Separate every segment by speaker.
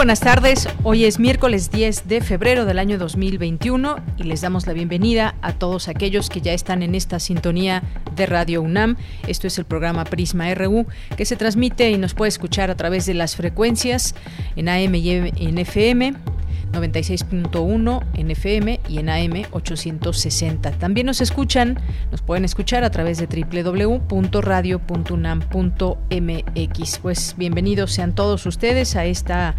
Speaker 1: Buenas tardes. Hoy es miércoles 10 de febrero del año 2021 y les damos la bienvenida a todos aquellos que ya están en esta sintonía de Radio UNAM. Esto es el programa Prisma RU que se transmite y nos puede escuchar a través de las frecuencias en AM y en FM 96.1 en FM y en AM 860. También nos escuchan, nos pueden escuchar a través de www.radio.unam.mx. Pues bienvenidos sean todos ustedes a esta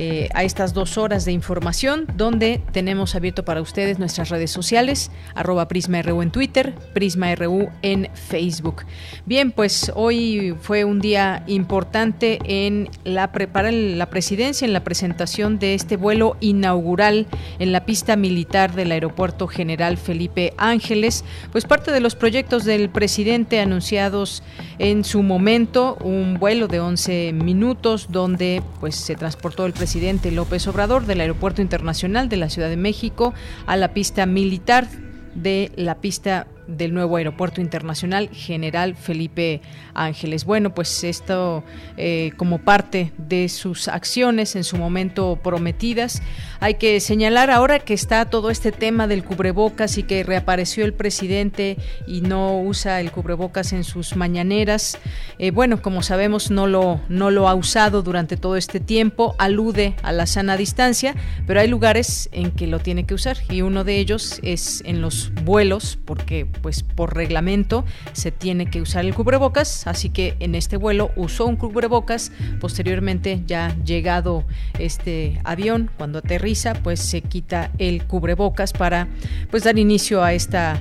Speaker 1: eh, a estas dos horas de información donde tenemos abierto para ustedes nuestras redes sociales, arroba PrismaRU en Twitter, PrismaRU en Facebook. Bien, pues hoy fue un día importante en la para la presidencia, en la presentación de este vuelo inaugural en la pista militar del Aeropuerto General Felipe Ángeles, pues parte de los proyectos del presidente anunciados en su momento, un vuelo de 11 minutos donde pues se transportó el presidente López Obrador del Aeropuerto Internacional de la Ciudad de México a la pista militar de la pista del nuevo aeropuerto internacional General Felipe Ángeles. Bueno, pues esto eh, como parte de sus acciones en su momento prometidas. Hay que señalar ahora que está todo este tema del cubrebocas y que reapareció el presidente y no usa el cubrebocas en sus mañaneras. Eh, bueno, como sabemos, no lo, no lo ha usado durante todo este tiempo, alude a la sana distancia, pero hay lugares en que lo tiene que usar y uno de ellos es en los vuelos, porque pues por reglamento se tiene que usar el cubrebocas, así que en este vuelo usó un cubrebocas, posteriormente ya llegado este avión, cuando aterriza, pues se quita el cubrebocas para pues dar inicio a esta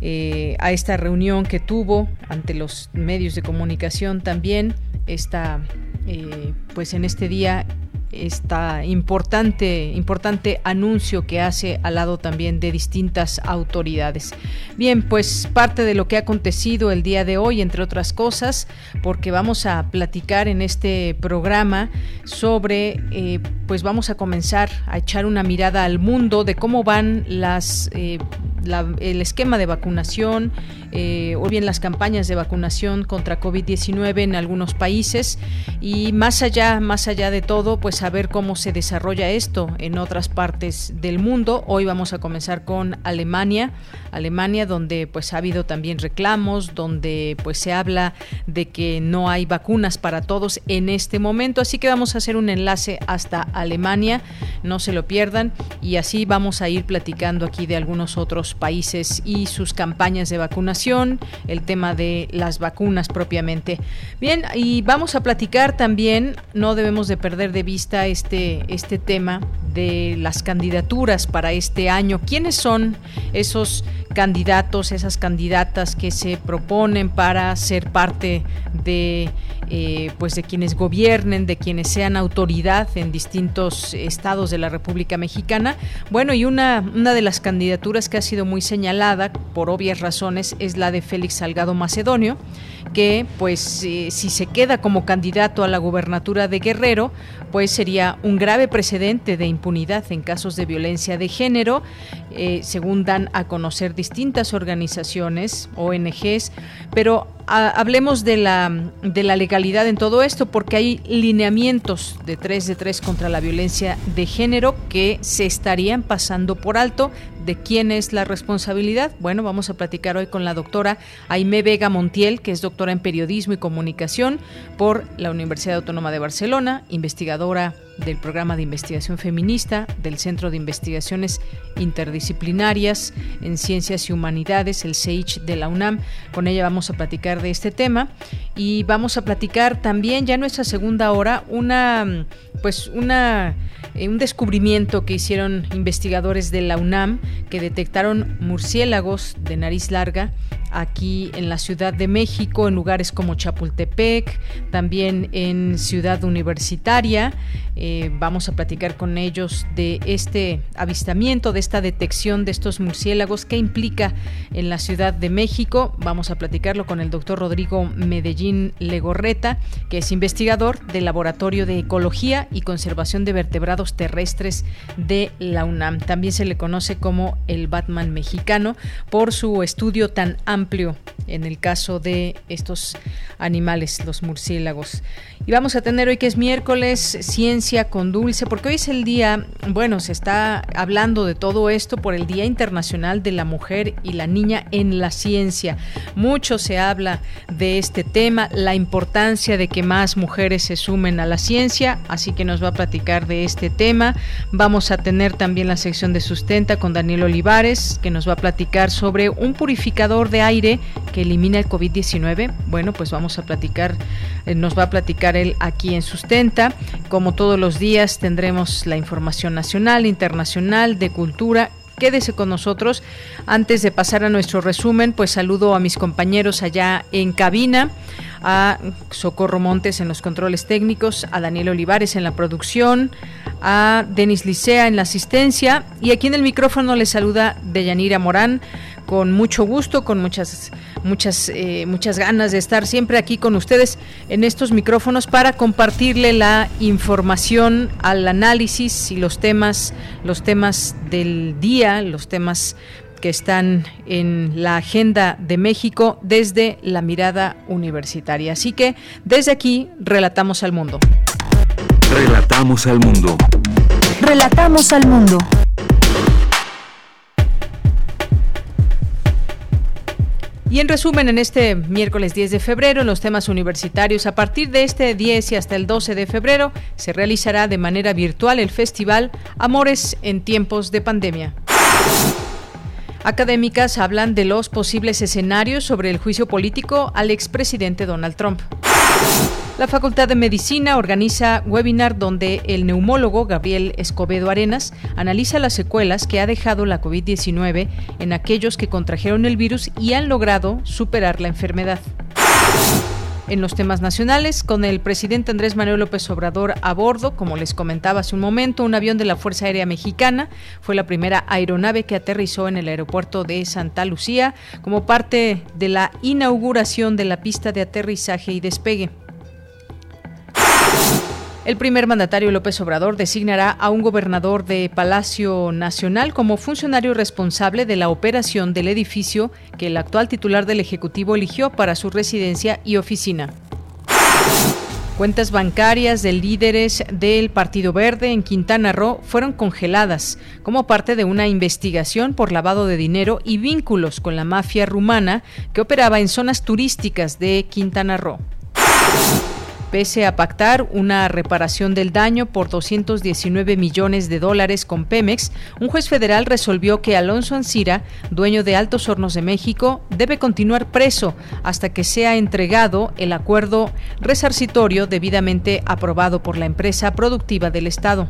Speaker 1: eh, a esta reunión que tuvo ante los medios de comunicación también esta eh, pues en este día esta importante, importante anuncio que hace al lado también de distintas autoridades. Bien, pues parte de lo que ha acontecido el día de hoy, entre otras cosas, porque vamos a platicar en este programa sobre, eh, pues vamos a comenzar a echar una mirada al mundo de cómo van las, eh, el esquema de vacunación eh, o bien las campañas de vacunación contra COVID-19 en algunos países. Y más allá, más allá de todo, pues a ver cómo se desarrolla esto en otras partes del mundo. Hoy vamos a comenzar con Alemania, Alemania donde pues ha habido también reclamos, donde pues se habla de que no hay vacunas para todos en este momento, así que vamos a hacer un enlace hasta Alemania, no se lo pierdan. Y así vamos a ir platicando aquí de algunos otros países y sus campañas de vacunación, el tema de las vacunas propiamente. Bien, y vamos a platicar también, no debemos de perder de vista este, este tema de las candidaturas para este año. ¿Quiénes son esos candidatos, esas candidatas que se proponen para ser parte de eh, pues de quienes gobiernen, de quienes sean autoridad en distintos estados de la República Mexicana. Bueno, y una, una de las candidaturas que ha sido muy señalada por obvias razones es la de Félix Salgado Macedonio, que pues eh, si se queda como candidato a la gubernatura de Guerrero, pues sería un grave precedente de impunidad en casos de violencia de género, eh, según dan a conocer distintas organizaciones, ONGs, pero hablemos de la, de la legalidad en todo esto, porque hay lineamientos de 3 de 3 contra la violencia de género que se estarían pasando por alto. ¿De quién es la responsabilidad? Bueno, vamos a platicar hoy con la doctora Aime Vega Montiel, que es doctora en periodismo y comunicación por la Universidad Autónoma de Barcelona, investigadora del programa de investigación feminista del Centro de Investigaciones Interdisciplinarias en Ciencias y Humanidades, el CEICH de la UNAM. Con ella vamos a platicar de este tema y vamos a platicar también ya en nuestra segunda hora una pues una eh, un descubrimiento que hicieron investigadores de la UNAM que detectaron murciélagos de nariz larga aquí en la Ciudad de México, en lugares como Chapultepec, también en Ciudad Universitaria. Eh, vamos a platicar con ellos de este avistamiento, de esta detección de estos murciélagos, qué implica en la Ciudad de México. Vamos a platicarlo con el doctor Rodrigo Medellín Legorreta, que es investigador del Laboratorio de Ecología y Conservación de Vertebrados Terrestres de la UNAM. También se le conoce como el Batman mexicano por su estudio tan amplio en el caso de estos animales, los murciélagos. Y vamos a tener hoy que es miércoles Ciencia con Dulce, porque hoy es el día, bueno, se está hablando de todo esto por el Día Internacional de la Mujer y la Niña en la Ciencia. Mucho se habla de este tema, la importancia de que más mujeres se sumen a la ciencia, así que nos va a platicar de este tema. Vamos a tener también la sección de sustenta con Daniel Olivares, que nos va a platicar sobre un purificador de aire que elimina el COVID-19. Bueno, pues vamos a platicar, eh, nos va a platicar él aquí en Sustenta. Como todos los días tendremos la información nacional, internacional, de cultura quédese con nosotros. Antes de pasar a nuestro resumen, pues saludo a mis compañeros allá en cabina, a Socorro Montes en los controles técnicos, a Daniel Olivares en la producción, a Denis Licea en la asistencia y aquí en el micrófono le saluda Deyanira Morán con mucho gusto, con muchas, muchas, eh, muchas ganas de estar siempre aquí con ustedes en estos micrófonos para compartirle la información al análisis y los temas, los temas del día, los temas que están en la agenda de México desde la mirada universitaria. Así que desde aquí relatamos al mundo.
Speaker 2: Relatamos al mundo.
Speaker 3: Relatamos al mundo.
Speaker 1: Y en resumen, en este miércoles 10 de febrero, en los temas universitarios, a partir de este 10 y hasta el 12 de febrero, se realizará de manera virtual el festival Amores en tiempos de pandemia. Académicas hablan de los posibles escenarios sobre el juicio político al expresidente Donald Trump. La Facultad de Medicina organiza webinar donde el neumólogo Gabriel Escobedo Arenas analiza las secuelas que ha dejado la COVID-19 en aquellos que contrajeron el virus y han logrado superar la enfermedad. En los temas nacionales, con el presidente Andrés Manuel López Obrador a bordo, como les comentaba hace un momento, un avión de la Fuerza Aérea Mexicana fue la primera aeronave que aterrizó en el aeropuerto de Santa Lucía como parte de la inauguración de la pista de aterrizaje y despegue. El primer mandatario López Obrador designará a un gobernador de Palacio Nacional como funcionario responsable de la operación del edificio que el actual titular del Ejecutivo eligió para su residencia y oficina. Cuentas bancarias de líderes del Partido Verde en Quintana Roo fueron congeladas como parte de una investigación por lavado de dinero y vínculos con la mafia rumana que operaba en zonas turísticas de Quintana Roo. Pese a pactar una reparación del daño por 219 millones de dólares con Pemex, un juez federal resolvió que Alonso Ancira, dueño de Altos Hornos de México, debe continuar preso hasta que sea entregado el acuerdo resarcitorio debidamente aprobado por la empresa productiva del Estado.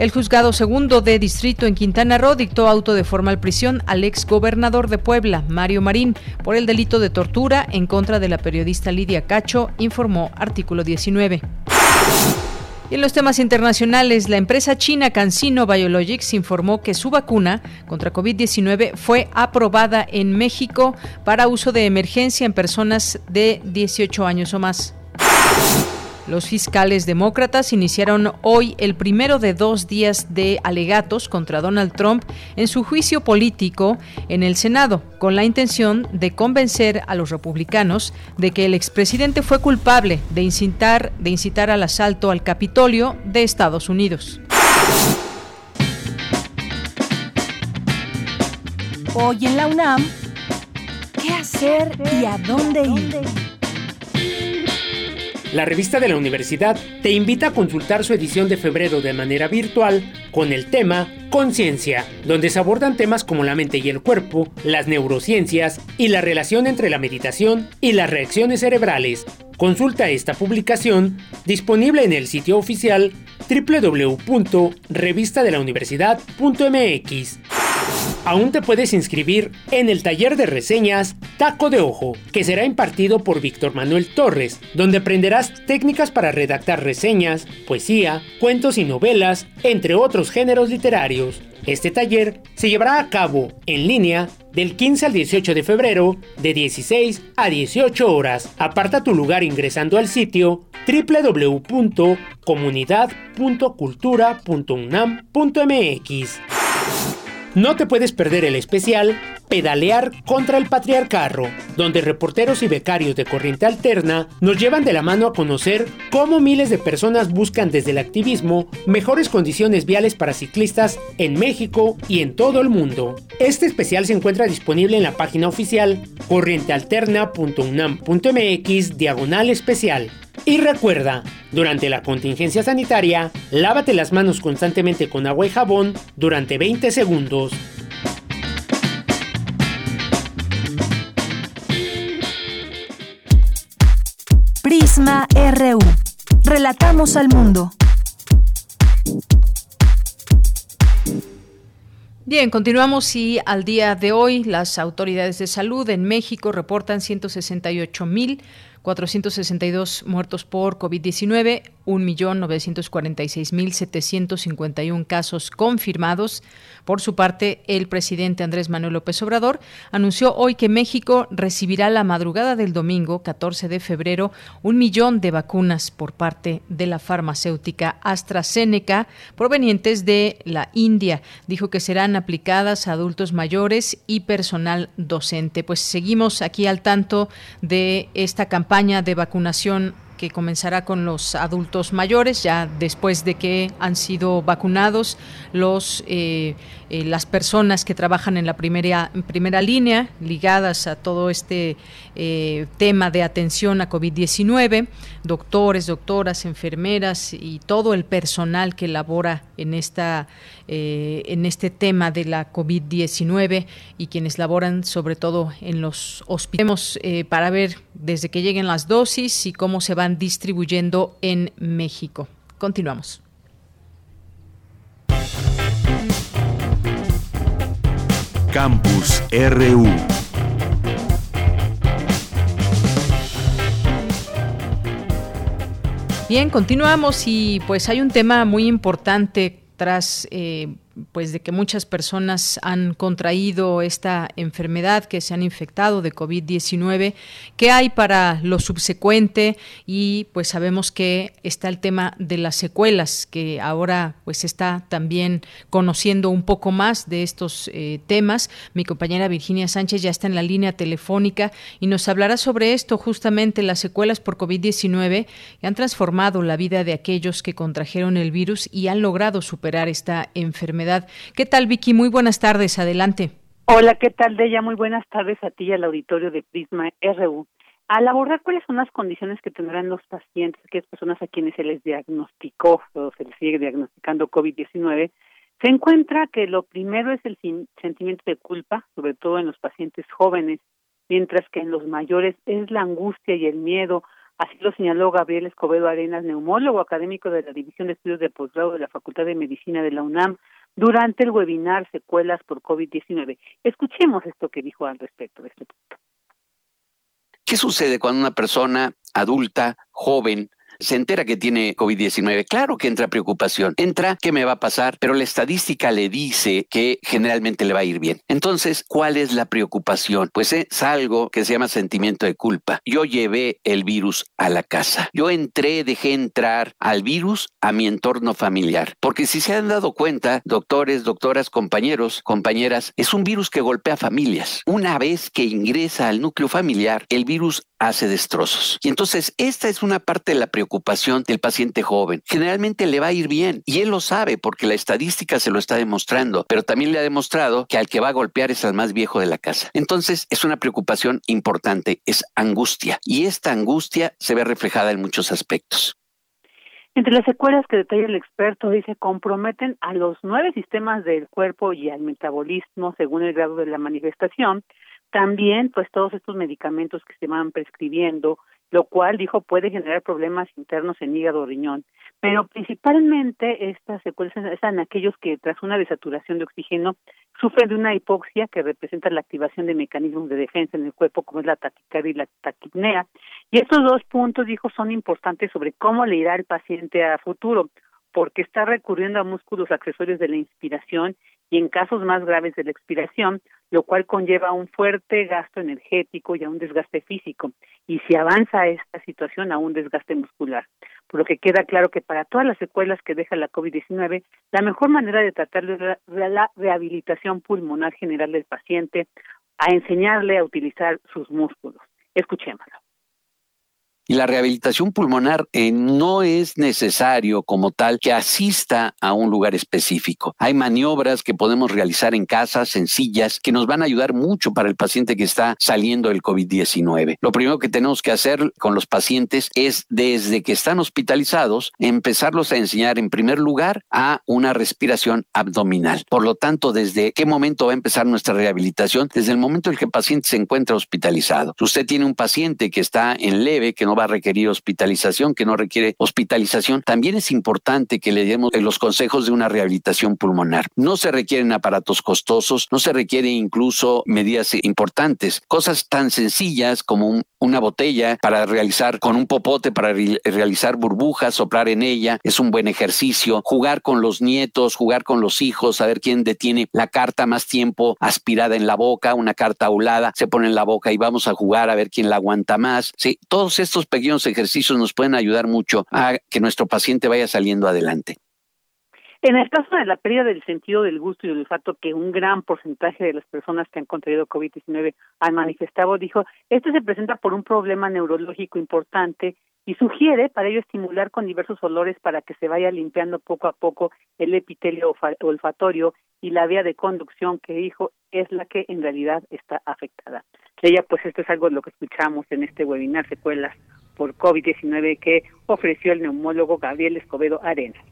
Speaker 1: El juzgado segundo de distrito en Quintana Roo dictó auto de formal prisión al ex gobernador de Puebla, Mario Marín, por el delito de tortura en contra de la periodista Lidia Cacho, informó artículo 19. Y en los temas internacionales, la empresa china CanSino Biologics informó que su vacuna contra COVID-19 fue aprobada en México para uso de emergencia en personas de 18 años o más. Los fiscales demócratas iniciaron hoy el primero de dos días de alegatos contra Donald Trump en su juicio político en el Senado, con la intención de convencer a los republicanos de que el expresidente fue culpable de incitar, de incitar al asalto al Capitolio de Estados Unidos.
Speaker 3: Hoy en la UNAM, ¿qué hacer y a dónde ir?
Speaker 4: La revista de la universidad te invita a consultar su edición de febrero de manera virtual con el tema Conciencia, donde se abordan temas como la mente y el cuerpo, las neurociencias y la relación entre la meditación y las reacciones cerebrales. Consulta esta publicación disponible en el sitio oficial www.revistadelauniversidad.mx. Aún te puedes inscribir en el taller de reseñas Taco de Ojo, que será impartido por Víctor Manuel Torres, donde aprenderás técnicas para redactar reseñas, poesía, cuentos y novelas, entre otros géneros literarios. Este taller se llevará a cabo en línea del 15 al 18 de febrero de 16 a 18 horas. Aparta tu lugar ingresando al sitio www.comunidad.cultura.unam.mx. No te puedes perder el especial Pedalear contra el Patriarcarro, donde reporteros y becarios de Corriente Alterna nos llevan de la mano a conocer cómo miles de personas buscan desde el activismo mejores condiciones viales para ciclistas en México y en todo el mundo. Este especial se encuentra disponible en la página oficial corrientealterna.unam.mx diagonal especial. Y recuerda, durante la contingencia sanitaria, lávate las manos constantemente con agua y jabón durante 20 segundos.
Speaker 3: RU. Relatamos al mundo.
Speaker 1: Bien, continuamos y al día de hoy las autoridades de salud en México reportan 168 mil 462 muertos por COVID-19, 1.946.751 casos confirmados. Por su parte, el presidente Andrés Manuel López Obrador anunció hoy que México recibirá la madrugada del domingo 14 de febrero un millón de vacunas por parte de la farmacéutica AstraZeneca provenientes de la India. Dijo que serán aplicadas a adultos mayores y personal docente. Pues seguimos aquí al tanto de esta campaña de vacunación que comenzará con los adultos mayores, ya después de que han sido vacunados los eh, eh, las personas que trabajan en la primera, primera línea ligadas a todo este eh, tema de atención a COVID-19, doctores, doctoras, enfermeras y todo el personal que labora en, esta, en este tema de la COVID-19 y quienes laboran sobre todo en los hospitales. Para ver desde que lleguen las dosis y cómo se van distribuyendo en México. Continuamos.
Speaker 2: Campus RU.
Speaker 1: Bien, continuamos y pues hay un tema muy importante tras eh, pues de que muchas personas han contraído esta enfermedad, que se han infectado de COVID-19, qué hay para lo subsecuente y pues sabemos que está el tema de las secuelas, que ahora pues está también conociendo un poco más de estos eh, temas. Mi compañera Virginia Sánchez ya está en la línea telefónica y nos hablará sobre esto, justamente las secuelas por COVID-19 que han transformado la vida de aquellos que contrajeron el virus y han logrado superar esta enfermedad ¿Qué tal, Vicky? Muy buenas tardes. Adelante.
Speaker 5: Hola, ¿qué tal, Deya? Muy buenas tardes a ti y al auditorio de Prisma RU. Al abordar cuáles son las condiciones que tendrán los pacientes, aquellas personas a quienes se les diagnosticó o se les sigue diagnosticando COVID-19, se encuentra que lo primero es el sentimiento de culpa, sobre todo en los pacientes jóvenes, mientras que en los mayores es la angustia y el miedo. Así lo señaló Gabriel Escobedo Arenas, neumólogo académico de la División de Estudios de Posgrado de la Facultad de Medicina de la UNAM, durante el webinar Secuelas por COVID-19. Escuchemos esto que dijo al respecto de este punto.
Speaker 6: ¿Qué sucede cuando una persona adulta, joven, se entera que tiene COVID-19. Claro que entra preocupación, entra qué me va a pasar, pero la estadística le dice que generalmente le va a ir bien. Entonces, ¿cuál es la preocupación? Pues es algo que se llama sentimiento de culpa. Yo llevé el virus a la casa. Yo entré, dejé entrar al virus a mi entorno familiar. Porque si se han dado cuenta, doctores, doctoras, compañeros, compañeras, es un virus que golpea familias. Una vez que ingresa al núcleo familiar, el virus hace destrozos. Y entonces esta es una parte de la preocupación del paciente joven. Generalmente le va a ir bien y él lo sabe porque la estadística se lo está demostrando, pero también le ha demostrado que al que va a golpear es al más viejo de la casa. Entonces es una preocupación importante, es angustia y esta angustia se ve reflejada en muchos aspectos.
Speaker 5: Entre las secuelas que detalla el experto, dice, comprometen a los nueve sistemas del cuerpo y al metabolismo según el grado de la manifestación. También, pues, todos estos medicamentos que se van prescribiendo, lo cual, dijo, puede generar problemas internos en hígado o riñón. Pero principalmente estas secuelas están aquellos que tras una desaturación de oxígeno sufren de una hipoxia que representa la activación de mecanismos de defensa en el cuerpo como es la taquicardia y la taquipnea. Y estos dos puntos, dijo, son importantes sobre cómo le irá el paciente a futuro, porque está recurriendo a músculos accesorios de la inspiración y en casos más graves de la expiración, lo cual conlleva un fuerte gasto energético y a un desgaste físico, y si avanza esta situación a un desgaste muscular. Por lo que queda claro que para todas las secuelas que deja la COVID-19, la mejor manera de tratar es la rehabilitación pulmonar general del paciente, a enseñarle a utilizar sus músculos. Escuchémoslo.
Speaker 6: Y la rehabilitación pulmonar eh, no es necesario como tal que asista a un lugar específico. Hay maniobras que podemos realizar en casa sencillas que nos van a ayudar mucho para el paciente que está saliendo del COVID-19. Lo primero que tenemos que hacer con los pacientes es desde que están hospitalizados empezarlos a enseñar en primer lugar a una respiración abdominal. Por lo tanto, desde qué momento va a empezar nuestra rehabilitación? Desde el momento en que el paciente se encuentra hospitalizado. Si usted tiene un paciente que está en leve, que no va a requerir hospitalización, que no requiere hospitalización, también es importante que le demos los consejos de una rehabilitación pulmonar. No se requieren aparatos costosos, no se requiere incluso medidas importantes, cosas tan sencillas como una botella para realizar con un popote para realizar burbujas, soplar en ella, es un buen ejercicio, jugar con los nietos, jugar con los hijos, saber quién detiene la carta más tiempo aspirada en la boca, una carta aulada, se pone en la boca y vamos a jugar a ver quién la aguanta más. Sí, todos estos pequeños ejercicios nos pueden ayudar mucho a que nuestro paciente vaya saliendo adelante.
Speaker 5: En el caso de la pérdida del sentido del gusto y del olfato, que un gran porcentaje de las personas que han contraído COVID-19 han manifestado, dijo, esto se presenta por un problema neurológico importante y sugiere para ello estimular con diversos olores para que se vaya limpiando poco a poco el epitelio olfatorio y la vía de conducción que dijo es la que en realidad está afectada. Ella, pues esto es algo de lo que escuchamos en este webinar, secuelas por COVID-19 que ofreció el neumólogo Gabriel Escobedo Arenas.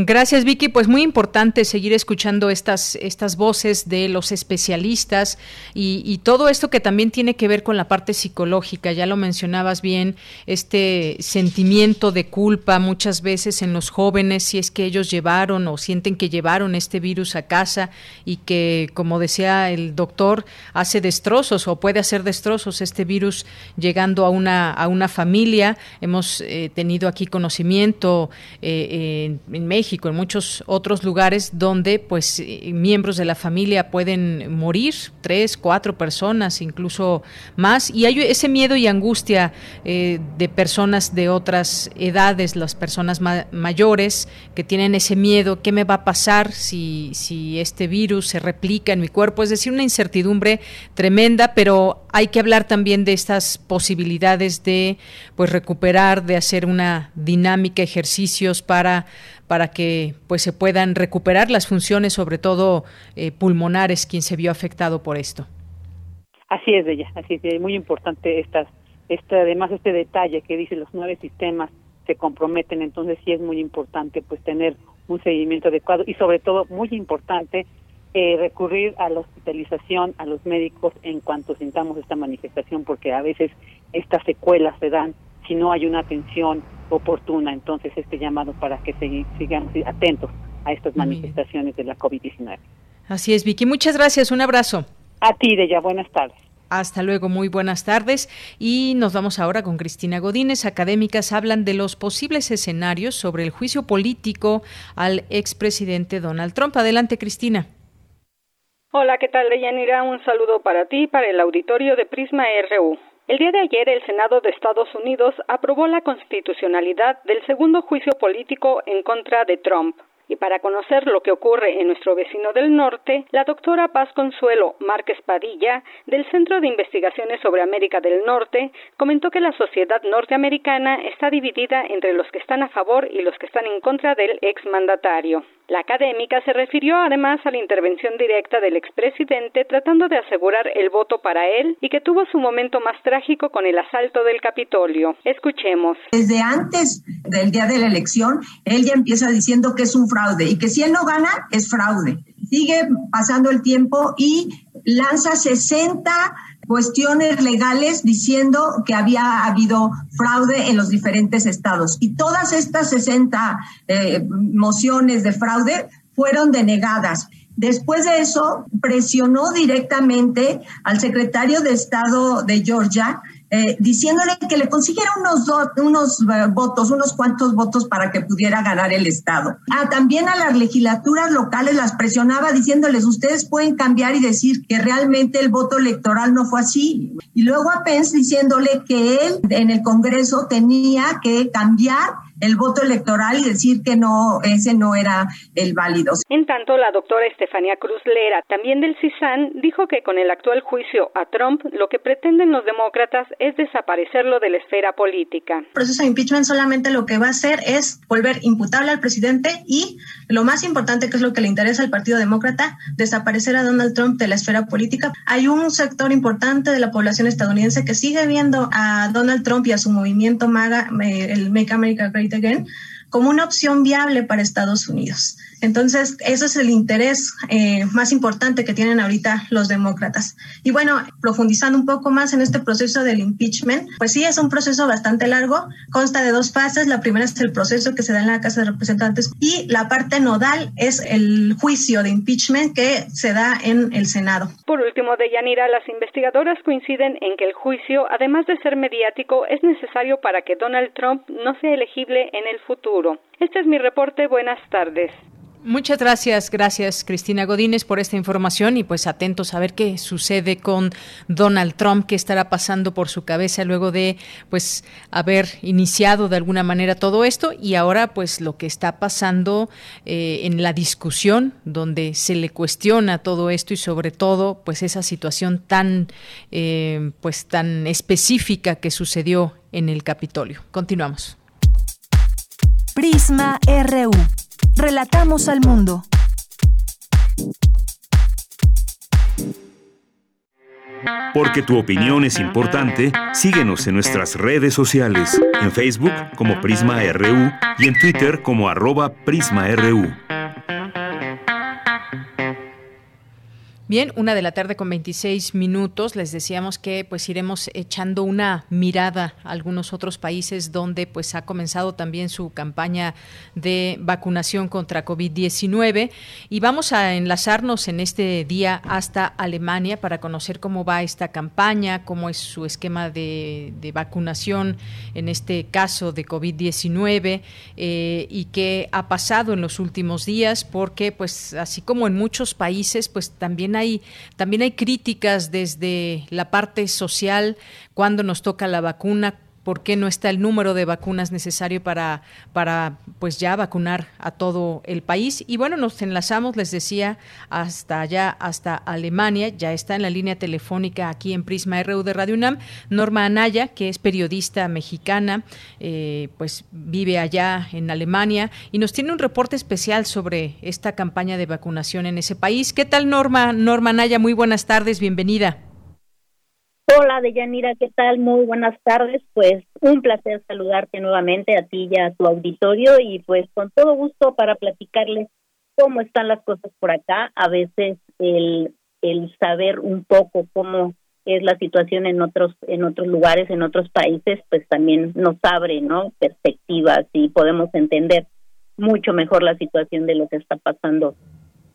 Speaker 1: Gracias, Vicky. Pues muy importante seguir escuchando estas, estas voces de los especialistas y, todo esto que también tiene que ver con la parte psicológica. Ya lo mencionabas bien, este sentimiento de culpa muchas veces en los jóvenes, si es que ellos llevaron o sienten que llevaron este virus a casa y que, como decía el doctor, hace destrozos o puede hacer destrozos este virus llegando a una, a una familia. Hemos eh, tenido aquí conocimiento eh, en México en muchos otros lugares donde pues eh, miembros de la familia pueden morir, tres, cuatro personas, incluso más, y hay ese miedo y angustia eh, de personas de otras edades, las personas mayores que tienen ese miedo, ¿qué me va a pasar si, si este virus se replica en mi cuerpo? Es decir, una incertidumbre tremenda, pero hay que hablar también de estas posibilidades de pues recuperar, de hacer una dinámica, ejercicios para para que pues se puedan recuperar las funciones, sobre todo eh, pulmonares, quien se vio afectado por esto.
Speaker 5: Así es, ella, así es, muy importante estas, este, además este detalle que dice los nueve sistemas se comprometen, entonces sí es muy importante pues tener un seguimiento adecuado y sobre todo muy importante eh, recurrir a la hospitalización a los médicos en cuanto sintamos esta manifestación porque a veces estas secuelas se dan si no hay una atención oportuna. Entonces, este llamado para que sigamos atentos a estas manifestaciones de la COVID-19.
Speaker 1: Así es, Vicky. Muchas gracias. Un abrazo.
Speaker 5: A ti, Deya. Buenas tardes.
Speaker 1: Hasta luego, muy buenas tardes. Y nos vamos ahora con Cristina Godínez. Académicas hablan de los posibles escenarios sobre el juicio político al expresidente Donald Trump. Adelante, Cristina.
Speaker 7: Hola, ¿qué tal, Deyanira? Un saludo para ti y para el auditorio de Prisma RU. El día de ayer el Senado de Estados Unidos aprobó la constitucionalidad del segundo juicio político en contra de Trump. Y para conocer lo que ocurre en nuestro vecino del norte, la doctora Paz Consuelo Márquez Padilla, del Centro de Investigaciones sobre América del Norte, comentó que la sociedad norteamericana está dividida entre los que están a favor y los que están en contra del exmandatario. La académica se refirió además a la intervención directa del expresidente tratando de asegurar el voto para él y que tuvo su momento más trágico con el asalto del Capitolio. Escuchemos.
Speaker 8: Desde antes del día de la elección, él ya empieza diciendo que es un fraude y que si él no gana, es fraude. Sigue pasando el tiempo y lanza 60 cuestiones legales diciendo que había habido fraude en los diferentes estados. Y todas estas 60 eh, mociones de fraude fueron denegadas. Después de eso, presionó directamente al secretario de Estado de Georgia eh, diciéndole que le consiguiera unos, unos eh, votos, unos cuantos votos para que pudiera ganar el Estado. Ah, también a las legislaturas locales las presionaba diciéndoles, ustedes pueden cambiar y decir que realmente el voto electoral no fue así. Y luego a Pence diciéndole que él en el Congreso tenía que cambiar el voto electoral y decir que no, ese no era el válido.
Speaker 7: En tanto, la doctora Estefanía Cruz Lera, también del CISAN, dijo que con el actual juicio a Trump, lo que pretenden los demócratas es desaparecerlo de la esfera política.
Speaker 9: El proceso de impeachment solamente lo que va a hacer es volver imputable al presidente y, lo más importante, que es lo que le interesa al Partido Demócrata, desaparecer a Donald Trump de la esfera política. Hay un sector importante de la población estadounidense que sigue viendo a Donald Trump y a su movimiento MAGA, eh, el Make America Great Again, como una opción viable para Estados Unidos. Entonces, ese es el interés eh, más importante que tienen ahorita los demócratas. Y bueno, profundizando un poco más en este proceso del impeachment, pues sí, es un proceso bastante largo, consta de dos fases. La primera es el proceso que se da en la Casa de Representantes y la parte nodal es el juicio de impeachment que se da en el Senado.
Speaker 7: Por último, de Yanira, las investigadoras coinciden en que el juicio, además de ser mediático, es necesario para que Donald Trump no sea elegible en el futuro. Este es mi reporte. Buenas tardes.
Speaker 1: Muchas gracias, gracias Cristina Godínez por esta información y pues atentos a ver qué sucede con Donald Trump, qué estará pasando por su cabeza luego de pues haber iniciado de alguna manera todo esto y ahora pues lo que está pasando eh, en la discusión donde se le cuestiona todo esto y sobre todo pues esa situación tan eh, pues tan específica que sucedió en el Capitolio. Continuamos.
Speaker 3: Prisma RU. Relatamos al mundo.
Speaker 2: Porque tu opinión es importante, síguenos en nuestras redes sociales, en Facebook como Prisma RU y en Twitter como arroba PrismaRU.
Speaker 1: Bien, una de la tarde con 26 minutos. Les decíamos que pues iremos echando una mirada a algunos otros países donde pues ha comenzado también su campaña de vacunación contra COVID-19 y vamos a enlazarnos en este día hasta Alemania para conocer cómo va esta campaña, cómo es su esquema de, vacunación en este caso de COVID-19 eh, y qué ha pasado en los últimos días porque pues así como en muchos países pues también hay, también hay críticas desde la parte social cuando nos toca la vacuna, por qué no está el número de vacunas necesario para, para pues ya vacunar a todo el país. Y bueno, nos enlazamos, les decía, hasta allá, hasta Alemania. Ya está en la línea telefónica aquí en Prisma RU de Radio UNAM, Norma Anaya, que es periodista mexicana, eh, pues vive allá en Alemania y nos tiene un reporte especial sobre esta campaña de vacunación en ese país. ¿Qué tal, Norma? Norma Anaya, muy buenas tardes, bienvenida.
Speaker 10: Hola, Deyanira, ¿qué tal? Muy buenas tardes. Pues un placer saludarte nuevamente a ti y a tu auditorio y pues con todo gusto para platicarles cómo están las cosas por acá. A veces el, el saber un poco cómo es la situación en otros en otros lugares, en otros países, pues también nos abre, ¿no? Perspectivas y podemos entender mucho mejor la situación de lo que está pasando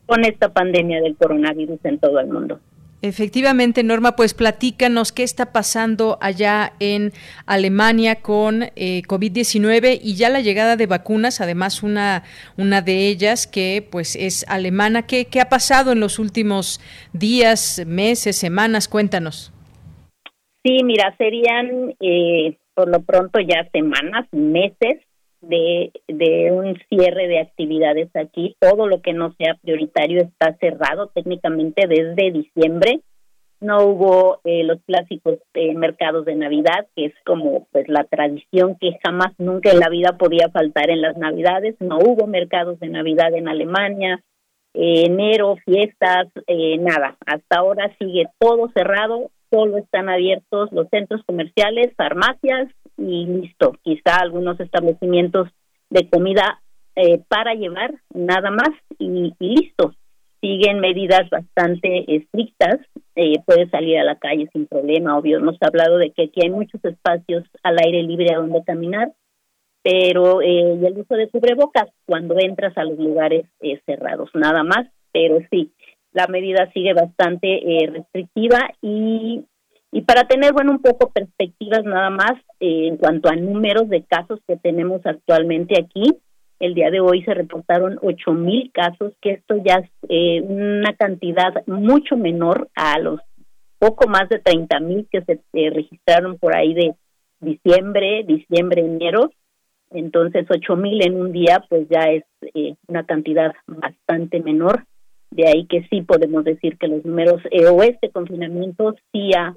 Speaker 10: con esta pandemia del coronavirus en todo el mundo.
Speaker 1: Efectivamente, Norma, pues platícanos qué está pasando allá en Alemania con eh, COVID-19 y ya la llegada de vacunas, además una, una de ellas que pues es alemana. ¿Qué, qué ha pasado en los últimos días, meses, semanas? Cuéntanos.
Speaker 10: Sí, mira, serían eh, por lo pronto ya semanas, meses, de, de un cierre de actividades aquí. Todo lo que no sea prioritario está cerrado técnicamente desde diciembre. No hubo eh, los clásicos eh, mercados de Navidad, que es como pues la tradición que jamás nunca en la vida podía faltar en las Navidades. No hubo mercados de Navidad en Alemania, eh, enero, fiestas, nada. Hasta ahora sigue todo cerrado, solo están abiertos los centros comerciales, farmacias y listo. Quizá algunos establecimientos de comida eh, para llevar, nada más y, listo. Siguen medidas bastante estrictas, eh, puede salir a la calle sin problema, obvio. Hemos hablado de que aquí hay muchos espacios al aire libre a donde caminar, pero eh, y el uso de cubrebocas cuando entras a los lugares eh, cerrados, nada más, pero sí, la medida sigue bastante eh, restrictiva y, y para tener, bueno, un poco perspectivas nada más eh, en cuanto a números de casos que tenemos actualmente aquí, el día de hoy se reportaron ocho mil casos, que esto ya es eh, una cantidad mucho menor a los poco más de 30 mil que se registraron por ahí de diciembre, diciembre, enero. Entonces, ocho mil en un día, pues ya es una cantidad bastante menor. De ahí que sí podemos decir que los números eh, o este confinamiento sí ha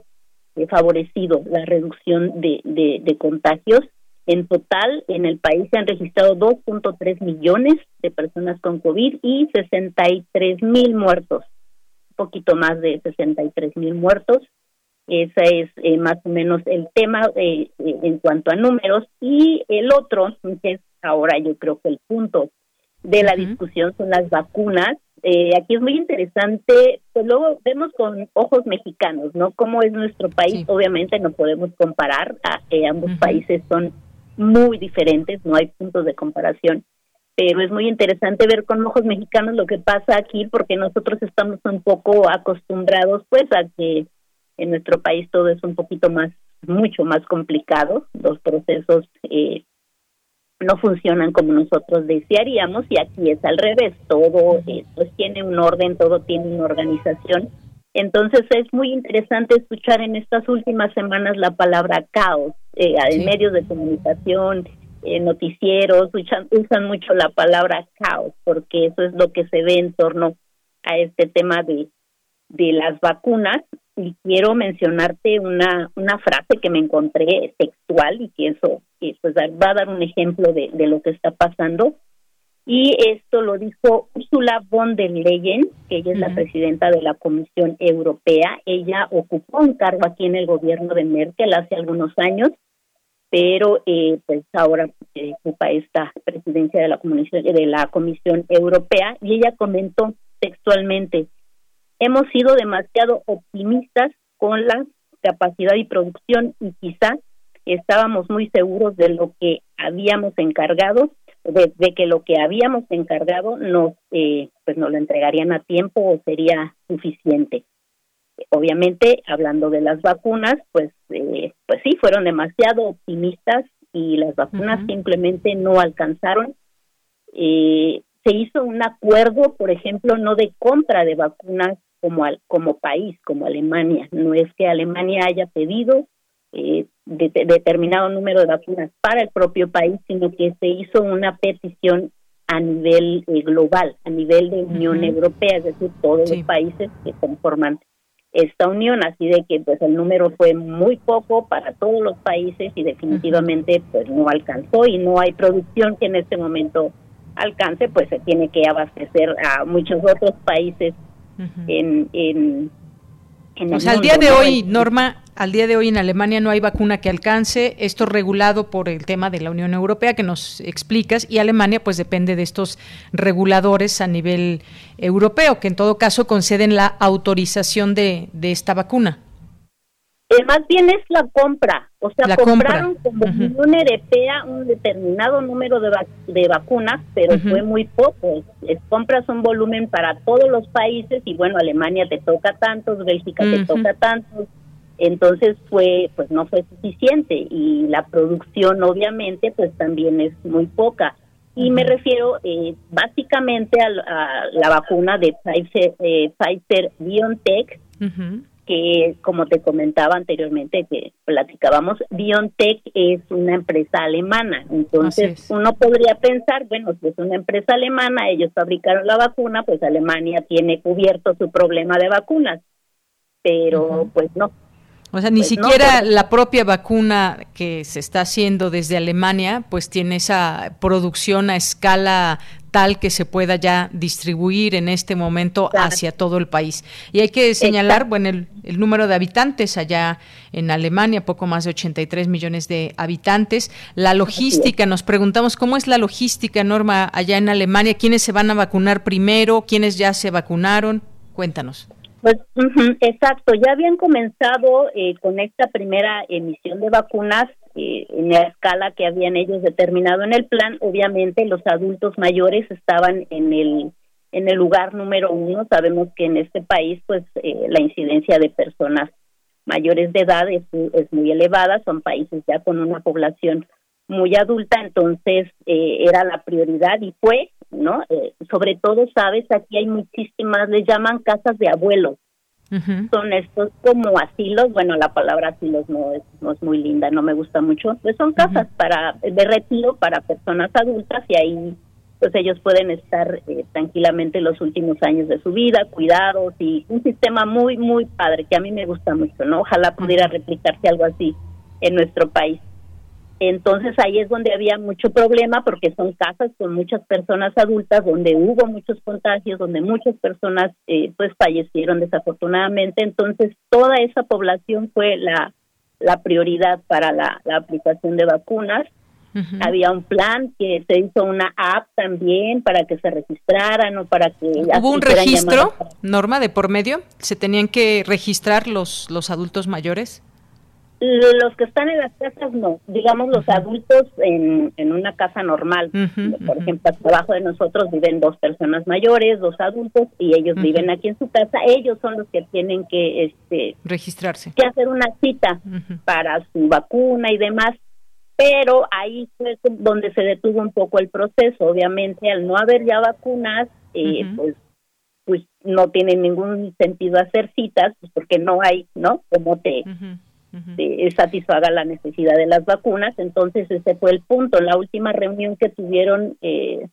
Speaker 10: eh, favorecido la reducción de, de, contagios. En total, en el país se han registrado 2.3 millones de personas con COVID y 63 mil muertos, un poquito más de 63 mil muertos. Ese es eh, más o menos el tema en cuanto a números. Y el otro, que es ahora yo creo que el punto de la discusión, son las vacunas. Eh, aquí es muy interesante, pues luego vemos con ojos mexicanos, ¿no? Cómo es nuestro país, obviamente no podemos comparar, a, eh, ambos países son muy diferentes, no hay puntos de comparación, pero es muy interesante ver con ojos mexicanos lo que pasa aquí porque nosotros estamos un poco acostumbrados pues a que en nuestro país todo es un poquito más, mucho más complicado, los procesos eh, no funcionan como nosotros desearíamos y aquí es al revés, todo eh, pues tiene un orden, todo tiene una organización. Entonces es muy interesante escuchar en estas últimas semanas la palabra caos eh, en medios de comunicación, eh, noticieros, usan, usan mucho la palabra caos porque eso es lo que se ve en torno a este tema de, de las vacunas y quiero mencionarte una, una frase que me encontré textual y que eso pues va a dar un ejemplo de, de lo que está pasando. Y esto lo dijo Ursula von der Leyen, que ella es la presidenta de la Comisión Europea. Ella ocupó un cargo aquí en el gobierno de Merkel hace algunos años, pero eh, pues ahora eh, ocupa esta presidencia de la Comisión, de la Comisión Europea. Y ella comentó textualmente, hemos sido demasiado optimistas con la capacidad y producción y quizá estábamos muy seguros de lo que habíamos encargado, de, que lo que habíamos encargado nos, eh, pues nos lo entregarían a tiempo o sería suficiente. Obviamente, hablando de las vacunas, pues, eh, pues sí, fueron demasiado optimistas y las vacunas simplemente no alcanzaron. Eh, se hizo un acuerdo, por ejemplo, no de compra de vacunas como, al, como país, como Alemania. No es que Alemania haya pedido eh, de, determinado número de vacunas para el propio país, sino que se hizo una petición a nivel eh, global, a nivel de Unión Europea, es decir, todos los países que conforman esta unión, así de que pues el número fue muy poco para todos los países y definitivamente pues no alcanzó y no hay producción que en este momento alcance, pues se tiene que abastecer a muchos otros países en, en,
Speaker 1: o sea, al día de hoy, Norma, al día de hoy en Alemania no hay vacuna que alcance, esto regulado por el tema de la Unión Europea que nos explicas y Alemania pues depende de estos reguladores a nivel europeo que en todo caso conceden la autorización de, de esta vacuna.
Speaker 10: Eh, más bien es la compra, o sea, compraron como Unión Europea un determinado número de, de vacunas, pero fue muy poco. Es, compras un volumen para todos los países y bueno, Alemania te toca tantos, Bélgica te toca tantos, entonces fue, pues no fue suficiente y la producción obviamente pues también es muy poca. Y me refiero eh, básicamente a, la vacuna de Pfizer, eh, Pfizer BioNTech, que como te comentaba anteriormente que platicábamos, BioNTech es una empresa alemana, entonces uno podría pensar, bueno, si es una empresa alemana, ellos fabricaron la vacuna, pues Alemania tiene cubierto su problema de vacunas, pero pues no.
Speaker 1: O sea, ni pues siquiera la propia vacuna que se está haciendo desde Alemania, pues tiene esa producción a escala tal que se pueda ya distribuir en este momento hacia todo el país. Y hay que señalar, bueno, el, número de habitantes allá en Alemania, poco más de 83 millones de habitantes. La logística, nos preguntamos cómo es la logística, Norma, allá en Alemania, quiénes se van a vacunar primero, quiénes ya se vacunaron. Cuéntanos.
Speaker 10: Pues exacto, ya habían comenzado eh, con esta primera emisión de vacunas eh, en la escala que habían ellos determinado en el plan. Obviamente los adultos mayores estaban en el en el lugar número uno. Sabemos que en este país, pues eh, la incidencia de personas mayores de edad es, es, muy elevada. Son países ya con una población muy adulta, entonces era la prioridad y fue ¿no? Eh, sobre todo, sabes, aquí hay muchísimas, les llaman casas de abuelos. Son estos como asilos, bueno, la palabra asilos no es, no es muy linda, no me gusta mucho, pues son casas para de retiro para personas adultas y ahí pues ellos pueden estar eh, tranquilamente los últimos años de su vida, cuidados y un sistema muy, muy padre que a mí me gusta mucho, ¿no? Ojalá pudiera replicarse algo así en nuestro país. Entonces ahí es donde había mucho problema porque son casas con muchas personas adultas donde hubo muchos contagios, donde muchas personas eh, pues fallecieron desafortunadamente. Entonces toda esa población fue la, la prioridad para la, aplicación de vacunas. Había un plan que se hizo una app también para que se registraran o para que...
Speaker 1: ¿Hubo un registro, Norma, de por medio? ¿Se tenían que registrar los, los adultos mayores?
Speaker 10: Los que están en las casas no, digamos los adultos en, en una casa normal. Por ejemplo, abajo de nosotros viven dos personas mayores, dos adultos, y ellos viven aquí en su casa. Ellos son los que tienen que este,
Speaker 1: registrarse,
Speaker 10: que hacer una cita para su vacuna y demás. Pero ahí fue donde se detuvo un poco el proceso. Obviamente, al no haber ya vacunas, eh, pues pues no tiene ningún sentido hacer citas, pues porque no hay, ¿no? Como te satisfaga la necesidad de las vacunas. Entonces, ese fue el punto. La última reunión que tuvieron eh,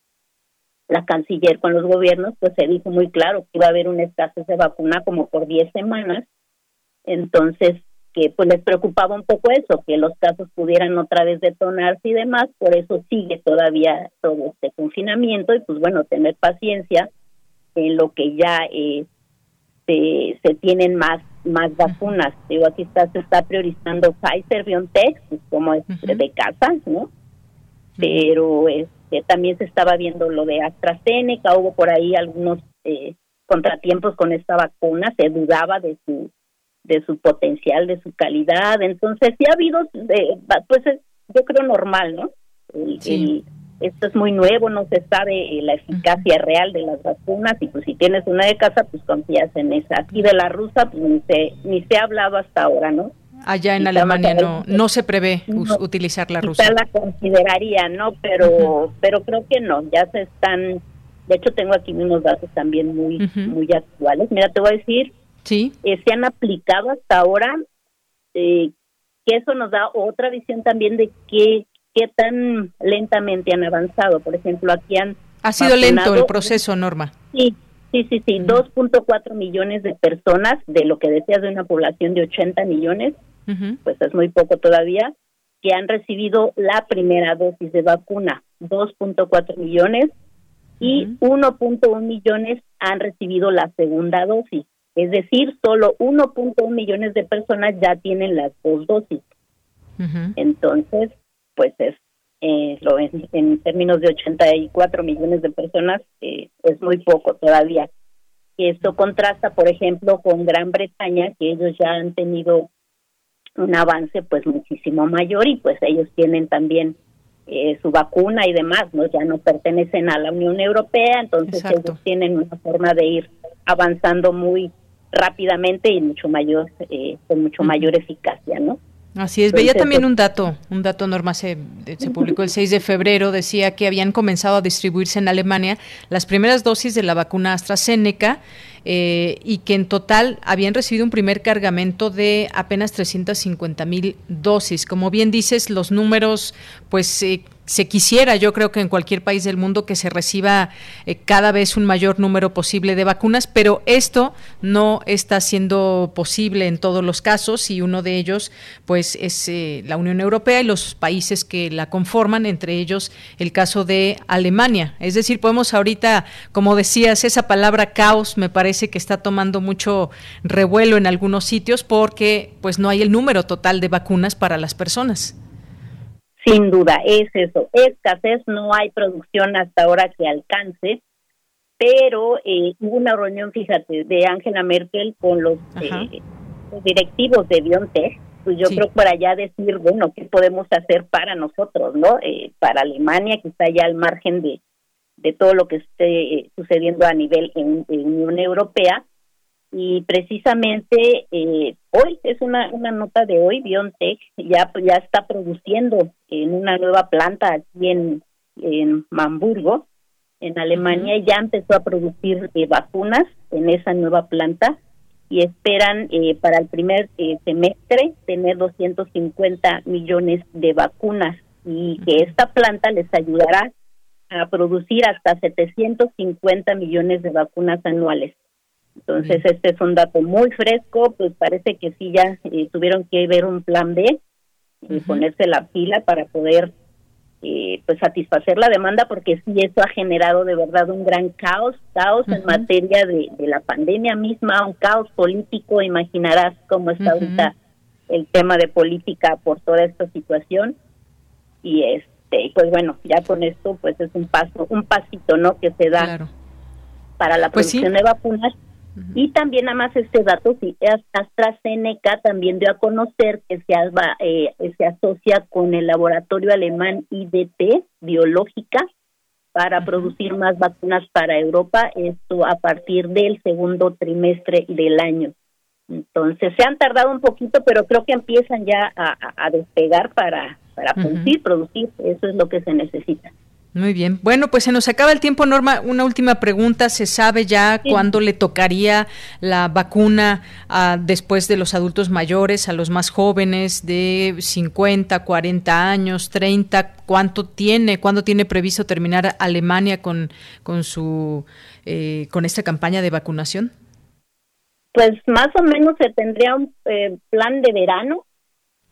Speaker 10: la canciller con los gobiernos, pues se dijo muy claro que iba a haber un escasez de vacuna como por 10 semanas. Entonces, que pues les preocupaba un poco eso, que los casos pudieran otra vez detonarse y demás, por eso sigue todavía todo este confinamiento y pues bueno, tener paciencia en lo que ya eh, se, se tienen más más vacunas. Digo, aquí está, se está priorizando Pfizer, BioNTech, pues, como es de casa, ¿no? Pero este, también se estaba viendo lo de AstraZeneca, hubo por ahí algunos eh, contratiempos con esta vacuna, se dudaba de su de su potencial, de su calidad, entonces sí ha habido, eh, pues yo creo normal, ¿no? sí esto es muy nuevo, no se sabe eh, la eficacia real de las vacunas y pues si tienes una de casa, pues confías en esa. Aquí de la rusa, pues ni se, ni se ha hablado hasta ahora, ¿no?
Speaker 1: Allá en Alemania no, no se prevé utilizar la rusa.
Speaker 10: la consideraría, ¿no? Pero, pero creo que no, ya se están, de hecho tengo aquí unos datos también muy, muy actuales. Mira, te voy a decir,
Speaker 1: sí.
Speaker 10: Eh, se han aplicado hasta ahora, eh, que eso nos da otra visión también de qué qué tan lentamente han avanzado. Por ejemplo, aquí han...
Speaker 1: Ha sido lento el proceso, Norma.
Speaker 10: Sí, sí, sí, sí. 2.4 millones de personas, de lo que decías de una población de 80 millones, pues es muy poco todavía, que han recibido la primera dosis de vacuna. 2.4 millones y 1.1 millones han recibido la segunda dosis. Es decir, solo 1.1 millones de personas ya tienen las dos dosis. Entonces, pues es eh, lo en, términos de 84 millones de personas eh, es muy poco todavía. Y esto contrasta, por ejemplo, con Gran Bretaña, que ellos ya han tenido un avance pues muchísimo mayor y pues ellos tienen también eh, su vacuna y demás, no ya no pertenecen a la Unión Europea, entonces ellos tienen una forma de ir avanzando muy rápidamente y mucho mayor con mucho mayor eficacia, ¿no?
Speaker 1: Así es, veía también un dato, un dato norma se, se publicó el 6 de febrero, decía que habían comenzado a distribuirse en Alemania las primeras dosis de la vacuna AstraZeneca eh, y que en total habían recibido un primer cargamento de apenas 350 mil dosis. Como bien dices, los números pues eh, se quisiera, yo creo que en cualquier país del mundo, que se reciba eh, cada vez un mayor número posible de vacunas, pero esto no está siendo posible en todos los casos y uno de ellos, pues, es eh, la Unión Europea y los países que la conforman, entre ellos el caso de Alemania. Es decir, podemos ahorita, como decías, esa palabra caos me parece que está tomando mucho revuelo en algunos sitios porque, pues, no hay el número total de vacunas para las personas.
Speaker 10: Sin duda, es eso, escasez, no hay producción hasta ahora que alcance, pero eh, hubo una reunión, fíjate, de Angela Merkel con los, eh, directivos de BioNTech, pues yo creo para ya decir, bueno, ¿qué podemos hacer para nosotros, no? Eh, para Alemania, que está ya al margen de, de todo lo que esté sucediendo a nivel en, en Unión Europea, y precisamente eh, hoy es una, una nota de hoy BioNTech ya ya está produciendo en una nueva planta aquí en en Hamburgo en Alemania ya empezó a producir eh, vacunas en esa nueva planta y esperan eh, para el primer semestre tener 250 millones de vacunas y que esta planta les ayudará a producir hasta 750 millones de vacunas anuales. Entonces, este es un dato muy fresco, pues parece que sí ya eh, tuvieron que ver un plan B y ponerse la pila para poder eh, pues satisfacer la demanda porque sí eso ha generado de verdad un gran caos, caos en materia de, la pandemia misma, un caos político, imaginarás cómo está ahorita el tema de política por toda esta situación. Y este pues bueno, ya con esto pues es un paso, un pasito, ¿no? que se da para la pues producción de vacunas y también nada más este dato, sí, AstraZeneca también dio a conocer que se, eh, se asocia con el laboratorio alemán IDT Biológica para producir más vacunas para Europa, esto a partir del segundo trimestre del año. Entonces se han tardado un poquito, pero creo que empiezan ya a, despegar para, para producir, producir, eso es lo que se necesita.
Speaker 1: Muy bien. Bueno, pues se nos acaba el tiempo, Norma. Una última pregunta. ¿Se sabe ya cuándo le tocaría la vacuna a, después de los adultos mayores, a los más jóvenes de 50, 40 años, 30? ¿Cuánto tiene, cuándo tiene previsto terminar Alemania con, con, su, eh, con esta campaña de vacunación?
Speaker 10: Pues más o menos se tendría un eh, plan de verano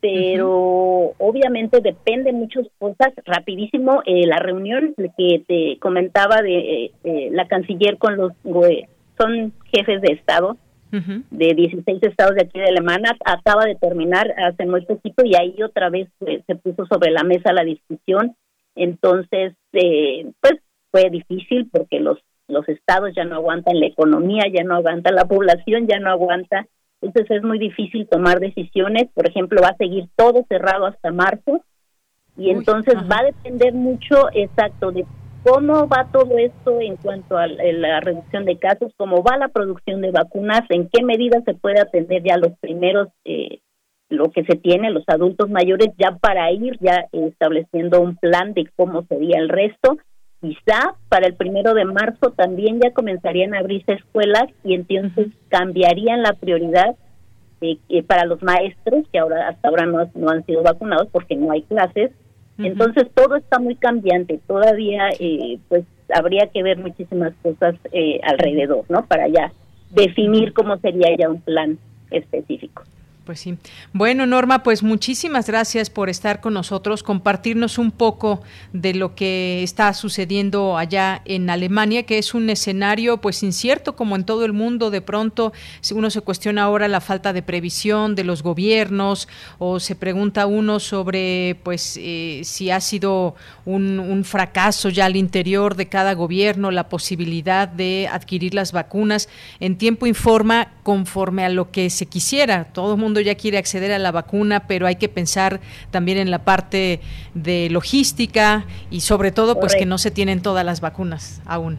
Speaker 10: pero obviamente depende muchas cosas. Rapidísimo, eh, la reunión que te comentaba de eh, la canciller con los, son jefes de Estado de 16 estados de aquí de Alemania, acaba de terminar hace muy poquito y ahí otra vez pues, se puso sobre la mesa la discusión. Entonces, eh, pues fue difícil porque los, los estados ya no aguantan la economía, ya no aguanta la población, ya no aguanta entonces es muy difícil tomar decisiones. Por ejemplo, va a seguir todo cerrado hasta marzo. Y entonces va a depender mucho, exacto, de cómo va todo esto en cuanto a la reducción de casos, cómo va la producción de vacunas, en qué medida se puede atender ya los primeros, eh, lo que se tiene, los adultos mayores, ya para ir ya estableciendo un plan de cómo sería el resto quizá para el primero de marzo también ya comenzarían a abrirse escuelas y entonces cambiarían la prioridad eh, para los maestros que ahora hasta ahora no, no, han sido vacunados porque no hay clases. Entonces todo está muy cambiante. Todavía eh, pues habría que ver muchísimas cosas eh, alrededor, ¿no? Para ya definir cómo sería ya un plan específico.
Speaker 1: Pues sí. Bueno, Norma, pues muchísimas gracias por estar con nosotros, compartirnos un poco de lo que está sucediendo allá en Alemania, que es un escenario pues incierto como en todo el mundo. De pronto uno se cuestiona ahora la falta de previsión de los gobiernos o se pregunta uno sobre pues eh, si ha sido un, un fracaso ya al interior de cada gobierno la posibilidad de adquirir las vacunas. En tiempo informa conforme a lo que se quisiera. Todo el mundo ya quiere acceder a la vacuna, pero hay que pensar también en la parte de logística y sobre todo pues que no se tienen todas las vacunas aún.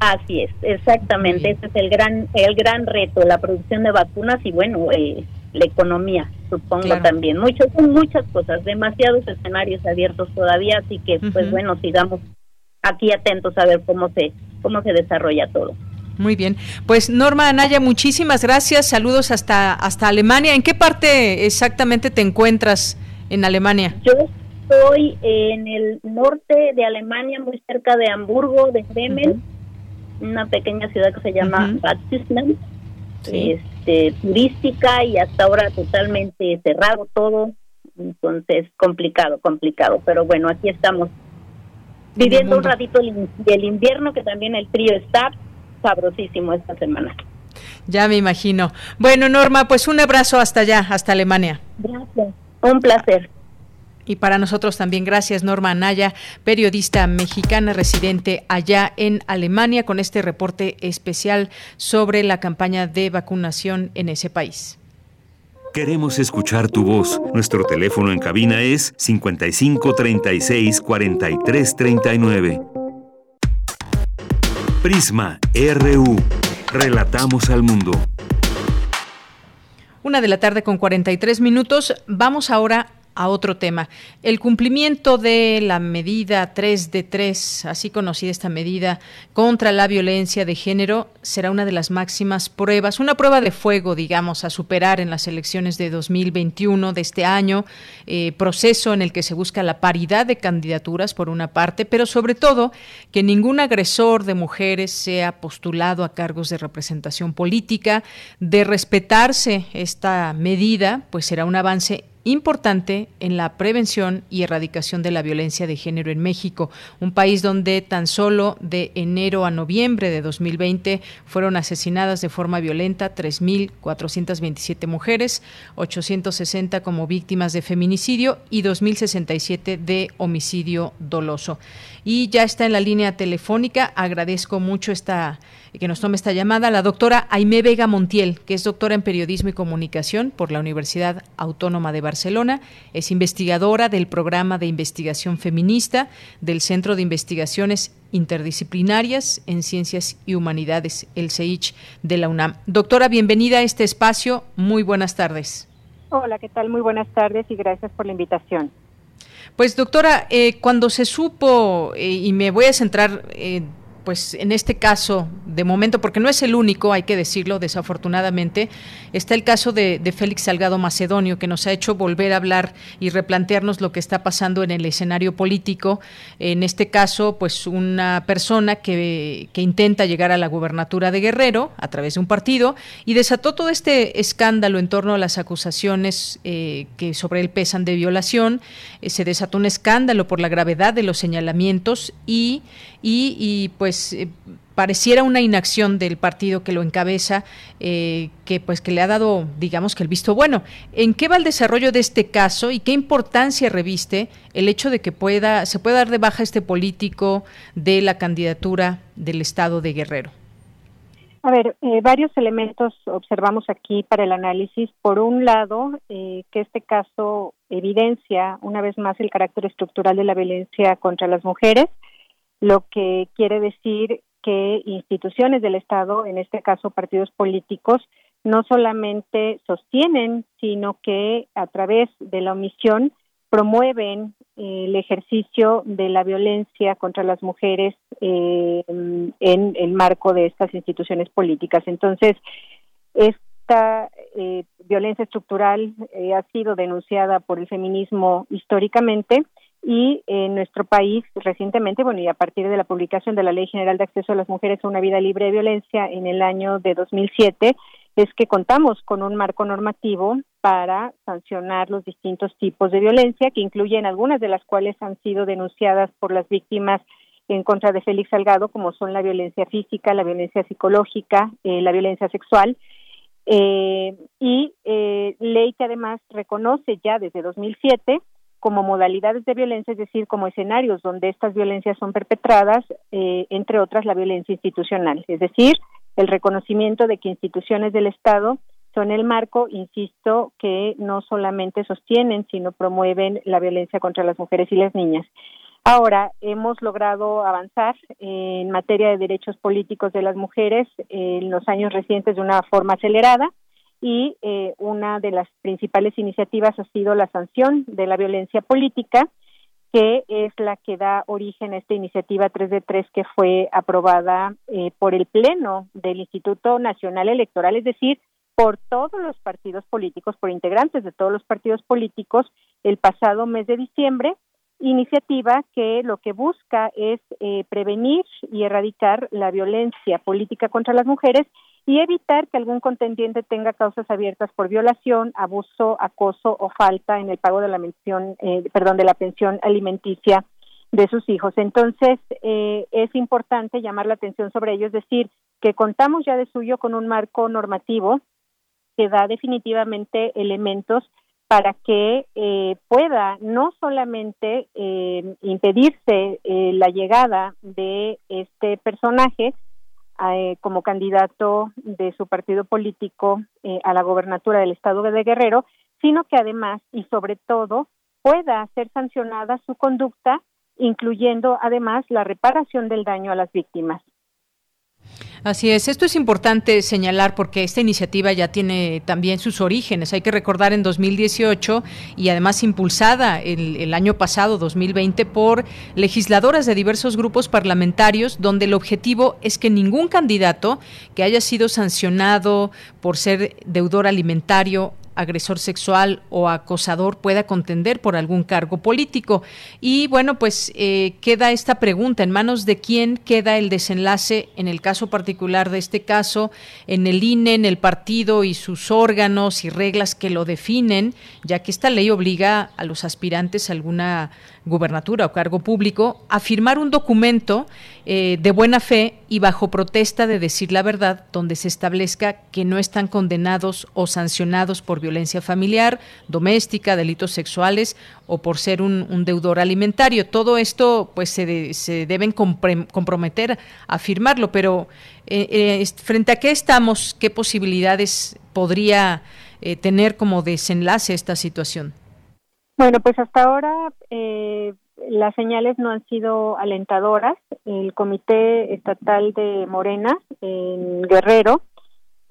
Speaker 10: Así es, exactamente, ese es el gran el gran reto, la producción de vacunas y bueno, eh, la economía, supongo también. Muchos, muchas cosas, demasiados escenarios abiertos todavía, así que pues bueno, sigamos aquí atentos a ver cómo se cómo se desarrolla todo.
Speaker 1: Muy bien. Pues Norma Anaya, muchísimas gracias. Saludos hasta, hasta Alemania. ¿En qué parte exactamente te encuentras en Alemania?
Speaker 10: Yo estoy en el norte de Alemania, muy cerca de Hamburgo, de Bremen, una pequeña ciudad que se llama Bad este, turística y hasta ahora totalmente cerrado todo. Entonces, complicado, complicado. Pero bueno, aquí estamos viviendo un ratito del invierno, que también el frío está sabrosísimo esta semana.
Speaker 1: Ya me imagino. Bueno, Norma, pues un abrazo hasta allá, hasta Alemania.
Speaker 10: Gracias. Un placer.
Speaker 1: Y para nosotros también, gracias Norma Anaya, periodista mexicana residente allá en Alemania, con este reporte especial sobre la campaña de vacunación en ese país.
Speaker 2: Queremos escuchar tu voz. Nuestro teléfono en cabina es 55 36 43 39. Prisma RU. Relatamos al mundo.
Speaker 1: Una de la tarde con 43 minutos. Vamos ahora a otro tema. El cumplimiento de la medida 3 de 3, así conocida esta medida contra la violencia de género, será una de las máximas pruebas, una prueba de fuego, digamos, a superar en las elecciones de 2021 de este año, eh, proceso en el que se busca la paridad de candidaturas, por una parte, pero sobre todo que ningún agresor de mujeres sea postulado a cargos de representación política. De respetarse esta medida, pues será un avance importante en la prevención y erradicación de la violencia de género en México, un país donde tan solo de enero a noviembre de 2020 fueron asesinadas de forma violenta 3.427 mujeres, 860 como víctimas de feminicidio y 2.067 de homicidio doloso. Y ya está en la línea telefónica, agradezco mucho esta que nos tome esta llamada, la doctora Aime Vega Montiel, que es doctora en Periodismo y Comunicación por la Universidad Autónoma de Barcelona, es investigadora del programa de investigación feminista del Centro de Investigaciones Interdisciplinarias en Ciencias y Humanidades, el CEICH de la UNAM. Doctora, bienvenida a este espacio. Muy buenas tardes.
Speaker 11: Hola, ¿qué tal? Muy buenas tardes y gracias por la invitación.
Speaker 1: Pues doctora, eh, cuando se supo, eh, y me voy a centrar eh, pues en este caso, de momento, porque no es el único, hay que decirlo, desafortunadamente, está el caso de, Félix Salgado Macedonio, que nos ha hecho volver a hablar y replantearnos lo que está pasando en el escenario político. En este caso, pues una persona que, intenta llegar a la gubernatura de Guerrero a través de un partido y desató todo este escándalo en torno a las acusaciones eh, que sobre él pesan de violación. Eh, se desató un escándalo por la gravedad de los señalamientos y, y, pues eh, pareciera una inacción del partido que lo encabeza eh, que pues que le ha dado digamos que el visto bueno. En qué va el desarrollo de este caso y qué importancia reviste el hecho de que pueda se pueda dar de baja este político de la candidatura del estado de Guerrero
Speaker 11: a ver, eh, varios elementos observamos aquí para el análisis. Por un lado, que este caso evidencia una vez más el carácter estructural de la violencia contra las mujeres, lo que quiere decir que instituciones del Estado, en este caso partidos políticos, no solamente sostienen, sino que a través de la omisión promueven eh, el ejercicio de la violencia contra las mujeres eh, en el marco de estas instituciones políticas. Entonces, esta eh, violencia estructural ha sido denunciada por el feminismo históricamente y en nuestro país recientemente, bueno, y a partir de la publicación de la Ley General de Acceso a las Mujeres a una Vida Libre de Violencia en el año de 2007, es que contamos con un marco normativo para sancionar los distintos tipos de violencia, que incluyen algunas de las cuales han sido denunciadas por las víctimas en contra de Félix Salgado, como son la violencia física, la violencia psicológica, eh, la violencia sexual, eh, y eh, ley que además reconoce ya desde 2007 como modalidades de violencia, es decir, como escenarios donde estas violencias son perpetradas, eh, entre otras la violencia institucional, es decir, el reconocimiento de que instituciones del Estado son el marco, insisto, que no solamente sostienen, sino promueven la violencia contra las mujeres y las niñas. Ahora, hemos logrado avanzar en materia de derechos políticos de las mujeres en los años recientes de una forma acelerada y eh, una de las principales iniciativas ha sido la sanción de la violencia política que es la que da origen a esta iniciativa 3 de 3 que fue aprobada eh, por el Pleno del Instituto Nacional Electoral, es decir, por todos los partidos políticos, por integrantes de todos los partidos políticos, el pasado mes de diciembre, iniciativa que lo que busca es eh, prevenir y erradicar la violencia política contra las mujeres y evitar que algún contendiente tenga causas abiertas por violación, abuso, acoso o falta en el pago de la mención, eh, perdón, de la pensión alimenticia de sus hijos. Entonces, eh, es importante llamar la atención sobre ello, es decir, que contamos ya de suyo con un marco normativo que da definitivamente elementos para que eh, pueda no solamente eh, impedirse eh, la llegada de este personaje eh, como candidato de su partido político a la gobernatura del estado de Guerrero, sino que además y sobre todo pueda ser sancionada su conducta, incluyendo además la reparación del daño a las víctimas.
Speaker 1: Así es, esto es importante señalar porque esta iniciativa ya tiene también sus orígenes. Hay que recordar en 2018 y además impulsada el, año pasado, 2020, por legisladoras de diversos grupos parlamentarios, donde el objetivo es que ningún candidato que haya sido sancionado por ser deudor alimentario agresor sexual o acosador pueda contender por algún cargo político. Y bueno, pues eh, queda esta pregunta, ¿en manos de quién queda el desenlace en el caso particular de este caso, en el INE, en el partido y sus órganos y reglas que lo definen, ya que esta ley obliga a los aspirantes a alguna gubernatura o cargo público a firmar un documento eh, de buena fe y bajo protesta de decir la verdad, donde se establezca que no están condenados o sancionados por violencia familiar, doméstica, delitos sexuales o por ser un, deudor alimentario. Todo esto, pues, se, se deben comprometer a firmarlo, pero eh, eh, frente a qué estamos, qué posibilidades podría tener como desenlace esta situación.
Speaker 11: Bueno, pues hasta ahora eh, las señales no han sido alentadoras. El Comité Estatal de Morena en Guerrero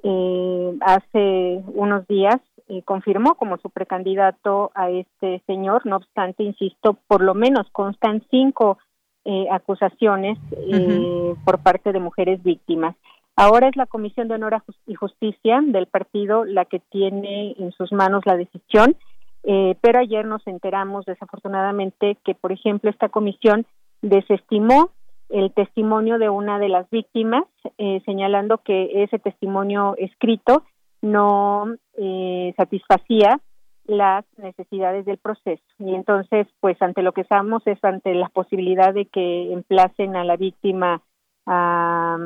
Speaker 11: eh, hace unos días eh, confirmó como su precandidato a este señor. No obstante, insisto, por lo menos constan cinco eh, acusaciones eh, por parte de mujeres víctimas. Ahora es la Comisión de Honor y Justicia del partido la que tiene en sus manos la decisión eh, pero ayer nos enteramos desafortunadamente que, por ejemplo, esta comisión desestimó el testimonio de una de las víctimas, eh, señalando que ese testimonio escrito no eh, satisfacía las necesidades del proceso. Y entonces, pues ante lo que estamos es ante la posibilidad de que emplacen a la víctima a,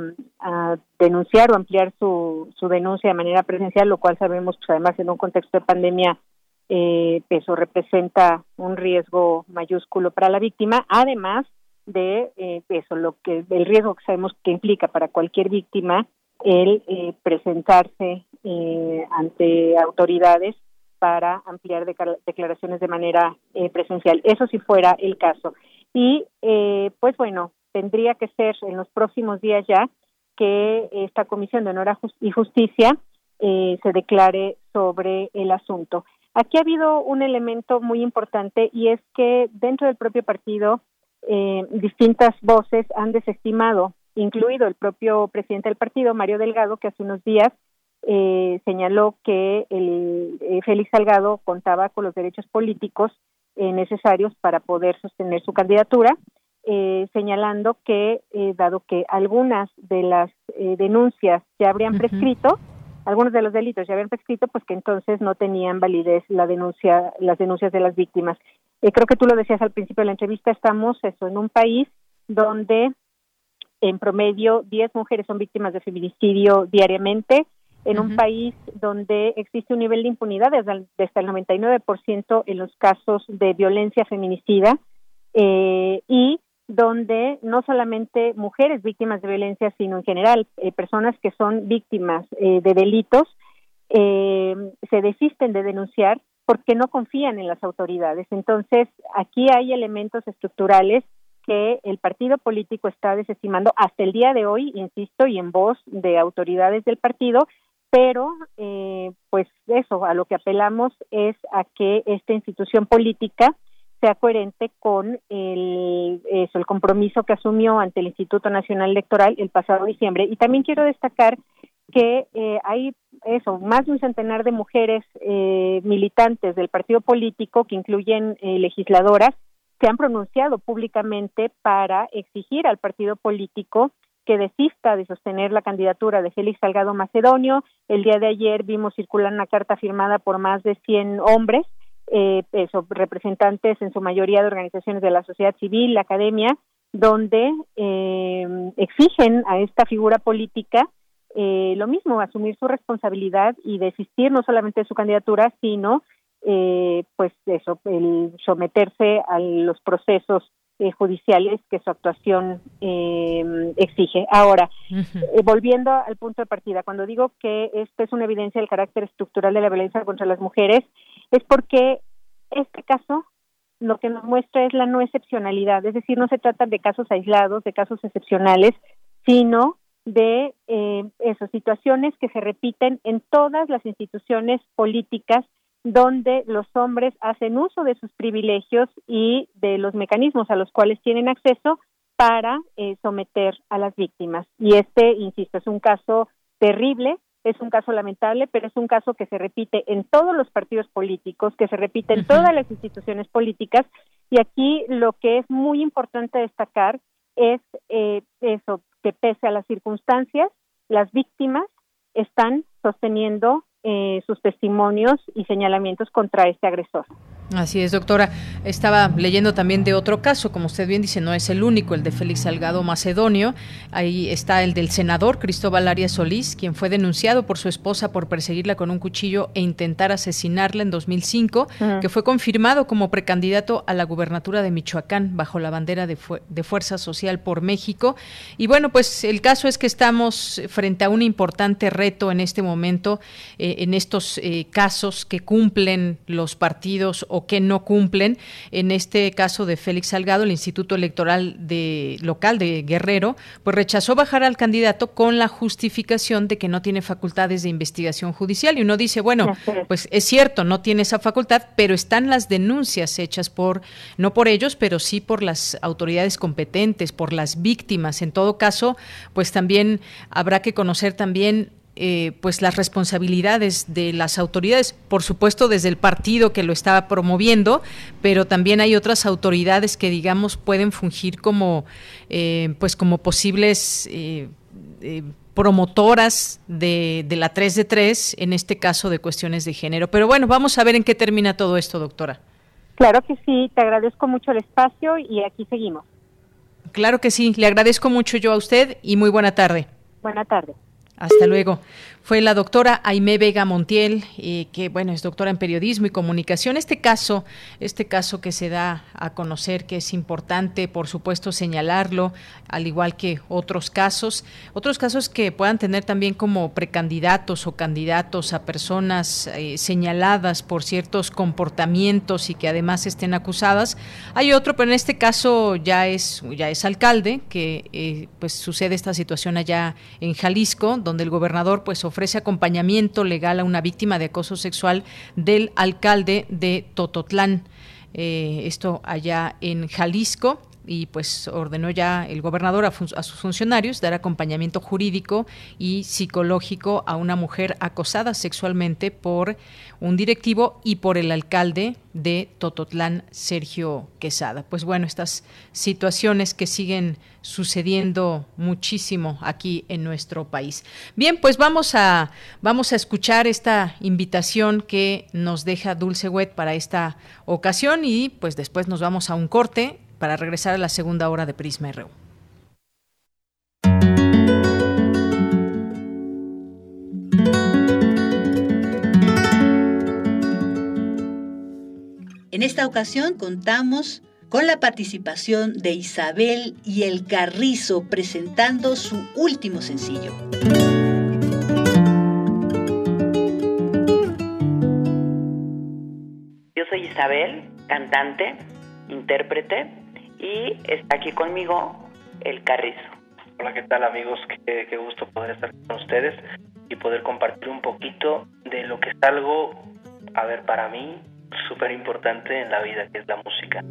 Speaker 11: denunciar o ampliar su, su denuncia de manera presencial, lo cual sabemos, pues además en un contexto de pandemia eh, eso representa un riesgo mayúsculo para la víctima, además de eh, eso, lo que el riesgo que sabemos que implica para cualquier víctima el eh, presentarse eh, ante autoridades para ampliar declaraciones de manera presencial. Eso si fuera el caso. Y pues bueno, tendría que ser en los próximos días ya que esta Comisión de Honor y Justicia se declare sobre el asunto. Aquí ha habido un elemento muy importante y es que dentro del propio partido eh, distintas voces han desestimado, incluido el propio presidente del partido, Mario Delgado, que hace unos días eh, señaló que el eh, Félix Salgado contaba con los derechos políticos necesarios para poder sostener su candidatura, señalando que dado que algunas de las denuncias ya habrían prescrito, algunos de los delitos ya habían prescrito, pues que entonces no tenían validez la denuncia, las denuncias de las víctimas. Eh, creo que tú lo decías al principio de la entrevista, estamos eso en un país donde en promedio 10 mujeres son víctimas de feminicidio diariamente, en un país donde existe un nivel de impunidad desde hasta el 99% en los casos de violencia feminicida eh, y donde no solamente mujeres víctimas de violencia, sino en general eh, personas que son víctimas eh, de delitos, eh, se desisten de denunciar porque no confían en las autoridades. Entonces, aquí hay elementos estructurales que el partido político está desestimando hasta el día de hoy, insisto, y en voz de autoridades del partido, pero pues eso, a lo que apelamos es a que esta institución política sea coherente con el, eso, el compromiso que asumió ante el Instituto Nacional Electoral el pasado diciembre. Y también quiero destacar que eh, hay eso, más de un centenar de mujeres eh, militantes del partido político que incluyen eh, legisladoras se han pronunciado públicamente para exigir al partido político que desista de sostener la candidatura de Félix Salgado Macedonio. El día de ayer vimos circular una carta firmada por más de 100 hombres, eh, eso, representantes en su mayoría de organizaciones de la sociedad civil, la academia, donde eh, exigen a esta figura política eh, lo mismo, asumir su responsabilidad y desistir no solamente de su candidatura, sino eh, pues eso, el someterse a los procesos eh, judiciales que su actuación eh, exige. Ahora, eh, volviendo al punto de partida, cuando digo que esto es una evidencia del carácter estructural de la violencia contra las mujeres, es porque este caso lo que nos muestra es la no excepcionalidad, es decir, no se trata de casos aislados, de casos excepcionales, sino de eh, esas situaciones que se repiten en todas las instituciones políticas donde los hombres hacen uso de sus privilegios y de los mecanismos a los cuales tienen acceso para eh, someter a las víctimas. Y este, insisto, es un caso terrible, es un caso lamentable, pero es un caso que se repite en todos los partidos políticos, que se repite en todas las instituciones políticas. Y aquí lo que es muy importante destacar es eh, eso, que pese a las circunstancias, las víctimas están sosteniendo eh, sus testimonios y señalamientos contra este agresor.
Speaker 1: Así es, doctora. Estaba leyendo también de otro caso, como usted bien dice, no es el único, el de Félix Salgado Macedonio. Ahí está el del senador Cristóbal Arias Solís, quien fue denunciado por su esposa por perseguirla con un cuchillo e intentar asesinarla en 2005, que fue confirmado como precandidato a la gubernatura de Michoacán bajo la bandera de, de, Fuerza Social por México. Y bueno, pues el caso es que estamos frente a un importante reto en este momento, eh, en estos eh, casos que cumplen los partidos o que no cumplen. En este caso de Félix Salgado, el Instituto Electoral de, local de Guerrero, pues rechazó bajar al candidato con la justificación de que no tiene facultades de investigación judicial. Y uno dice, bueno, pues es cierto, no tiene esa facultad, pero están las denuncias hechas por, no por ellos, pero sí por las autoridades competentes, por las víctimas. En todo caso, pues también habrá que conocer también eh, pues las responsabilidades de las autoridades, por supuesto desde el partido que lo estaba promoviendo, pero también hay otras autoridades que digamos pueden fungir como eh, pues como posibles eh, promotoras de, de, la 3 de 3, en este caso de cuestiones de género. Pero bueno, vamos a ver en qué termina todo esto, doctora.
Speaker 11: Claro que sí, te agradezco mucho el espacio y aquí seguimos.
Speaker 1: Claro que sí, le agradezco mucho yo a usted y muy buena tarde.
Speaker 11: Buena tarde.
Speaker 1: Hasta luego fue la doctora Aimé Vega Montiel, eh, que bueno, es doctora en periodismo y comunicación. Este caso, este caso que se da a conocer, que es importante, por supuesto, señalarlo, al igual que otros casos, otros casos que puedan tener también como precandidatos o candidatos a personas eh, señaladas por ciertos comportamientos y que además estén acusadas. Hay otro, pero en este caso ya es, ya es alcalde, que eh, pues sucede esta situación allá en Jalisco, donde el gobernador pues ofrece ofrece acompañamiento legal a una víctima de acoso sexual del alcalde de Tototlán. Eh, esto allá en Jalisco y pues ordenó ya el gobernador a, sus funcionarios dar acompañamiento jurídico y psicológico a una mujer acosada sexualmente por un directivo y por el alcalde de Tototlán, Sergio Quesada. Pues bueno, estas situaciones que siguen sucediendo muchísimo aquí en nuestro país. Bien, pues vamos a vamos a escuchar esta invitación que nos deja Dulce Wet para esta ocasión y pues después nos vamos a un corte para regresar a la segunda hora de Prisma RU.
Speaker 12: En esta ocasión contamos con la participación de Isabel y el Carrizo presentando su último sencillo.
Speaker 13: Yo soy Isabel, cantante, intérprete y está aquí conmigo el Carrizo.
Speaker 14: Hola, ¿qué tal amigos? Qué, gusto poder estar con ustedes y poder compartir un poquito de lo que es algo, a ver, para mí súper importante en la vida, que es la música.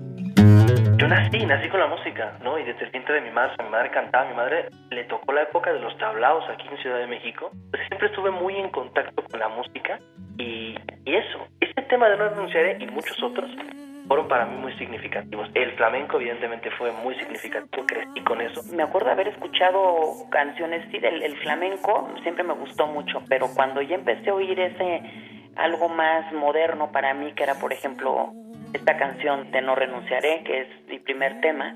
Speaker 14: Yo nací, nací con la música, ¿no? Y desde vientre de mi madre, mi madre cantaba, mi madre le tocó la época de los tablaos aquí en Ciudad de México. Pues siempre estuve muy en contacto con la música y, y eso, ese tema de no renunciaré y muchos otros fueron para mí muy significativos. El flamenco evidentemente fue muy significativo, crecí con eso.
Speaker 13: Me acuerdo haber escuchado canciones, sí, del el flamenco, siempre me gustó mucho, pero cuando ya empecé a oír ese algo más moderno para mí, que era por ejemplo esta canción de No renunciaré, que es mi primer tema,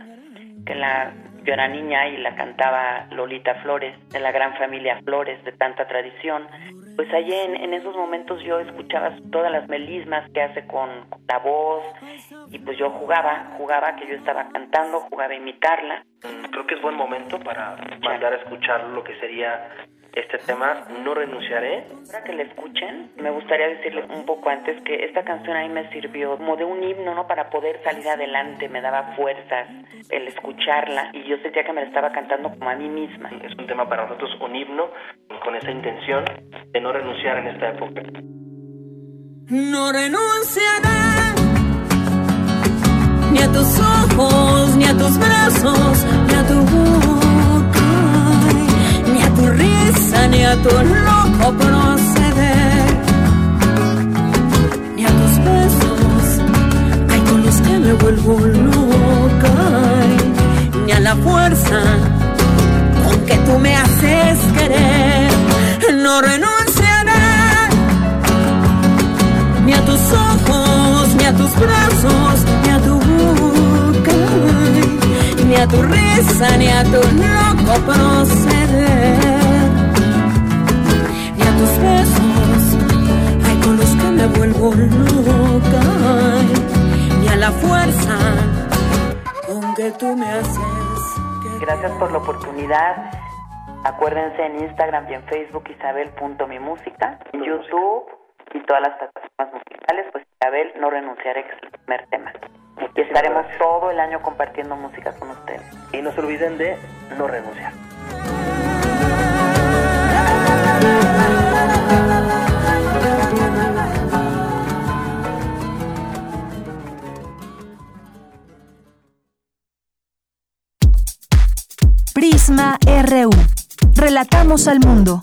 Speaker 13: que la yo era niña y la cantaba Lolita Flores, de la gran familia Flores, de tanta tradición. Pues allí en, esos momentos yo escuchaba todas las melismas que hace con, la voz y pues yo jugaba, jugaba que yo estaba cantando, jugaba a imitarla.
Speaker 14: Creo que es buen momento para mandar a escuchar lo que sería este tema No renunciaré.
Speaker 13: Para que la escuchen, me gustaría decirles un poco antes que esta canción a mí me sirvió como de un himno, ¿no? Para poder salir adelante, me daba fuerzas el escucharla y yo sentía que me la estaba cantando como a mí misma.
Speaker 14: Es un tema para nosotros, un himno con esa intención de no renunciar en esta época.
Speaker 15: No renunciaré ni a tus ojos, ni a tus brazos, ni a tu tu risa, ni a tu loco proceder, ni a tus besos, hay con los que me vuelvo loca, ni a la fuerza con que tú me haces querer, no renunciaré. Ni a tus ojos, ni a tus brazos, ni a tu ni a tu risa, ni a tu loco proceder. vuelvo loca y a la fuerza con que tú me haces.
Speaker 13: Gracias por la oportunidad. Acuérdense en Instagram y en Facebook isabel.mimúsica, en YouTube y todas las plataformas musicales, pues Isabel no renunciaré que es el primer tema. Y estaremos todo el año compartiendo música con ustedes.
Speaker 14: Y no se olviden de no renunciar.
Speaker 16: Prisma RU. Relatamos al mundo.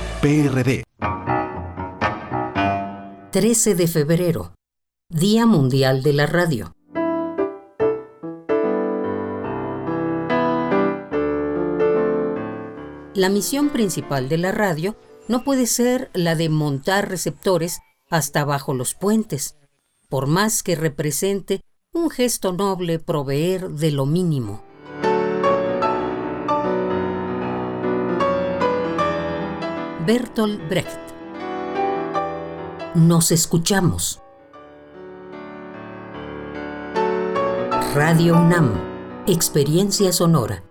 Speaker 17: PRD.
Speaker 18: 13 de febrero, Día Mundial de la Radio. La misión principal de la radio no puede ser la de montar receptores hasta bajo los puentes, por más que represente un gesto noble proveer de lo mínimo. Bertolt Brecht. Nos escuchamos. Radio UNAM, Experiencia Sonora.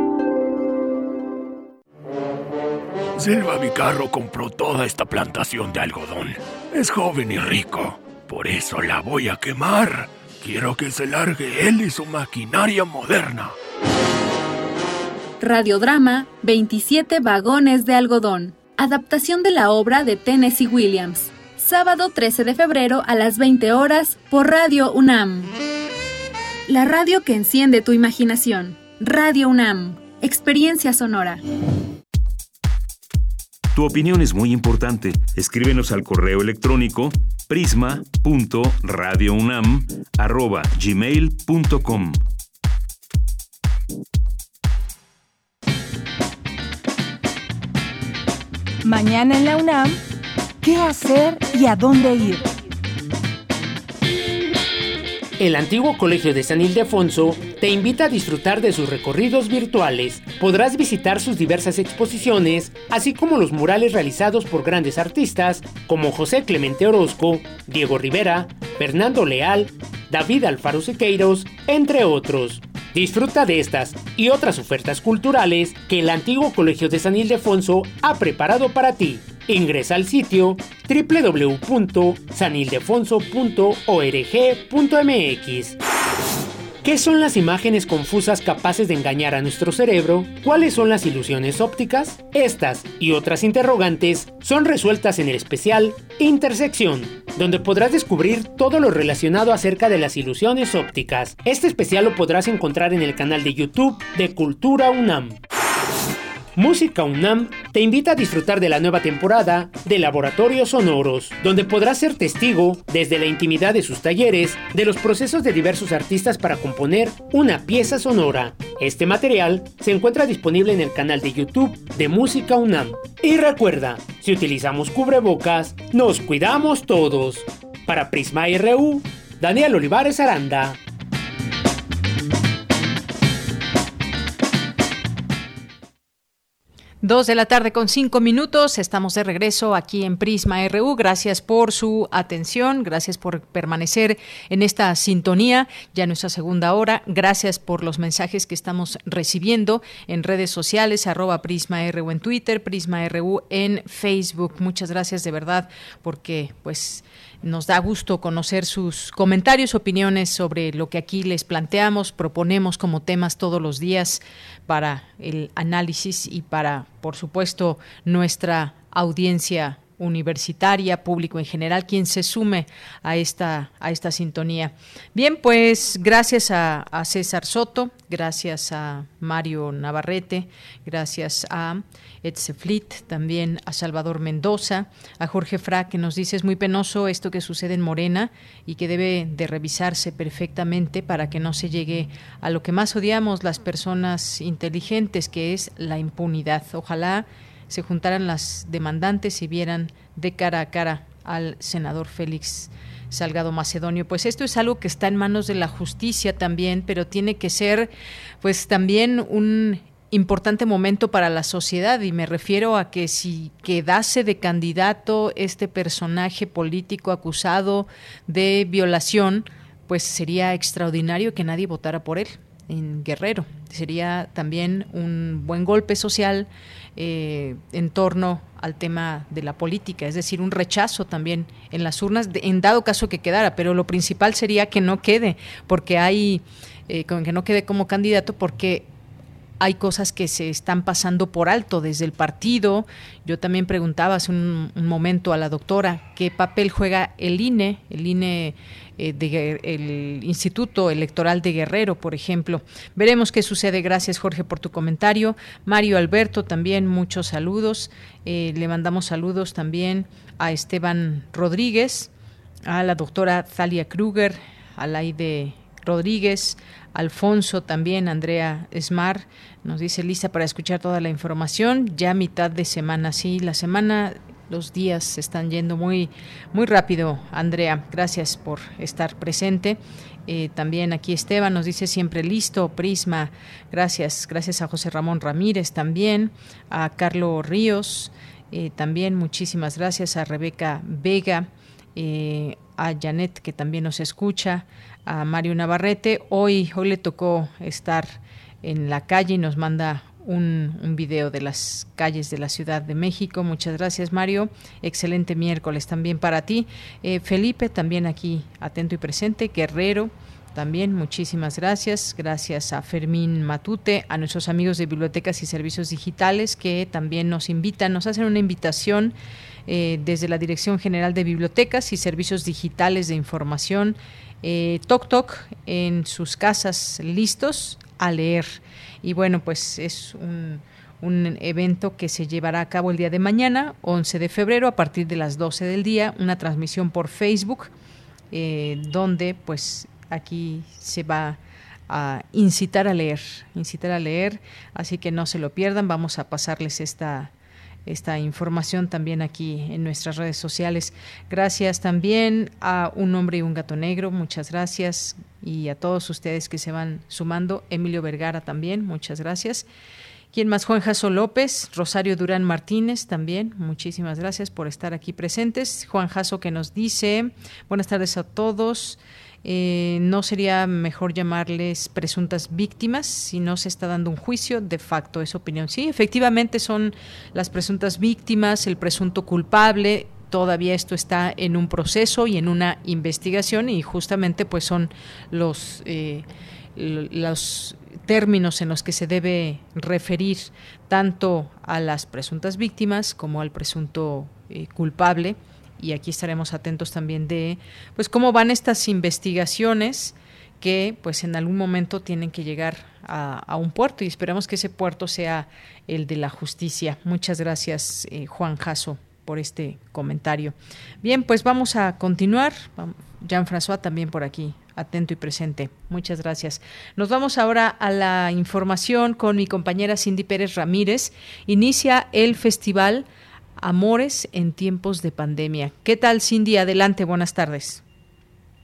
Speaker 19: Silva Vicarro compró toda esta plantación de algodón. Es joven y rico. Por eso la voy a quemar. Quiero que se largue él y su maquinaria moderna.
Speaker 20: Radiodrama 27 vagones de algodón. Adaptación de la obra de Tennessee Williams. Sábado 13 de febrero a las 20 horas por Radio UNAM. La radio que enciende tu imaginación. Radio UNAM. Experiencia sonora.
Speaker 2: Tu opinión es muy importante. Escríbenos al correo electrónico prisma.radiounam@gmail.com.
Speaker 3: Mañana en la UNAM, ¿qué hacer y a dónde ir?
Speaker 4: El antiguo Colegio de San Ildefonso te invita a disfrutar de sus recorridos virtuales. Podrás visitar sus diversas exposiciones, así como los murales realizados por grandes artistas como José Clemente Orozco, Diego Rivera, Fernando Leal, David Alfaro Sequeiros, entre otros. Disfruta de estas y otras ofertas culturales que el antiguo Colegio de San Ildefonso ha preparado para ti. Ingresa al sitio www.sanildefonso.org.mx. ¿Qué son las imágenes confusas capaces de engañar a nuestro cerebro? ¿Cuáles son las ilusiones ópticas? Estas y otras interrogantes son resueltas en el especial Intersección, donde podrás descubrir todo lo relacionado acerca de las ilusiones ópticas. Este especial lo podrás encontrar en el canal de YouTube de Cultura UNAM. Música UNAM te invita a disfrutar de la nueva temporada de Laboratorios Sonoros, donde podrás ser testigo, desde la intimidad de sus talleres, de los procesos de diversos artistas para componer una pieza sonora. Este material se encuentra disponible en el canal de YouTube de Música UNAM. Y recuerda, si utilizamos cubrebocas, nos cuidamos todos. Para Prisma RU, Daniel Olivares Aranda.
Speaker 1: Dos de la tarde con cinco minutos. Estamos de regreso aquí en Prisma RU. Gracias por su atención. Gracias por permanecer en esta sintonía ya nuestra segunda hora. Gracias por los mensajes que estamos recibiendo en redes sociales, arroba Prisma RU en Twitter, Prisma RU en Facebook. Muchas gracias de verdad porque pues nos da gusto conocer sus comentarios, opiniones sobre lo que aquí les planteamos, proponemos como temas todos los días para el análisis y para, por supuesto, nuestra audiencia universitaria, público en general, quien se sume a esta, a esta sintonía. Bien, pues gracias a, a César Soto, gracias a Mario Navarrete, gracias a Etzeflit, también a Salvador Mendoza, a Jorge Fra, que nos dice es muy penoso esto que sucede en Morena y que debe de revisarse perfectamente para que no se llegue a lo que más odiamos las personas inteligentes, que es la impunidad. Ojalá se juntaran las demandantes y vieran de cara a cara al senador Félix Salgado Macedonio. Pues esto es algo que está en manos de la justicia también, pero tiene que ser pues también un importante momento para la sociedad y me refiero a que si quedase de candidato este personaje político acusado de violación, pues sería extraordinario que nadie votara por él en Guerrero. Sería también un buen golpe social eh, en torno al tema de la política, es decir, un rechazo también en las urnas, en dado caso que quedara, pero lo principal sería que no quede, porque hay, eh, que no quede como candidato, porque hay cosas que se están pasando por alto desde el partido. Yo también preguntaba hace un, momento a la doctora qué papel juega el INE, el INE eh, de, el Instituto Electoral de Guerrero, por ejemplo. Veremos qué sucede. Gracias, Jorge, por tu comentario. Mario Alberto, también muchos saludos. Eh, le mandamos saludos también a Esteban Rodríguez, a la doctora Thalia Kruger, a Laide Rodríguez, Alfonso también, Andrea Esmar, nos dice lista para escuchar toda la información, ya mitad de semana, sí, la semana, los días se están yendo muy, muy rápido, Andrea, gracias por estar presente. Eh, también aquí Esteban nos dice siempre listo, Prisma, gracias, gracias a José Ramón Ramírez también, a Carlos Ríos, eh, también muchísimas gracias a Rebeca Vega, eh, a Janet que también nos escucha, a Mario Navarrete. Hoy, hoy le tocó estar en la calle y nos manda un, video de las calles de la Ciudad de México. Muchas gracias, Mario. Excelente miércoles también para ti. Eh, Felipe, también aquí atento y presente. Guerrero, también muchísimas gracias. Gracias a Fermín Matute, a nuestros amigos de Bibliotecas y Servicios Digitales que también nos invitan, nos hacen una invitación eh, desde la Dirección General de Bibliotecas y Servicios Digitales de Información eh, Toc Toc en sus casas listos a leer. Y bueno, pues es un, evento que se llevará a cabo el día de mañana, 11 de febrero, a partir de las 12 del día, una transmisión por Facebook, eh, donde pues aquí se va a incitar a leer, incitar a leer, así que no se lo pierdan, vamos a pasarles esta esta información también aquí en nuestras redes sociales. Gracias también a Un Hombre y un Gato Negro, muchas gracias. Y a todos ustedes que se van sumando. Emilio Vergara también, muchas gracias. ¿Quién más? Juan Jaso López, Rosario Durán Martínez también, muchísimas gracias por estar aquí presentes. Juan Jaso que nos dice, buenas tardes a todos. Eh, no sería mejor llamarles presuntas víctimas si no se está dando un juicio de facto, es opinión. Sí, efectivamente son las presuntas víctimas, el presunto culpable, todavía esto está en un proceso y en una investigación y justamente pues son los eh, los términos en los que se debe referir tanto a las presuntas víctimas como al presunto eh, culpable y aquí estaremos atentos también de pues cómo van estas investigaciones que pues en algún momento tienen que llegar a, un puerto y esperamos que ese puerto sea el de la justicia. Muchas gracias eh, Juan Jasso por este comentario. Bien, pues vamos a continuar. Jean-François también por aquí, atento y presente. Muchas gracias. Nos vamos ahora a la información con mi compañera Cindy Pérez Ramírez. Inicia el festival Amores en tiempos de pandemia. ¿Qué tal, Cindy? Adelante, buenas tardes.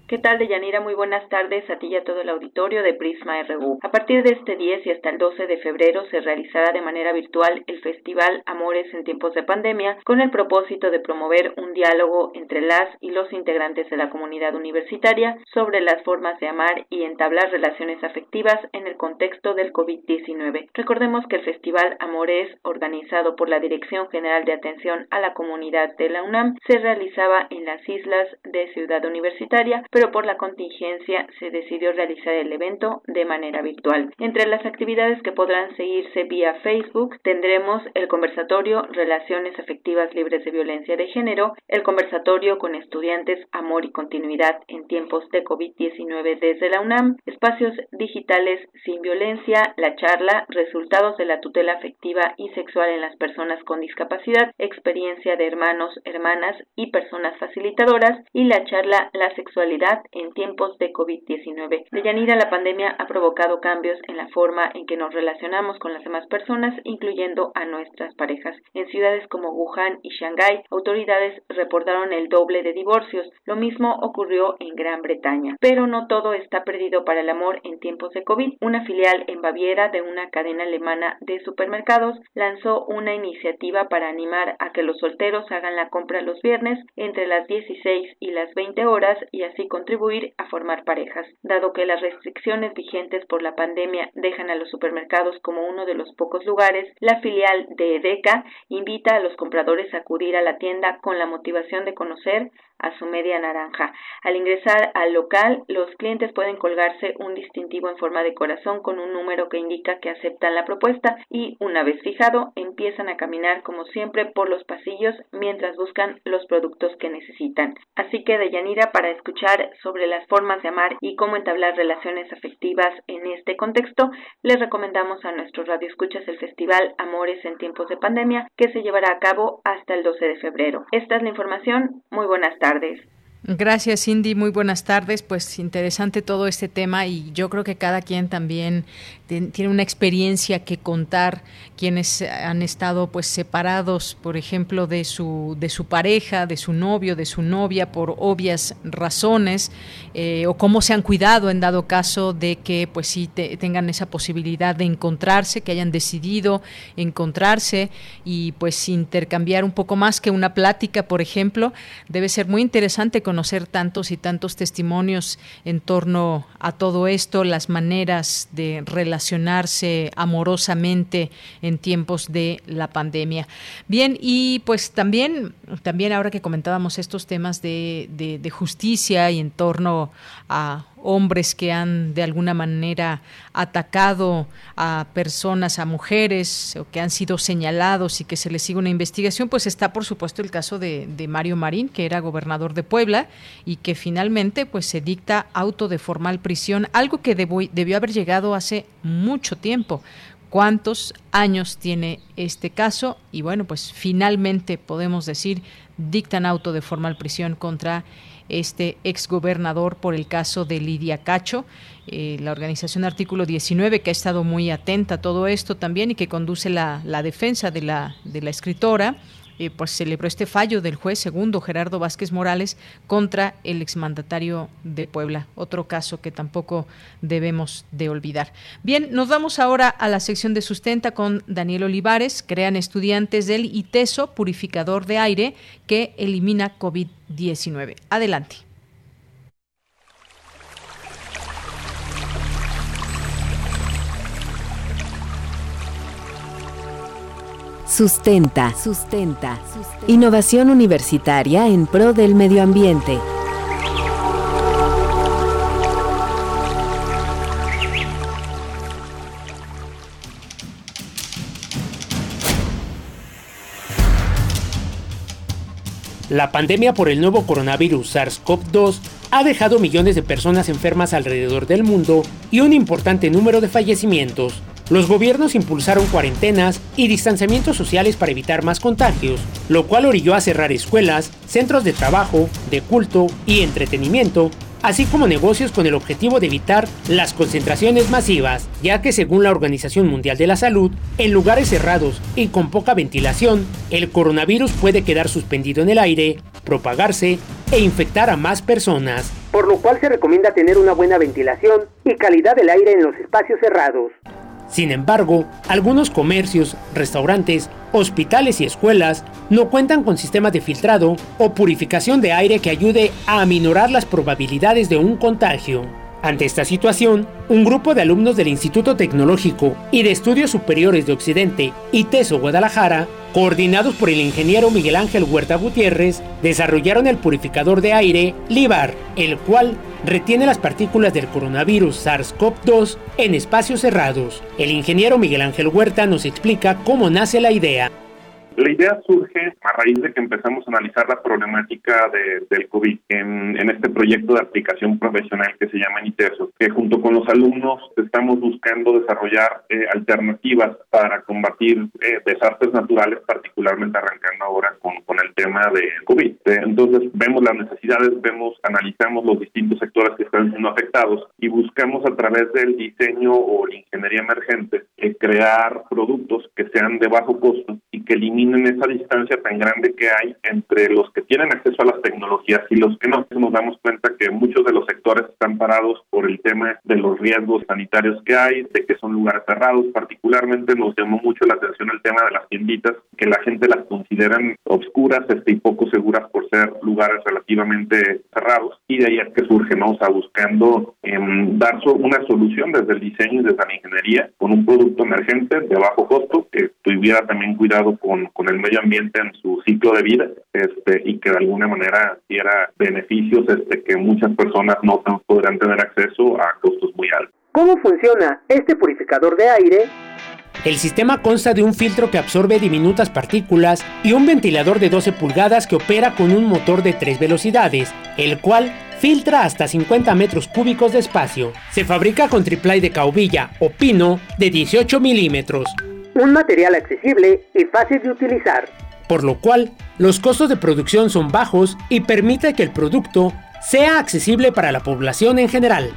Speaker 21: ¿Qué tal, Deyanira? Muy buenas tardes a ti y a todo el auditorio de Prisma RU. A partir de este 10 y hasta el 12 de febrero se realizará de manera virtual el Festival Amores en tiempos de pandemia con el propósito de promover un diálogo entre las y los integrantes de la comunidad universitaria sobre las formas de amar y entablar relaciones afectivas en el contexto del COVID-19. Recordemos que el Festival Amores, organizado por la Dirección General de Atención a la Comunidad de la UNAM, se realizaba en las islas de Ciudad Universitaria, pero por la contingencia se decidió realizar el evento de manera virtual. Entre las actividades que podrán seguirse vía Facebook tendremos el conversatorio Relaciones afectivas libres de violencia de género, el conversatorio con estudiantes Amor y continuidad en tiempos de COVID-19 desde la UNAM, espacios digitales sin violencia, la charla Resultados de la tutela afectiva y sexual en las personas con discapacidad, experiencia de hermanos, hermanas y personas facilitadoras y la charla La sexualidad en tiempos de COVID-19. Deyanira, la pandemia ha provocado cambios en la forma en que nos relacionamos con las demás personas, incluyendo a nuestras parejas. En ciudades como Wuhan y Shanghái, autoridades reportaron el doble de divorcios. Lo mismo ocurrió en Gran Bretaña. Pero no todo está perdido para el amor en tiempos de COVID. Una filial en Baviera de una cadena alemana de supermercados lanzó una iniciativa para animar a que los solteros hagan la compra los viernes entre las 16 y las 20 horas y así contribuir a formar parejas. Dado que las restricciones vigentes por la pandemia dejan a los supermercados como uno de los pocos lugares, la filial de EDECA invita a los compradores a acudir a la tienda con la motivación de conocer a su media naranja. Al ingresar al local, los clientes pueden colgarse un distintivo en forma de corazón con un número que indica que aceptan la propuesta y, una vez fijado, empiezan a caminar como siempre por los pasillos mientras buscan los productos que necesitan. Así que, Deyanira, para escuchar sobre las formas de amar y cómo entablar relaciones afectivas en este contexto, les recomendamos a nuestros radioescuchas el Festival Amores en tiempos de pandemia que se llevará a cabo hasta el 12 de febrero. Esta es la información. Muy buenas tardes tardes.
Speaker 1: Gracias, Cindy. Muy buenas tardes. Pues interesante todo este tema y yo creo que cada quien también tiene una experiencia que contar quienes han estado pues separados por ejemplo de su de su pareja de su novio de su novia por obvias razones eh, o cómo se han cuidado en dado caso de que pues sí tengan esa posibilidad de encontrarse que hayan decidido encontrarse y pues intercambiar un poco más que una plática por ejemplo debe ser muy interesante conocer tantos y tantos testimonios en torno a todo esto las maneras de relacionar relacionarse amorosamente en tiempos de la pandemia. Bien, y pues también, también ahora que comentábamos estos temas de, de justicia y en torno a hombres que han de alguna manera atacado a personas, a mujeres, o que han sido señalados y que se les sigue una investigación, pues está por supuesto el caso de, Mario Marín, que era gobernador de Puebla y que finalmente pues se dicta auto de formal prisión, algo que debió haber llegado hace mucho tiempo. Cuántos años tiene este caso y bueno, pues finalmente podemos decir dictan auto de formal prisión contra este exgobernador por el caso de Lidia Cacho. Eh, la organización Artículo 19, que ha estado muy atenta a todo esto también y que conduce la, la defensa de la, de la escritora, eh, pues celebró este fallo del juez segundo Gerardo Vázquez Morales contra el exmandatario de Puebla. Otro caso que tampoco debemos de olvidar. Bien, nos vamos ahora a la sección de sustenta con Daniel Olivares. Crean estudiantes del ITESO, purificador de aire, que elimina COVID-19. Adelante.
Speaker 22: Sustenta. Sustenta. Innovación universitaria en pro del medio ambiente.
Speaker 4: La pandemia por el nuevo coronavirus SARS-CoV-2 ha dejado millones de personas enfermas alrededor del mundo y un importante número de fallecimientos. Los gobiernos impulsaron cuarentenas y distanciamientos sociales para evitar más contagios, lo cual orilló a cerrar escuelas, centros de trabajo, de culto y entretenimiento, así como negocios con el objetivo de evitar las concentraciones masivas, ya que según la Organización Mundial de la Salud, en lugares cerrados y con poca ventilación, el coronavirus puede quedar suspendido en el aire, propagarse e infectar a más personas, por lo cual se recomienda tener una buena ventilación y calidad del aire en los espacios cerrados. Sin embargo, algunos comercios, restaurantes, hospitales y escuelas no cuentan con sistemas de filtrado o purificación de aire que ayude a aminorar las probabilidades de un contagio. Ante esta situación, un grupo de alumnos del Instituto Tecnológico y de Estudios Superiores de Occidente, ITESO Guadalajara, coordinados por el ingeniero Miguel Ángel Huerta Gutiérrez, desarrollaron el purificador de aire LIBAR, el cual retiene las partículas del coronavirus SARS-CoV-2 en espacios cerrados. El ingeniero Miguel Ángel Huerta nos explica cómo nace la idea.
Speaker 23: La idea surge a raíz de que empezamos a analizar la problemática del COVID en, este proyecto de aplicación profesional que se llama ITESO, que junto con los alumnos estamos buscando desarrollar eh, alternativas para combatir eh, desastres naturales, particularmente arrancando ahora con, con el tema de COVID. Eh, entonces vemos las necesidades, vemos, analizamos los distintos sectores que están siendo afectados y buscamos a través del diseño o la ingeniería emergente crear productos que sean de bajo costo y que eliminen en esa distancia tan grande que hay entre los que tienen acceso a las tecnologías y los que no. Nos damos cuenta que muchos de los sectores están parados por el tema de los riesgos sanitarios que hay, de que son lugares cerrados. Particularmente nos llamó mucho la atención el tema de las tienditas, que la gente las consideran obscuras este, y poco seguras por ser lugares relativamente cerrados. Y de ahí es que surge, ¿no? O sea, buscando em, dar una solución desde el diseño y desde la ingeniería con un producto emergente de bajo costo que tuviera también cuidado con el medio ambiente en su ciclo de vida este, y que de alguna manera diera beneficios este, que muchas personas no podrán tener acceso a costos muy altos.
Speaker 24: ¿Cómo funciona este purificador de aire?
Speaker 4: El sistema consta de un filtro que absorbe diminutas partículas y un ventilador de 12 pulgadas que opera con un motor de 3 velocidades, el cual filtra hasta 50 metros cúbicos de espacio. Se fabrica con triplay de caubilla o pino de 18 milímetros.
Speaker 24: Un material accesible y fácil de utilizar.
Speaker 4: Por lo cual, los costos de producción son bajos y permite que el producto sea accesible para la población en general.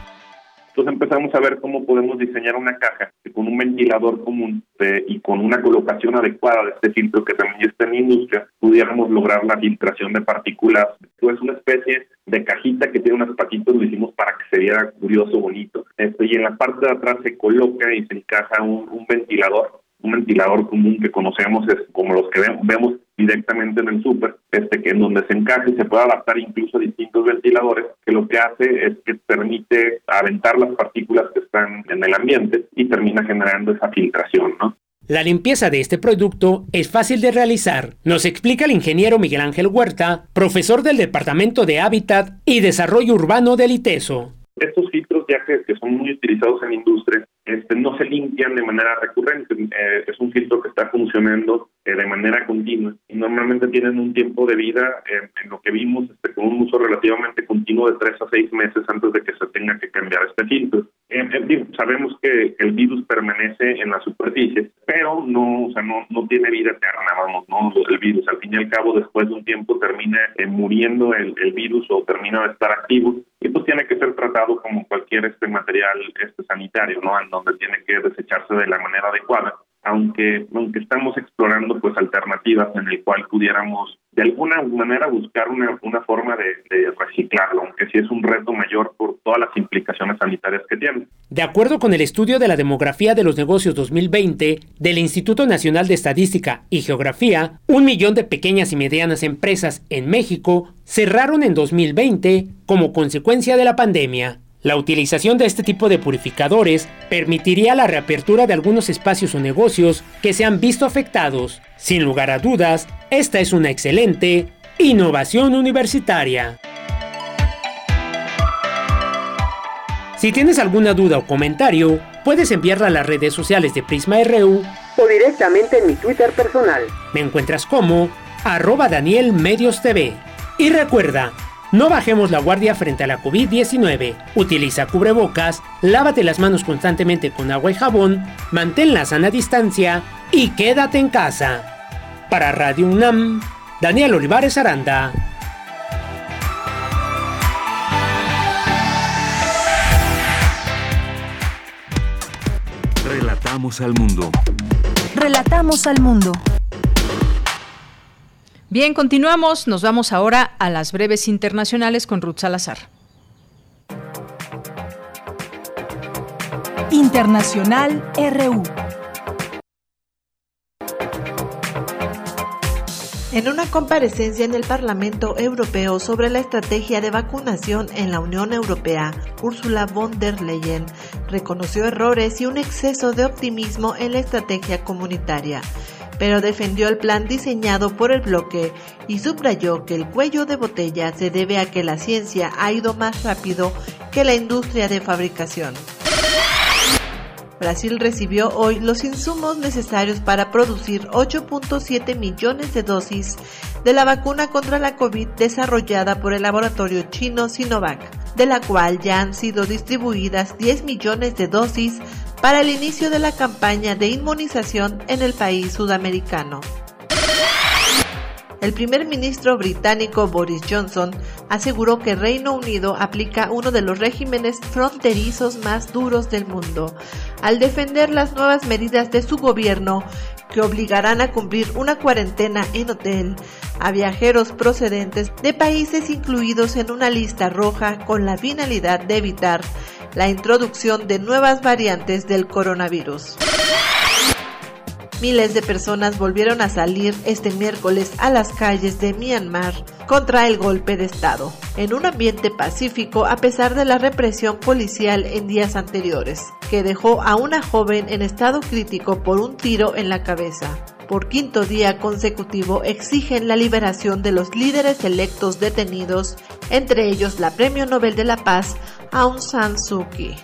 Speaker 23: Entonces empezamos a ver cómo podemos diseñar una caja que con un ventilador común eh, y con una colocación adecuada de este filtro que también está en la industria, pudiéramos lograr la filtración de partículas. Es una especie de cajita que tiene unas patitas, lo hicimos para que se viera curioso, bonito. Este, y en la parte de atrás se coloca y se encaja un ventilador un ventilador común que conocemos es como los que vemos directamente en el súper, este que en donde se encaje se puede adaptar incluso a distintos ventiladores, que lo que hace es que permite aventar las partículas que están en el ambiente y termina generando esa filtración, ¿no?
Speaker 4: La limpieza de este producto es fácil de realizar, nos explica el ingeniero Miguel Ángel Huerta, profesor del Departamento de Hábitat y Desarrollo Urbano del ITESO.
Speaker 23: Estos filtros ya que, que son muy utilizados en industria este, no se limpian de manera recurrente. Eh, es un filtro que está funcionando eh, de manera continua y normalmente tienen un tiempo de vida en lo que vimos este, con un uso relativamente continuo de tres a seis meses antes de que se tenga que cambiar este filtro. Sabemos que el virus permanece en la superficie, pero no, o sea, no, no tiene vida eterna, vamos, no el virus. Al fin y al cabo, después de un tiempo termina eh, muriendo el, el virus o termina de estar activo y pues tiene que ser tratado como cualquier este material este sanitario, ¿no? donde tiene que desecharse de la manera adecuada, aunque, aunque estamos explorando pues alternativas en el cual pudiéramos de alguna manera buscar una, una forma de, de, reciclarlo, aunque sí es un reto mayor por todas las implicaciones sanitarias que tiene.
Speaker 4: De acuerdo con el estudio de la demografía de los negocios 2020 del Instituto Nacional de Estadística y Geografía, un millón de pequeñas y medianas empresas en México cerraron en 2020 como consecuencia de la pandemia. La utilización de este tipo de purificadores permitiría la reapertura de algunos espacios o negocios que se han visto afectados. Sin lugar a dudas, esta es una excelente innovación universitaria. Si tienes alguna duda o comentario, puedes enviarla a las redes sociales de Prisma RU
Speaker 24: o directamente en mi Twitter personal.
Speaker 4: Me encuentras como arroba Daniel Medios TV. Y recuerda, no bajemos la guardia frente a la COVID-19. Utiliza cubrebocas, lávate las manos constantemente con agua y jabón, mantén la sana distancia y quédate en casa. Para Radio UNAM, Daniel Olivares Aranda.
Speaker 2: Relatamos al mundo.
Speaker 3: Relatamos al mundo.
Speaker 1: Bien, continuamos. Nos vamos ahora a las breves internacionales con Ruth Salazar.
Speaker 3: Internacional RU.
Speaker 25: En una comparecencia en el Parlamento Europeo sobre la estrategia de vacunación en la Unión Europea, Ursula von der Leyen reconoció errores y un exceso de optimismo en la estrategia comunitaria pero defendió el plan diseñado por el bloque y subrayó que el cuello de botella se debe a que la ciencia ha ido más rápido que la industria de fabricación. Brasil recibió hoy los insumos necesarios para producir 8.7 millones de dosis de la vacuna contra la COVID desarrollada por el laboratorio chino Sinovac, de la cual ya han sido distribuidas 10 millones de dosis para el inicio de la campaña de inmunización en el país sudamericano. El primer ministro británico Boris Johnson aseguró que Reino Unido aplica uno de los regímenes fronterizos más duros del mundo, al defender las nuevas medidas de su gobierno que obligarán a cumplir una cuarentena en hotel a viajeros procedentes de países incluidos en una lista roja con la finalidad de evitar la introducción de nuevas variantes del coronavirus. Miles de personas volvieron a salir este miércoles a las calles de Myanmar contra el golpe de Estado, en un ambiente pacífico a pesar de la represión policial en días anteriores, que dejó a una joven en estado crítico por un tiro en la cabeza. por quinto día consecutivo exigen la liberación de los líderes electos detenidos, entre ellos la Premio Nobel de la Paz Aung San Suu Kyi.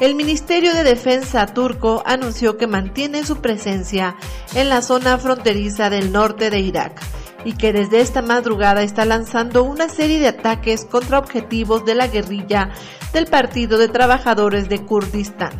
Speaker 25: El Ministerio de Defensa turco anunció que mantiene su presencia en la zona fronteriza del norte de Irak y que desde esta madrugada está lanzando una serie de ataques contra objetivos de la guerrilla del Partido de Trabajadores de Kurdistán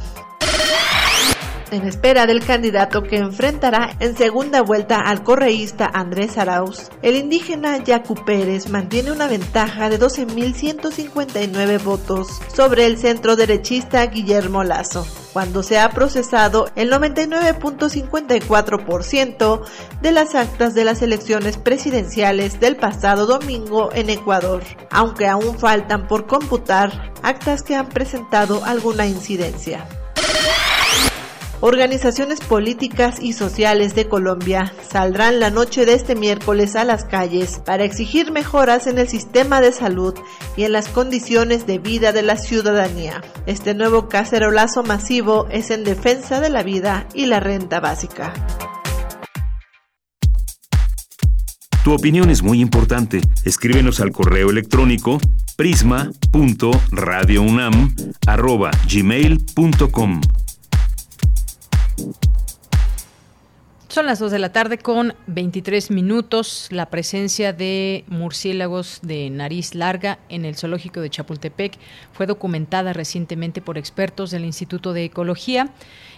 Speaker 25: en espera del candidato que enfrentará en segunda vuelta al correísta Andrés Arauz. El indígena Yacu Pérez mantiene una ventaja de 12.159 votos sobre el centro derechista Guillermo Lazo, cuando se ha procesado el 99.54% de las actas de las elecciones presidenciales del pasado domingo en Ecuador, aunque aún faltan por computar actas que han presentado alguna incidencia. Organizaciones políticas y sociales de Colombia saldrán la noche de este miércoles a las calles para exigir mejoras en el sistema de salud y en las condiciones de vida de la ciudadanía. Este nuevo cacerolazo masivo es en defensa de la vida y la renta básica.
Speaker 2: Tu opinión es muy importante. Escríbenos al correo electrónico prisma.radiounam@gmail.com.
Speaker 1: Son las 2 de la tarde con 23 minutos. La presencia de murciélagos de nariz larga en el zoológico de Chapultepec fue documentada recientemente por expertos del Instituto de Ecología.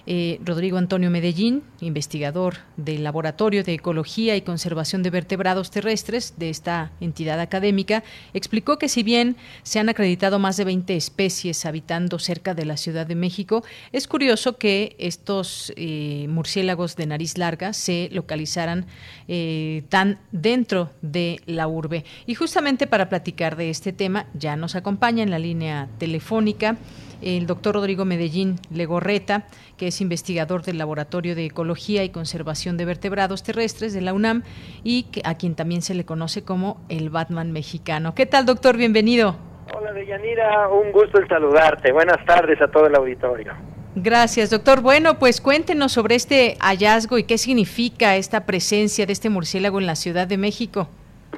Speaker 1: Eh, Rodrigo Antonio Medellín, investigador del Laboratorio de Ecología y Conservación de Vertebrados Terrestres de esta entidad académica, explicó que si bien se han acreditado más de 20 especies habitando cerca de la Ciudad de México, es curioso que estos eh, murciélagos de nariz larga se localizaran eh, tan dentro de la urbe. Y justamente para platicar de este tema, ya nos acompaña en la línea telefónica el doctor Rodrigo Medellín Legorreta, que es investigador del Laboratorio de Ecología y Conservación de Vertebrados Terrestres de la UNAM y a quien también se le conoce como el Batman mexicano. ¿Qué tal, doctor? Bienvenido.
Speaker 26: Hola, Deyanira, un gusto el saludarte. Buenas tardes a todo el auditorio.
Speaker 1: Gracias, doctor. Bueno, pues cuéntenos sobre este hallazgo y qué significa esta presencia de este murciélago en la Ciudad de México.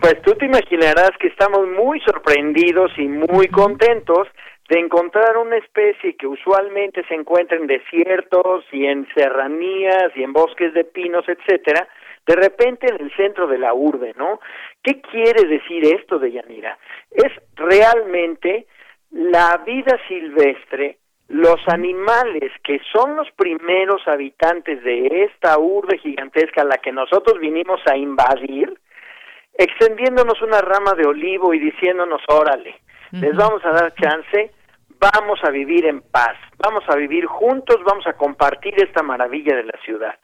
Speaker 26: Pues tú te imaginarás que estamos muy sorprendidos y muy contentos de encontrar una especie que usualmente se encuentra en desiertos y en serranías y en bosques de pinos, etcétera, de repente en el centro de la urbe, ¿no? ¿Qué quiere decir esto de Yanira? Es realmente la vida silvestre, los animales que son los primeros habitantes de esta urbe gigantesca a la que nosotros vinimos a invadir, extendiéndonos una rama de olivo y diciéndonos, órale, les vamos a dar chance, vamos a vivir en paz, vamos a vivir juntos, vamos a compartir esta maravilla de la ciudad.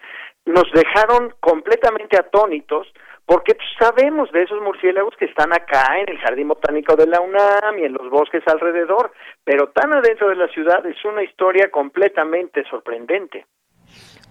Speaker 26: Nos dejaron completamente atónitos porque sabemos de esos murciélagos que están acá en el Jardín Botánico de la UNAM y en los bosques alrededor, pero tan adentro de la ciudad es una historia completamente sorprendente.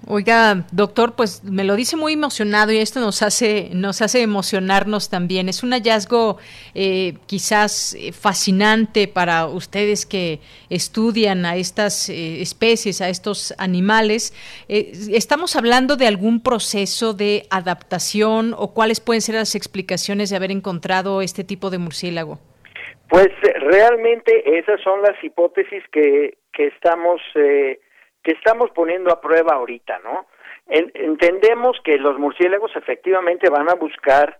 Speaker 1: Oiga, doctor, pues me lo dice muy emocionado y esto nos hace, nos hace emocionarnos también. Es un hallazgo eh, quizás eh, fascinante para ustedes que estudian a estas eh, especies, a estos animales. ¿Estamos hablando de algún proceso de adaptación o cuáles pueden ser las explicaciones de haber encontrado este tipo de murciélago?
Speaker 26: Pues realmente esas son las hipótesis que, que estamos que estamos poniendo a prueba ahorita, ¿no? entendemos que los murciélagos efectivamente van a buscar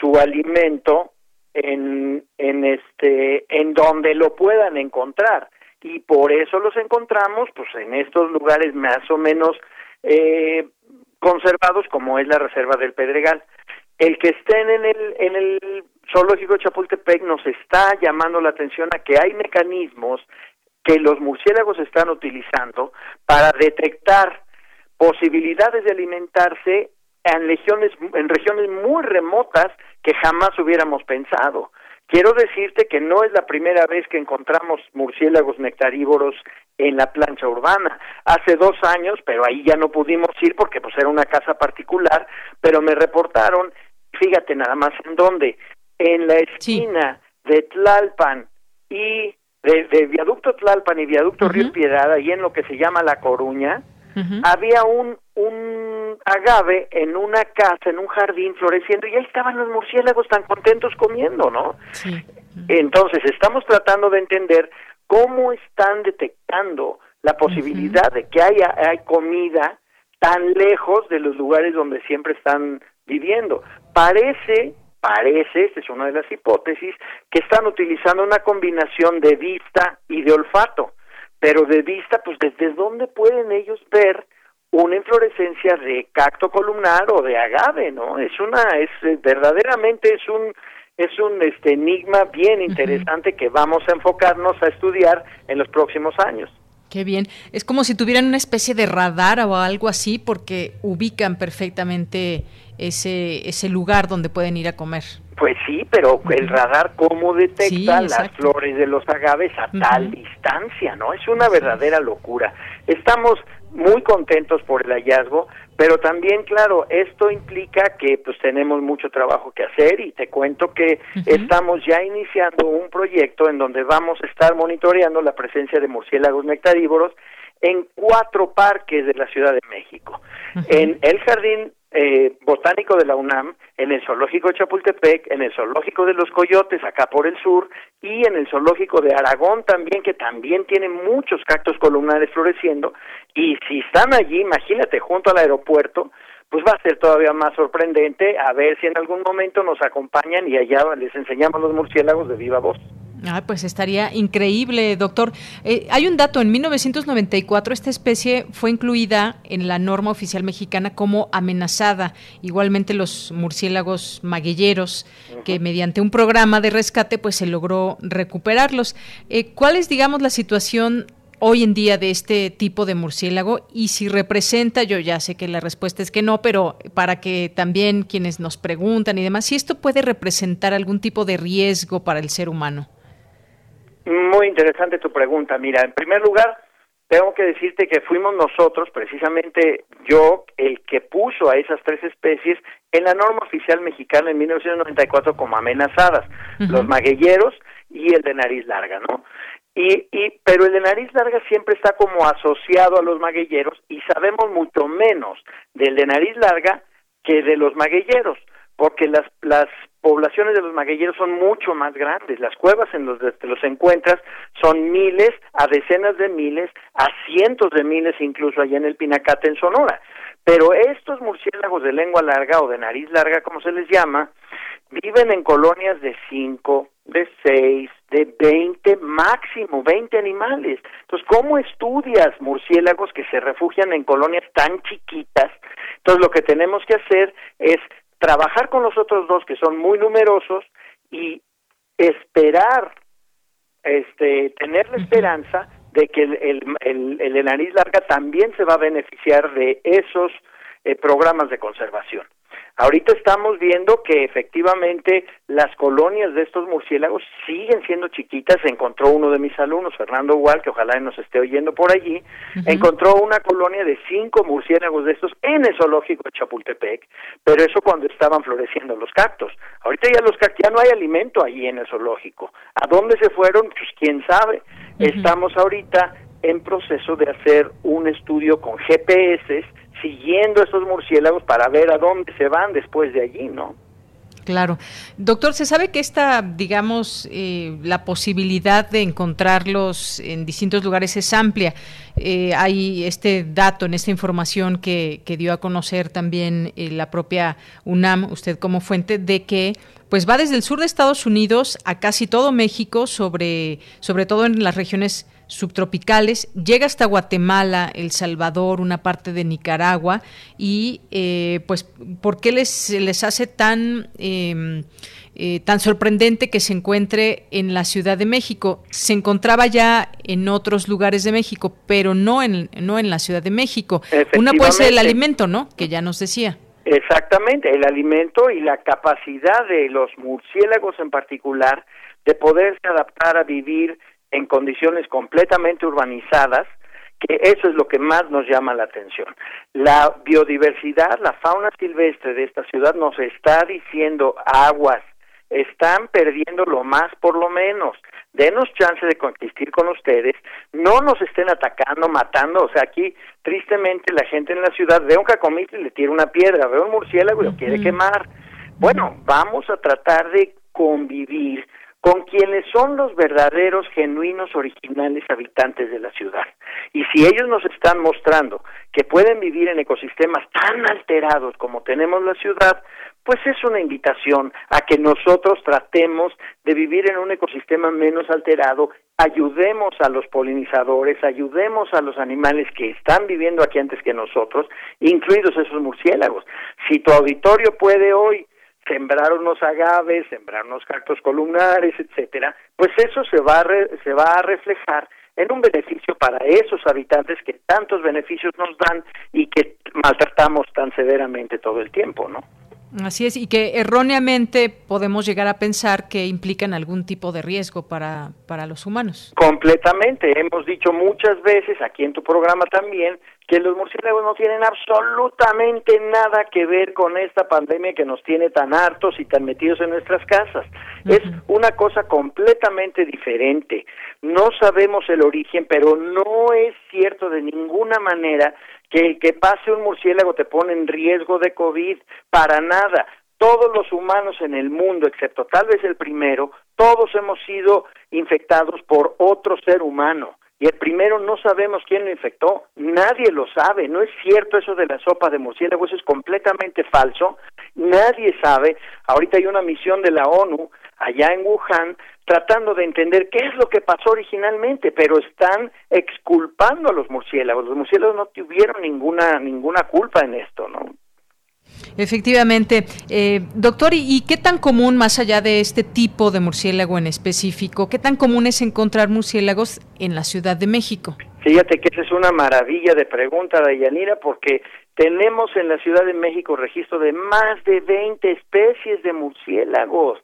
Speaker 26: su alimento en, en este en donde lo puedan encontrar y por eso los encontramos pues en estos lugares más o menos eh, conservados como es la reserva del Pedregal el que estén en el en el zoológico de Chapultepec nos está llamando la atención a que hay mecanismos que los murciélagos están utilizando para detectar posibilidades de alimentarse en regiones, en regiones muy remotas que jamás hubiéramos pensado. Quiero decirte que no es la primera vez que encontramos murciélagos nectarívoros en la plancha urbana. Hace dos años, pero ahí ya no pudimos ir porque pues era una casa particular, pero me reportaron, fíjate nada más en dónde, en la esquina de Tlalpan y de, Viaducto Tlalpan y Viaducto Río Piedad, ahí en lo que se llama La Coruña, había un, un agave en una casa, en un jardín floreciendo y ahí estaban los murciélagos tan contentos comiendo, ¿no? Entonces, estamos tratando de entender cómo están detectando la posibilidad de que haya hay comida tan lejos de los lugares donde siempre están viviendo. Parece, parece, esta es una de las hipótesis, que están utilizando una combinación de vista y de olfato. Pero de vista, pues desde dónde pueden ellos ver una inflorescencia de cacto columnar o de agave, ¿no? Es una, es verdaderamente es un es un este enigma bien interesante que vamos a enfocarnos a estudiar en los próximos años.
Speaker 1: Qué bien. Es como si tuvieran una especie de radar o algo así porque ubican perfectamente ese, ese lugar donde pueden ir a comer.
Speaker 26: Pues sí, pero el radar cómo detecta las flores de los agaves a tal distancia, ¿no? Es una verdadera locura. Estamos muy contentos por el hallazgo, pero también, claro, esto implica que pues tenemos mucho trabajo que hacer y te cuento que estamos ya iniciando un proyecto en donde vamos a estar monitoreando la presencia de murciélagos nectarívoros en cuatro parques de la Ciudad de México. En el Jardín eh, botánico de la UNAM, en el zoológico de Chapultepec, en el zoológico de los Coyotes, acá por el sur, y en el zoológico de Aragón también, que también tiene muchos cactos columnares floreciendo, y si están allí, imagínate, junto al aeropuerto, pues va a ser todavía más sorprendente a ver si en algún momento nos acompañan y allá les enseñamos los murciélagos de viva voz.
Speaker 1: Ah, pues estaría increíble, doctor. Eh, hay un dato, en 1994 esta especie fue incluida en la norma oficial mexicana como amenazada. Igualmente los murciélagos maguilleros, que mediante un programa de rescate pues se logró recuperarlos. Eh, ¿Cuál es, digamos, la situación hoy en día de este tipo de murciélago y si representa, yo ya sé que la respuesta es que no, pero para que también quienes nos preguntan y demás, si esto puede representar algún tipo de riesgo para el ser humano.
Speaker 26: Muy interesante tu pregunta. Mira, en primer lugar, tengo que decirte que fuimos nosotros, precisamente yo, el que puso a esas tres especies en la norma oficial mexicana en 1994 como amenazadas, los maguilleros y el de nariz larga, ¿no? Y, y, pero el de nariz larga siempre está como asociado a los maguilleros y sabemos mucho menos del de nariz larga que de los maguilleros, porque las, las poblaciones de los maguilleros son mucho más grandes. Las cuevas en los que los encuentras son miles, a decenas de miles, a cientos de miles incluso allá en el Pinacate en Sonora. Pero estos murciélagos de lengua larga o de nariz larga, como se les llama, viven en colonias de cinco, de seis, de veinte, máximo veinte animales. Entonces, ¿cómo estudias murciélagos que se refugian en colonias tan chiquitas? Entonces, lo que tenemos que hacer es trabajar con los otros dos que son muy numerosos y esperar, este, tener la esperanza de que el, el, el, de nariz larga también se va a beneficiar de esos eh, programas de conservación. Ahorita estamos viendo que efectivamente las colonias de estos murciélagos siguen siendo chiquitas. Encontró uno de mis alumnos, Fernando Gual, que ojalá nos esté oyendo por allí, encontró una colonia de cinco murciélagos de estos en el zoológico de Chapultepec, pero eso cuando estaban floreciendo los cactos. Ahorita ya los cactos, ya no hay alimento allí en el zoológico. ¿A dónde se fueron? Pues quién sabe. Estamos ahorita en proceso de hacer un estudio con GPS siguiendo esos murciélagos para ver a dónde se van después de allí, ¿no?
Speaker 1: Claro. Doctor, se sabe que esta, digamos, eh, la posibilidad de encontrarlos en distintos lugares es amplia. Eh, hay este dato, en esta información que, que dio a conocer también eh, la propia UNAM, usted como fuente, de que pues va desde el sur de Estados Unidos a casi todo México, sobre, sobre todo en las regiones subtropicales, llega hasta Guatemala, El Salvador, una parte de Nicaragua, y eh, pues, ¿por qué les, les hace tan, em, eh, tan sorprendente que se encuentre en la Ciudad de México? Se encontraba ya en otros lugares de México, pero no en, no en la Ciudad de México. Una puede ser el alimento, ¿no? Que ya nos decía.
Speaker 26: Exactamente, el alimento y la capacidad de los murciélagos en particular de poderse adaptar a vivir en condiciones completamente urbanizadas, que eso es lo que más nos llama la atención. La biodiversidad, la fauna silvestre de esta ciudad nos está diciendo aguas, están perdiendo lo más por lo menos. Denos chance de coexistir con ustedes, no nos estén atacando, matando, o sea, aquí tristemente la gente en la ciudad ve un cacomito y le tira una piedra, ve un murciélago y lo quiere quemar. Bueno, vamos a tratar de convivir con quienes son los verdaderos, genuinos, originales habitantes de la ciudad. Y si ellos nos están mostrando que pueden vivir en ecosistemas tan alterados como tenemos la ciudad, pues es una invitación a que nosotros tratemos de vivir en un ecosistema menos alterado, ayudemos a los polinizadores, ayudemos a los animales que están viviendo aquí antes que nosotros, incluidos esos murciélagos. Si tu auditorio puede hoy sembrar unos agaves, sembrar unos cactus columnares, etcétera, pues eso se va a se va a reflejar en un beneficio para esos habitantes que tantos beneficios nos dan y que maltratamos tan severamente todo el tiempo, ¿no?
Speaker 1: Así es, y que erróneamente podemos llegar a pensar que implican algún tipo de riesgo para, para los humanos.
Speaker 26: Completamente. Hemos dicho muchas veces, aquí en tu programa también, que los murciélagos no tienen absolutamente nada que ver con esta pandemia que nos tiene tan hartos y tan metidos en nuestras casas. Es una cosa completamente diferente. No sabemos el origen, pero no es cierto de ninguna manera que el que pase un murciélago te pone en riesgo de COVID, para nada. Todos los humanos en el mundo, excepto tal vez el primero, todos hemos sido infectados por otro ser humano. Y el primero no sabemos quién lo infectó, nadie lo sabe, no es cierto eso de la sopa de murciélago, eso es completamente falso, nadie sabe. Ahorita hay una misión de la ONU allá en Wuhan tratando de entender qué es lo que pasó originalmente, pero están exculpando a los murciélagos. Los murciélagos no tuvieron ninguna ninguna culpa en esto, ¿no?
Speaker 1: Efectivamente. Eh, doctor, ¿y qué tan común, más allá de este tipo de murciélago en específico, qué tan común es encontrar murciélagos en la Ciudad de México?
Speaker 26: Fíjate que esa es una maravilla de pregunta, Dayanira, porque tenemos en la Ciudad de México registro de más de 20 especies de murciélagos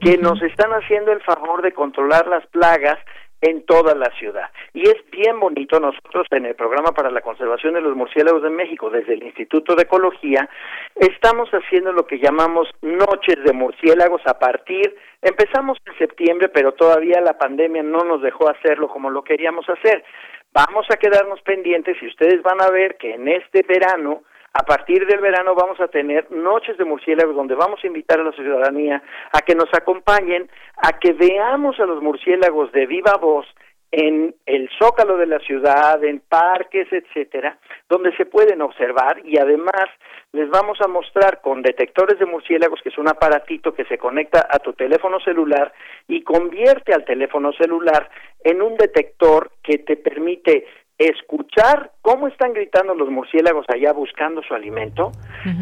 Speaker 26: que nos están haciendo el favor de controlar las plagas en toda la ciudad. Y es bien bonito, nosotros en el programa para la conservación de los murciélagos de México, desde el Instituto de Ecología, estamos haciendo lo que llamamos noches de murciélagos a partir, empezamos en septiembre, pero todavía la pandemia no nos dejó hacerlo como lo queríamos hacer. Vamos a quedarnos pendientes y ustedes van a ver que en este verano a partir del verano vamos a tener noches de murciélagos donde vamos a invitar a la ciudadanía a que nos acompañen, a que veamos a los murciélagos de viva voz en el zócalo de la ciudad, en parques, etcétera, donde se pueden observar y además les vamos a mostrar con detectores de murciélagos, que es un aparatito que se conecta a tu teléfono celular y convierte al teléfono celular en un detector que te permite escuchar cómo están gritando los murciélagos allá buscando su alimento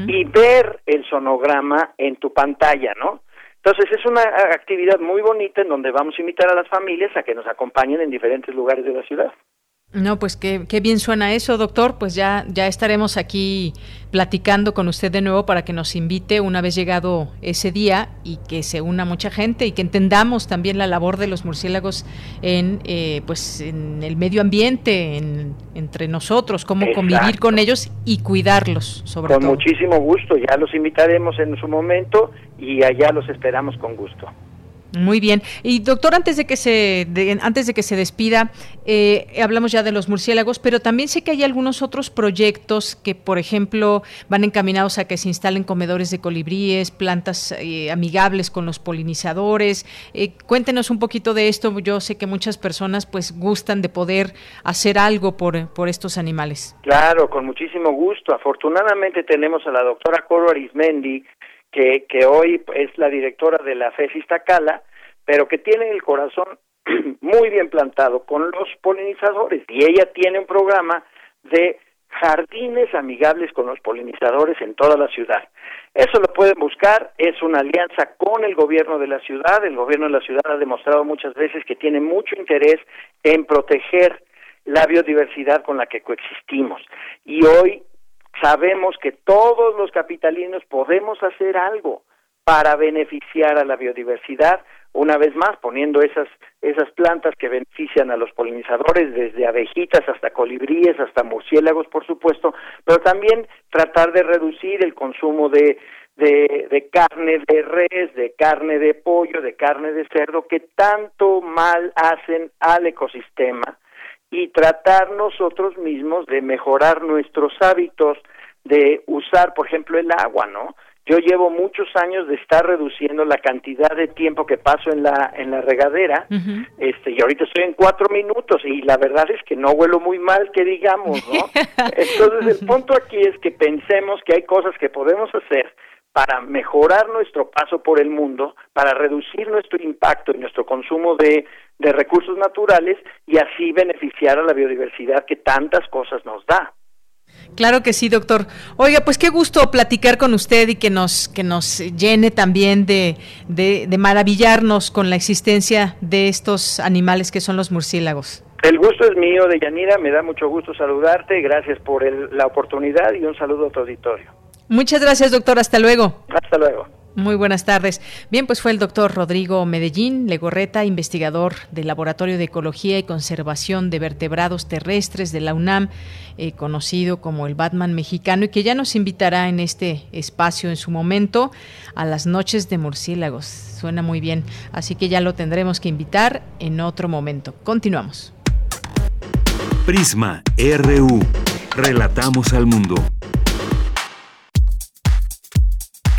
Speaker 26: y ver el sonograma en tu pantalla, ¿no? Entonces es una actividad muy bonita en donde vamos a invitar a las familias a que nos acompañen en diferentes lugares de la ciudad.
Speaker 1: No, pues qué, qué, bien suena eso, doctor. Pues ya, ya estaremos aquí platicando con usted de nuevo para que nos invite una vez llegado ese día y que se una mucha gente y que entendamos también la labor de los murciélagos en, eh, pues, en el medio ambiente, en, entre nosotros, cómo convivir con ellos y cuidarlos, sobre
Speaker 26: todo.
Speaker 1: Con
Speaker 26: muchísimo gusto, ya los invitaremos en su momento y allá los esperamos con gusto.
Speaker 1: Muy bien. Y doctor, antes de que se antes de que se despida, eh, hablamos ya de los murciélagos, pero también sé que hay algunos otros proyectos que, por ejemplo, van encaminados a que se instalen comedores de colibríes, plantas eh, amigables con los polinizadores. Eh, cuéntenos un poquito de esto. Yo sé que muchas personas, pues, gustan de poder hacer algo por, por estos animales.
Speaker 26: Claro, con muchísimo gusto. Afortunadamente tenemos a la doctora Coro Arismendi que, que hoy es la directora de la FESIS Tacala, pero que tiene el corazón muy bien plantado con los polinizadores y ella tiene un programa de jardines amigables con los polinizadores en toda la ciudad. Eso lo pueden buscar, es una alianza con el gobierno de la ciudad, el gobierno de la ciudad ha demostrado muchas veces que tiene mucho interés en proteger la biodiversidad con la que coexistimos. Y hoy sabemos que todos los capitalinos podemos hacer algo para beneficiar a la biodiversidad, una vez más poniendo esas esas plantas que benefician a los polinizadores desde abejitas hasta colibríes hasta murciélagos por supuesto pero también tratar de reducir el consumo de de, de, carne de res, de carne de pollo, de carne de cerdo, que tanto mal hacen al ecosistema y tratar nosotros mismos de mejorar nuestros hábitos de usar, por ejemplo, el agua, ¿no? Yo llevo muchos años de estar reduciendo la cantidad de tiempo que paso en la en la regadera, este y ahorita estoy en cuatro minutos y la verdad es que no huelo muy mal, que digamos, ¿no? Entonces el punto aquí es que pensemos que hay cosas que podemos hacer para mejorar nuestro paso por el mundo, para reducir nuestro impacto y nuestro consumo de, de recursos naturales y así beneficiar a la biodiversidad que tantas cosas nos da.
Speaker 1: Claro que sí, doctor. Oiga, pues qué gusto platicar con usted y que nos, que nos llene también de, de, maravillarnos con la existencia de estos animales que son los murciélagos.
Speaker 26: El gusto es mío, de Yanira, me da mucho gusto saludarte, gracias por la oportunidad y un saludo a tu auditorio.
Speaker 1: Muchas gracias, doctor, hasta luego.
Speaker 26: Hasta luego.
Speaker 1: Muy buenas tardes. Bien, pues fue el doctor Rodrigo Medellín Legorreta, investigador del Laboratorio de Ecología y Conservación de Vertebrados Terrestres de la UNAM, eh, conocido como el Batman mexicano, y que ya nos invitará en este espacio en su momento a las noches de murciélagos. Suena muy bien, así que ya lo tendremos que invitar en otro momento. Continuamos.
Speaker 2: Prisma RU. Relatamos al mundo.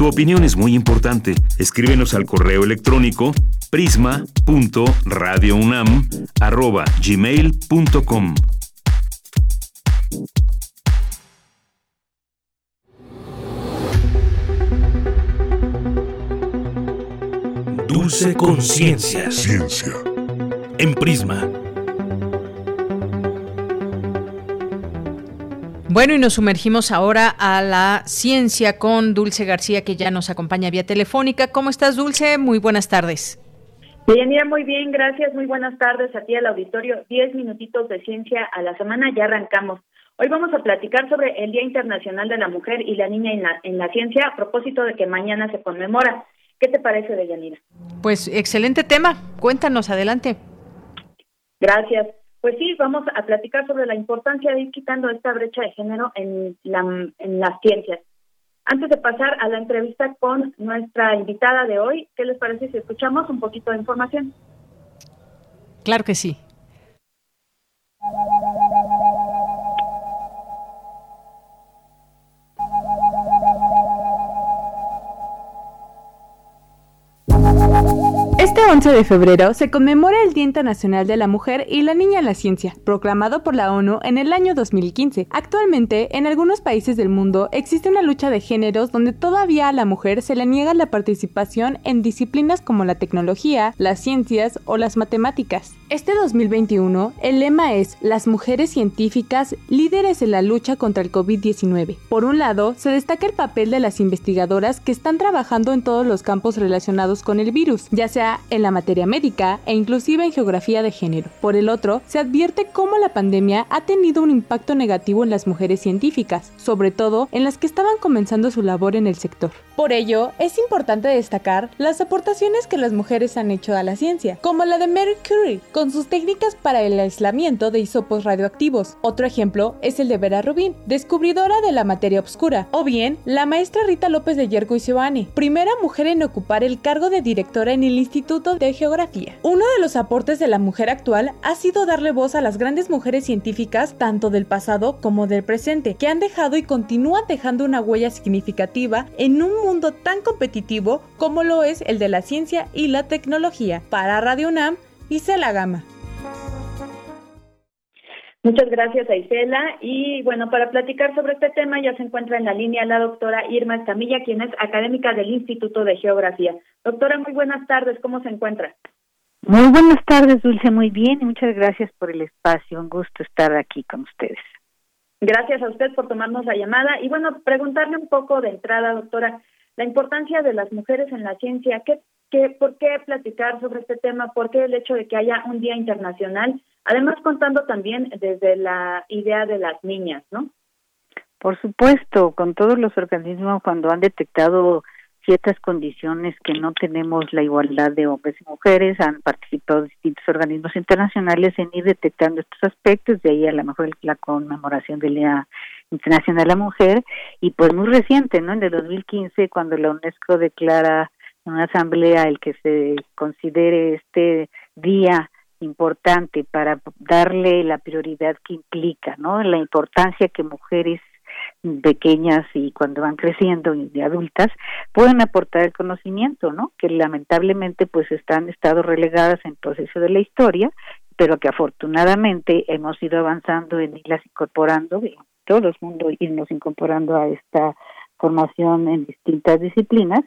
Speaker 2: Tu opinión es muy importante. Escríbenos al correo electrónico prisma.radiounam@gmail.com. Dulce conciencia. Ciencia. En Prisma
Speaker 1: Bueno, y nos sumergimos ahora a la ciencia con Dulce García, que ya nos acompaña vía telefónica. ¿Cómo estás, Dulce? Muy buenas tardes.
Speaker 27: Bienvenida, muy bien, gracias. Muy buenas tardes a ti al auditorio. Diez minutitos de ciencia a la semana, ya arrancamos. Hoy vamos a platicar sobre el Día Internacional de la Mujer y la Niña en la, en la Ciencia a propósito de que mañana se conmemora. ¿Qué te parece, Deyanira?
Speaker 1: Pues excelente tema. Cuéntanos, adelante.
Speaker 27: Gracias. Pues sí, vamos a platicar sobre la importancia de ir quitando esta brecha de género en, la, en las ciencias. Antes de pasar a la entrevista con nuestra invitada de hoy, ¿qué les parece si escuchamos un poquito de información?
Speaker 1: Claro que sí.
Speaker 28: 11 de febrero se conmemora el Día Internacional de la Mujer y la Niña en la Ciencia, proclamado por la ONU en el año 2015. Actualmente, en algunos países del mundo existe una lucha de géneros donde todavía a la mujer se le niega la participación en disciplinas como la tecnología, las ciencias o las matemáticas. Este 2021, el lema es Las mujeres científicas líderes en la lucha contra el COVID-19. Por un lado, se destaca el papel de las investigadoras que están trabajando en todos los campos relacionados con el virus, ya sea en la materia médica e inclusive en geografía de género. Por el otro, se advierte cómo la pandemia ha tenido un impacto negativo en las mujeres científicas, sobre todo en las que estaban comenzando su labor en el sector. Por ello, es importante destacar las aportaciones que las mujeres han hecho a la ciencia, como la de Mary Curie, con sus técnicas para el aislamiento de isopos radioactivos. Otro ejemplo es el de Vera Rubin, descubridora de la materia oscura, o bien la maestra Rita López de Yergo y Giovanni, primera mujer en ocupar el cargo de directora en el Instituto de Geografía. Uno de los aportes de la mujer actual ha sido darle voz a las grandes mujeres científicas tanto del pasado como del presente, que han dejado y continúan dejando una huella significativa en un mundo tan competitivo como lo es el de la ciencia y la tecnología. Para Radio UNAM, Isela Gama.
Speaker 27: Muchas gracias a Isela. Y bueno, para platicar sobre este tema ya se encuentra en la línea la doctora Irma Escamilla, quien es académica del Instituto de Geografía. Doctora, muy buenas tardes, ¿cómo se encuentra?
Speaker 29: Muy buenas tardes, Dulce, muy bien y muchas gracias por el espacio. Un gusto estar aquí con ustedes.
Speaker 27: Gracias a usted por tomarnos la llamada. Y bueno, preguntarle un poco de entrada, doctora, la importancia de las mujeres en la ciencia. ¿Qué ¿Por qué platicar sobre este tema? ¿Por qué el hecho de que haya un día internacional? Además, contando también desde la idea de las niñas, ¿no?
Speaker 29: Por supuesto, con todos los organismos cuando han detectado ciertas condiciones que no tenemos la igualdad de hombres y mujeres, han participado distintos organismos internacionales en ir detectando estos aspectos, de ahí a lo mejor la conmemoración del Día Internacional de la Mujer y pues muy reciente, ¿no? En el 2015 cuando la UNESCO declara en una asamblea el que se considere este día importante para darle la prioridad que implica, ¿no? La importancia que mujeres pequeñas y cuando van creciendo y de adultas pueden aportar el conocimiento, ¿no? Que lamentablemente pues están estado relegadas en proceso de la historia, pero que afortunadamente hemos ido avanzando en irlas incorporando, todos los mundos irnos incorporando a esta formación en distintas disciplinas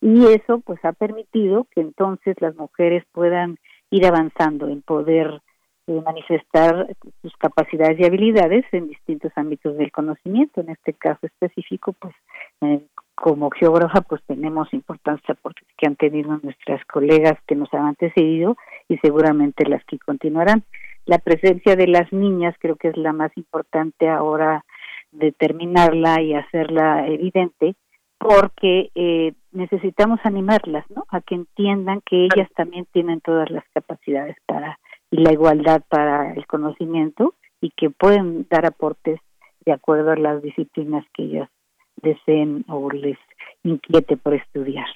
Speaker 29: y eso pues ha permitido que entonces las mujeres puedan ir avanzando en poder eh, manifestar sus capacidades y habilidades en distintos ámbitos del conocimiento. En este caso específico, pues eh, como geógrafa, pues tenemos importancia porque que han tenido nuestras colegas que nos han antecedido y seguramente las que continuarán. La presencia de las niñas creo que es la más importante ahora determinarla y hacerla evidente porque eh, necesitamos animarlas, ¿no? A que entiendan que ellas también tienen todas las capacidades para y la igualdad para el conocimiento y que pueden dar aportes de acuerdo a las disciplinas que ellas deseen o les inquiete por estudiar.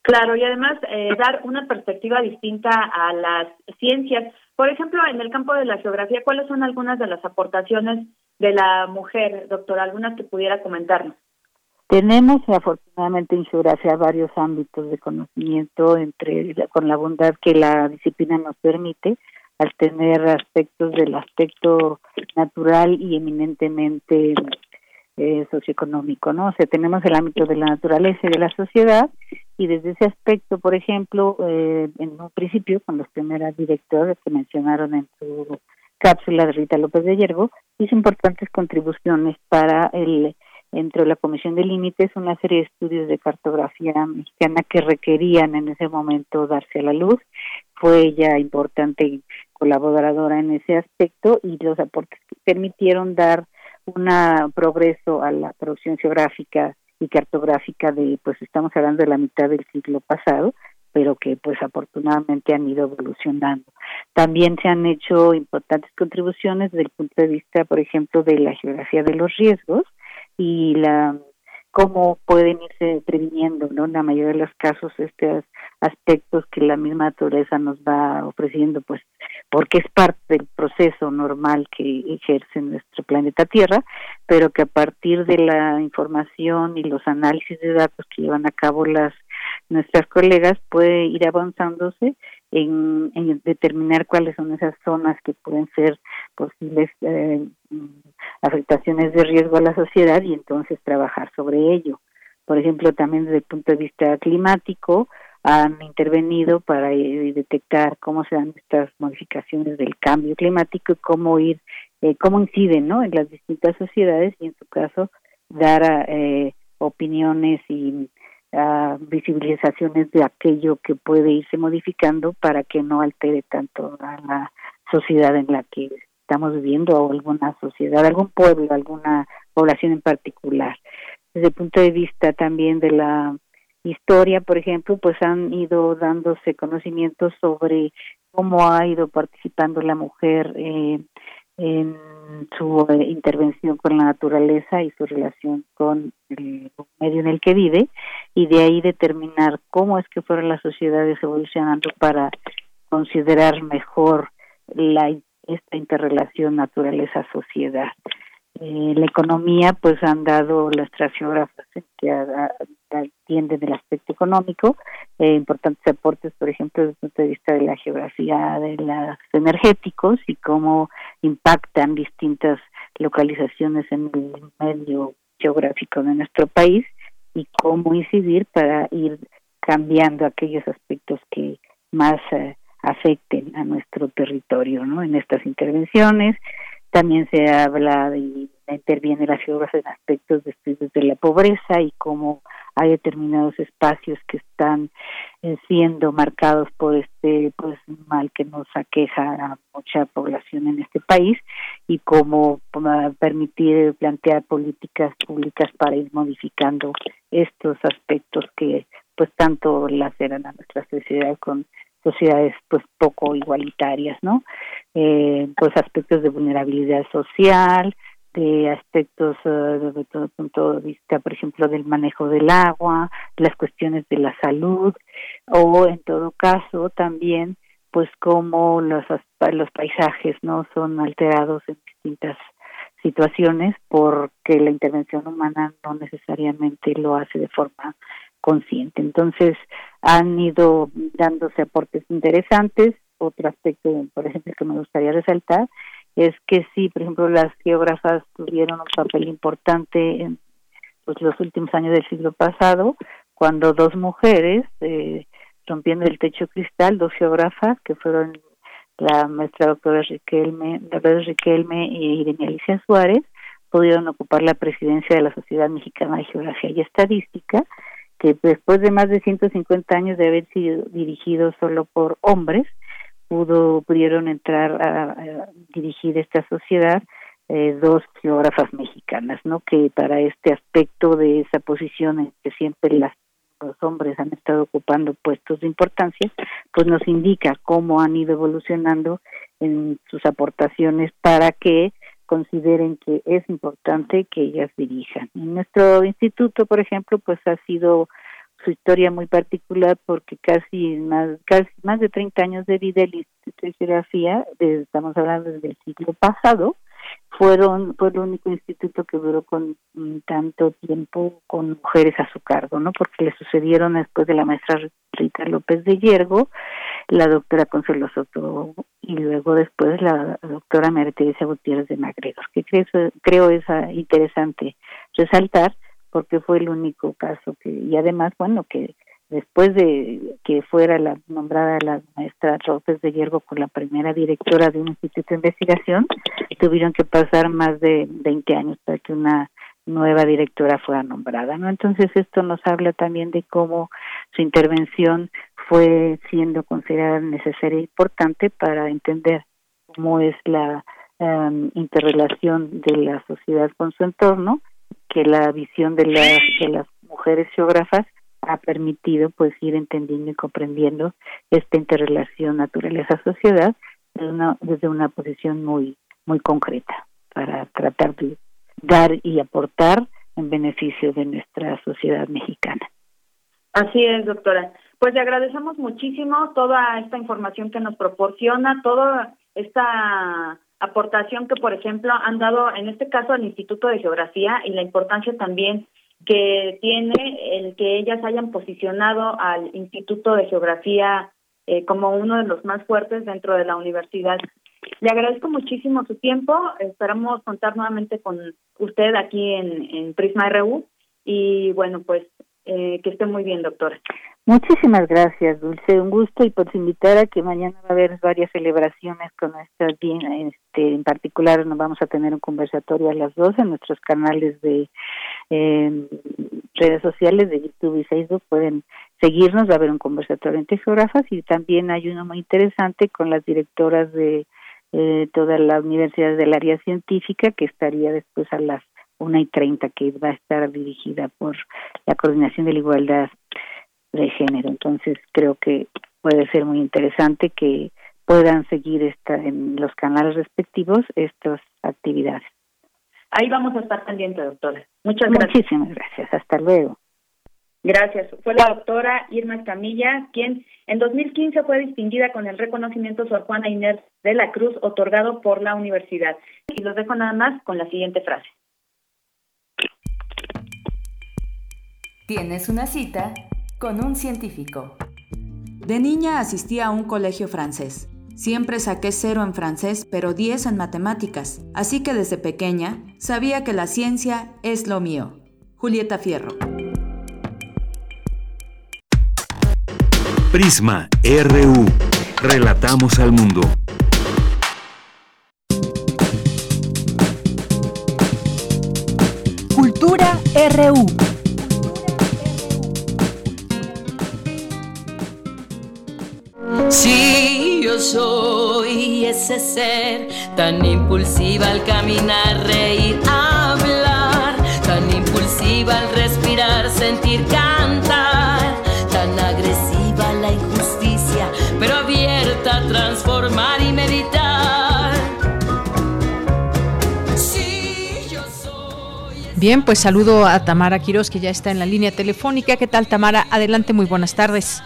Speaker 27: Claro, y además eh, dar una perspectiva distinta a las ciencias. Por ejemplo, en el campo de la geografía, ¿cuáles son algunas de las aportaciones de la mujer, doctora? Algunas que pudiera comentarnos.
Speaker 29: Tenemos afortunadamente en geografía varios ámbitos de conocimiento entre con la bondad que la disciplina nos permite al tener aspectos del aspecto natural y eminentemente eh, socioeconómico, ¿no? O sea, tenemos el ámbito de la naturaleza y de la sociedad y desde ese aspecto, por ejemplo, eh, en un principio con los primeros directores que mencionaron en su cápsula de Rita López de Yergo, hizo importantes contribuciones para el entre la Comisión de Límites una serie de estudios de cartografía mexicana que requerían en ese momento darse a la luz. Fue ella importante colaboradora en ese aspecto y los aportes que permitieron dar un progreso a la producción geográfica y cartográfica de, pues estamos hablando de la mitad del siglo pasado, pero que pues afortunadamente han ido evolucionando. También se han hecho importantes contribuciones desde el punto de vista, por ejemplo, de la geografía de los riesgos, y la cómo pueden irse previniendo, ¿no? En la mayoría de los casos estos aspectos que la misma naturaleza nos va ofreciendo, pues porque es parte del proceso normal que ejerce nuestro planeta Tierra, pero que a partir de la información y los análisis de datos que llevan a cabo las nuestras colegas puede ir avanzándose en, determinar cuáles son esas zonas que pueden ser posibles eh, afectaciones de riesgo a la sociedad y entonces trabajar sobre ello. Por ejemplo, también desde el punto de vista climático, han intervenido para eh, detectar cómo se dan estas modificaciones del cambio climático y cómo ir, eh, cómo inciden ¿no? en las distintas sociedades y en su caso dar eh, opiniones y visibilizaciones de aquello que puede irse modificando para que no altere tanto a la sociedad en la que estamos viviendo o alguna sociedad, algún pueblo, alguna población en particular. Desde el punto de vista también de la historia, por ejemplo, pues han ido dándose conocimientos sobre cómo ha ido participando la mujer eh, en su eh, intervención con la naturaleza y su relación con el medio en el que vive y de ahí determinar cómo es que fueron las sociedades evolucionando para considerar mejor la esta interrelación naturaleza-sociedad. Eh, la economía, pues han dado las geógrafas que atienden el aspecto económico, eh, importantes aportes, por ejemplo, desde el punto de vista de la geografía de los energéticos y cómo impactan distintas localizaciones en el medio geográfico de nuestro país y cómo incidir para ir cambiando aquellos aspectos que más eh, afecten a nuestro territorio, ¿no? En estas intervenciones también se habla y interviene la geografía en aspectos de de la pobreza y cómo hay determinados espacios que están eh, siendo marcados por este pues mal que nos aqueja a mucha población en este país y cómo permitir plantear políticas públicas para ir modificando estos aspectos que pues tanto laceran a nuestra sociedad con sociedades pues poco igualitarias, ¿no? Eh, pues aspectos de vulnerabilidad social, de aspectos uh, todo punto de vista, por ejemplo, del manejo del agua, las cuestiones de la salud, o en todo caso también, pues cómo los, los paisajes no son alterados en distintas situaciones porque la intervención humana no necesariamente lo hace de forma consciente. Entonces, han ido dándose aportes interesantes. Otro aspecto, por ejemplo, que me gustaría resaltar es que sí, por ejemplo, las geógrafas tuvieron un papel importante en pues, los últimos años del siglo pasado, cuando dos mujeres, eh, rompiendo el techo cristal, dos geógrafas que fueron la maestra doctora Riquelme, doctora Riquelme y Irene Alicia Suárez, pudieron ocupar la presidencia de la Sociedad Mexicana de Geografía y Estadística, que después de más de 150 años de haber sido dirigido solo por hombres, pudo pudieron entrar a, dirigir esta sociedad eh, dos geógrafas mexicanas, ¿no? Que para este aspecto de esa posición en que siempre las los hombres han estado ocupando puestos de importancia, pues nos indica cómo han ido evolucionando en sus aportaciones para que consideren que es importante que ellas dirijan. En nuestro instituto, por ejemplo, pues ha sido su historia muy particular porque casi más, casi más de 30 años de vida el Instituto de Geografía, estamos hablando desde el siglo pasado, fueron fue el único instituto que duró con mm, tanto tiempo con mujeres a su cargo, ¿no? Porque le sucedieron después de la maestra Rita López de Yergo, la doctora Consuelo Soto y luego después la doctora María Teresa Gutiérrez de Magregor, que creo, creo es ah, interesante resaltar porque fue el único caso que y además bueno que después de que fuera la nombrada la maestra López de Hiergo con la primera directora de un instituto de investigación, tuvieron que pasar más de 20 años para que una nueva directora fuera nombrada, ¿no? Entonces esto nos habla también de cómo su intervención fue siendo considerada necesaria e importante para entender cómo es la um, interrelación de la sociedad con su entorno, que la visión de las, de las mujeres geógrafas ha permitido pues ir entendiendo y comprendiendo esta interrelación naturaleza-sociedad desde una, desde una posición muy, muy concreta para tratar de dar y aportar en beneficio de nuestra sociedad mexicana.
Speaker 27: Así es, doctora. Pues le agradecemos muchísimo toda esta información que nos proporciona, toda esta aportación que, por ejemplo, han dado en este caso al Instituto de Geografía y la importancia también que tiene el que ellas hayan posicionado al Instituto de Geografía eh, como uno de los más fuertes dentro de la universidad. Le agradezco muchísimo su tiempo. Esperamos contar nuevamente con usted aquí en, en Prisma RU. Y bueno, pues eh, que esté muy bien, doctora.
Speaker 29: Muchísimas gracias, Dulce. Un gusto y por invitar a que mañana va a haber varias celebraciones con nuestra este, en particular nos vamos a tener un conversatorio a las dos en nuestros canales de eh, redes sociales de YouTube y Facebook. Pueden seguirnos, va a haber un conversatorio entre geógrafas y también hay uno muy interesante con las directoras de eh, toda la universidad del área científica que estaría después a las una y treinta que va a estar dirigida por la Coordinación de la Igualdad de género. Entonces creo que puede ser muy interesante que puedan seguir esta, en los canales respectivos estas actividades.
Speaker 27: Ahí vamos a estar pendientes, doctora. Muchas gracias.
Speaker 29: Muchísimas gracias. Hasta luego.
Speaker 27: Gracias. Fue la doctora Irma Camilla, quien en 2015 fue distinguida con el reconocimiento Sor Juana Inés de la Cruz otorgado por la universidad. Y los dejo nada más con la siguiente frase.
Speaker 30: Tienes una cita con un científico.
Speaker 31: De niña asistí a un colegio francés. Siempre saqué cero en francés, pero 10 en matemáticas, así que desde pequeña sabía que la ciencia es lo mío. Julieta Fierro.
Speaker 2: Prisma RU. Relatamos al mundo.
Speaker 3: Cultura RU.
Speaker 15: Yo soy ese ser tan impulsiva al caminar, reír, hablar, tan impulsiva al respirar, sentir, cantar, tan agresiva la injusticia, pero abierta a transformar y meditar. Sí,
Speaker 1: Bien, pues saludo a Tamara Quiroz, que ya está en la línea telefónica. ¿Qué tal, Tamara? Adelante, muy buenas tardes.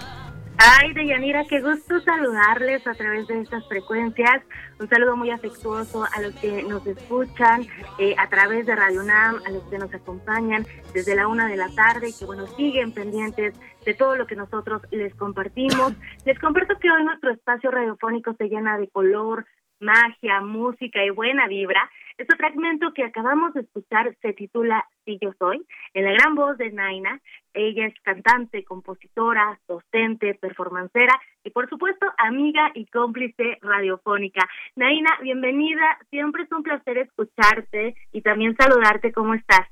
Speaker 32: Ay, Deyanira, qué gusto saludarles a través de estas frecuencias. Un saludo muy afectuoso a los que nos escuchan eh, a través de Radio UNAM, a los que nos acompañan desde la una de la tarde y que, bueno, siguen pendientes de todo lo que nosotros les compartimos. Les comparto que hoy nuestro espacio radiofónico se llena de color, magia, música y buena vibra. Este fragmento que acabamos de escuchar se titula Si yo soy, en la gran voz de Naina. Ella es cantante, compositora, docente, performancera y por supuesto amiga y cómplice radiofónica. Naina, bienvenida. Siempre es un placer escucharte y también saludarte. ¿Cómo estás?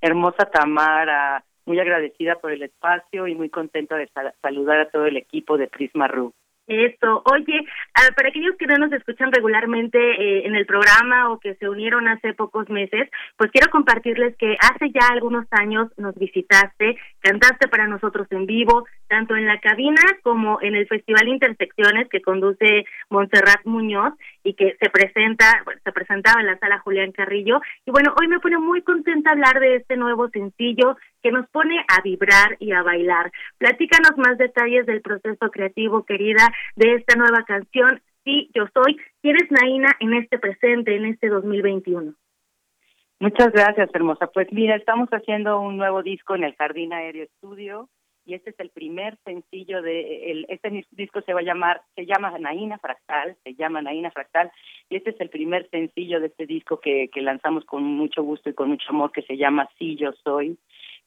Speaker 33: Hermosa Tamara, muy agradecida por el espacio y muy contenta de saludar a todo el equipo de Prisma RU.
Speaker 32: Eso, oye, ah, para aquellos que no nos escuchan regularmente eh, en el programa o que se unieron hace pocos meses, pues quiero compartirles que hace ya algunos años nos visitaste, cantaste para nosotros en vivo, tanto en la cabina como en el Festival Intersecciones que conduce Montserrat Muñoz y que se presenta, bueno, se presentaba en la sala Julián Carrillo. Y bueno, hoy me pone muy contenta hablar de este nuevo sencillo que nos pone a vibrar y a bailar. Platícanos más detalles del proceso creativo, querida, de esta nueva canción. Sí, yo soy. ¿Quién es Naina en este presente, en este 2021?
Speaker 33: Muchas gracias, hermosa. Pues mira, estamos haciendo un nuevo disco en el Jardín Aéreo Estudio y este es el primer sencillo de el, este disco se va a llamar se llama Naina Fractal se llama Naina Fractal y este es el primer sencillo de este disco que, que lanzamos con mucho gusto y con mucho amor que se llama Sí yo soy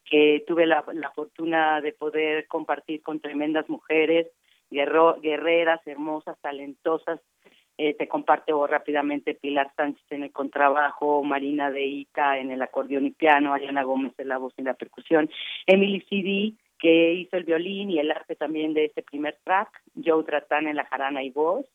Speaker 33: que tuve la, la fortuna de poder compartir con tremendas mujeres guerreras hermosas talentosas eh, te comparto rápidamente Pilar Sánchez en el contrabajo, Marina de Ica en el acordeón y piano, Ariana Gómez en la voz y la percusión, Emily CD que hizo el violín y el arte también de este primer track, Joe Tratán en la jarana y voz.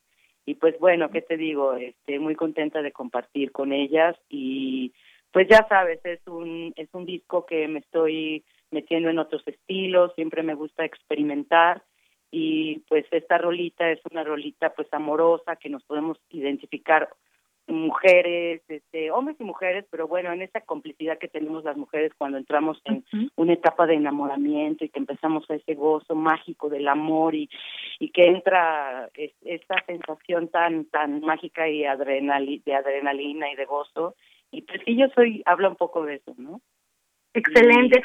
Speaker 33: Y pues bueno, ¿qué te digo? Este, muy contenta de compartir con ellas y pues ya sabes, es un, es un disco que me estoy metiendo en otros estilos, siempre me gusta experimentar y pues esta rolita es una rolita pues amorosa que nos podemos identificar mujeres, este, hombres y mujeres, pero bueno, en esa complicidad que tenemos las mujeres cuando entramos en una etapa de enamoramiento y que empezamos a ese gozo mágico del amor y, y que entra esta sensación tan tan mágica y adrenali, de adrenalina y de gozo y pues sí yo soy habla un poco de eso, ¿no?
Speaker 32: Excelente.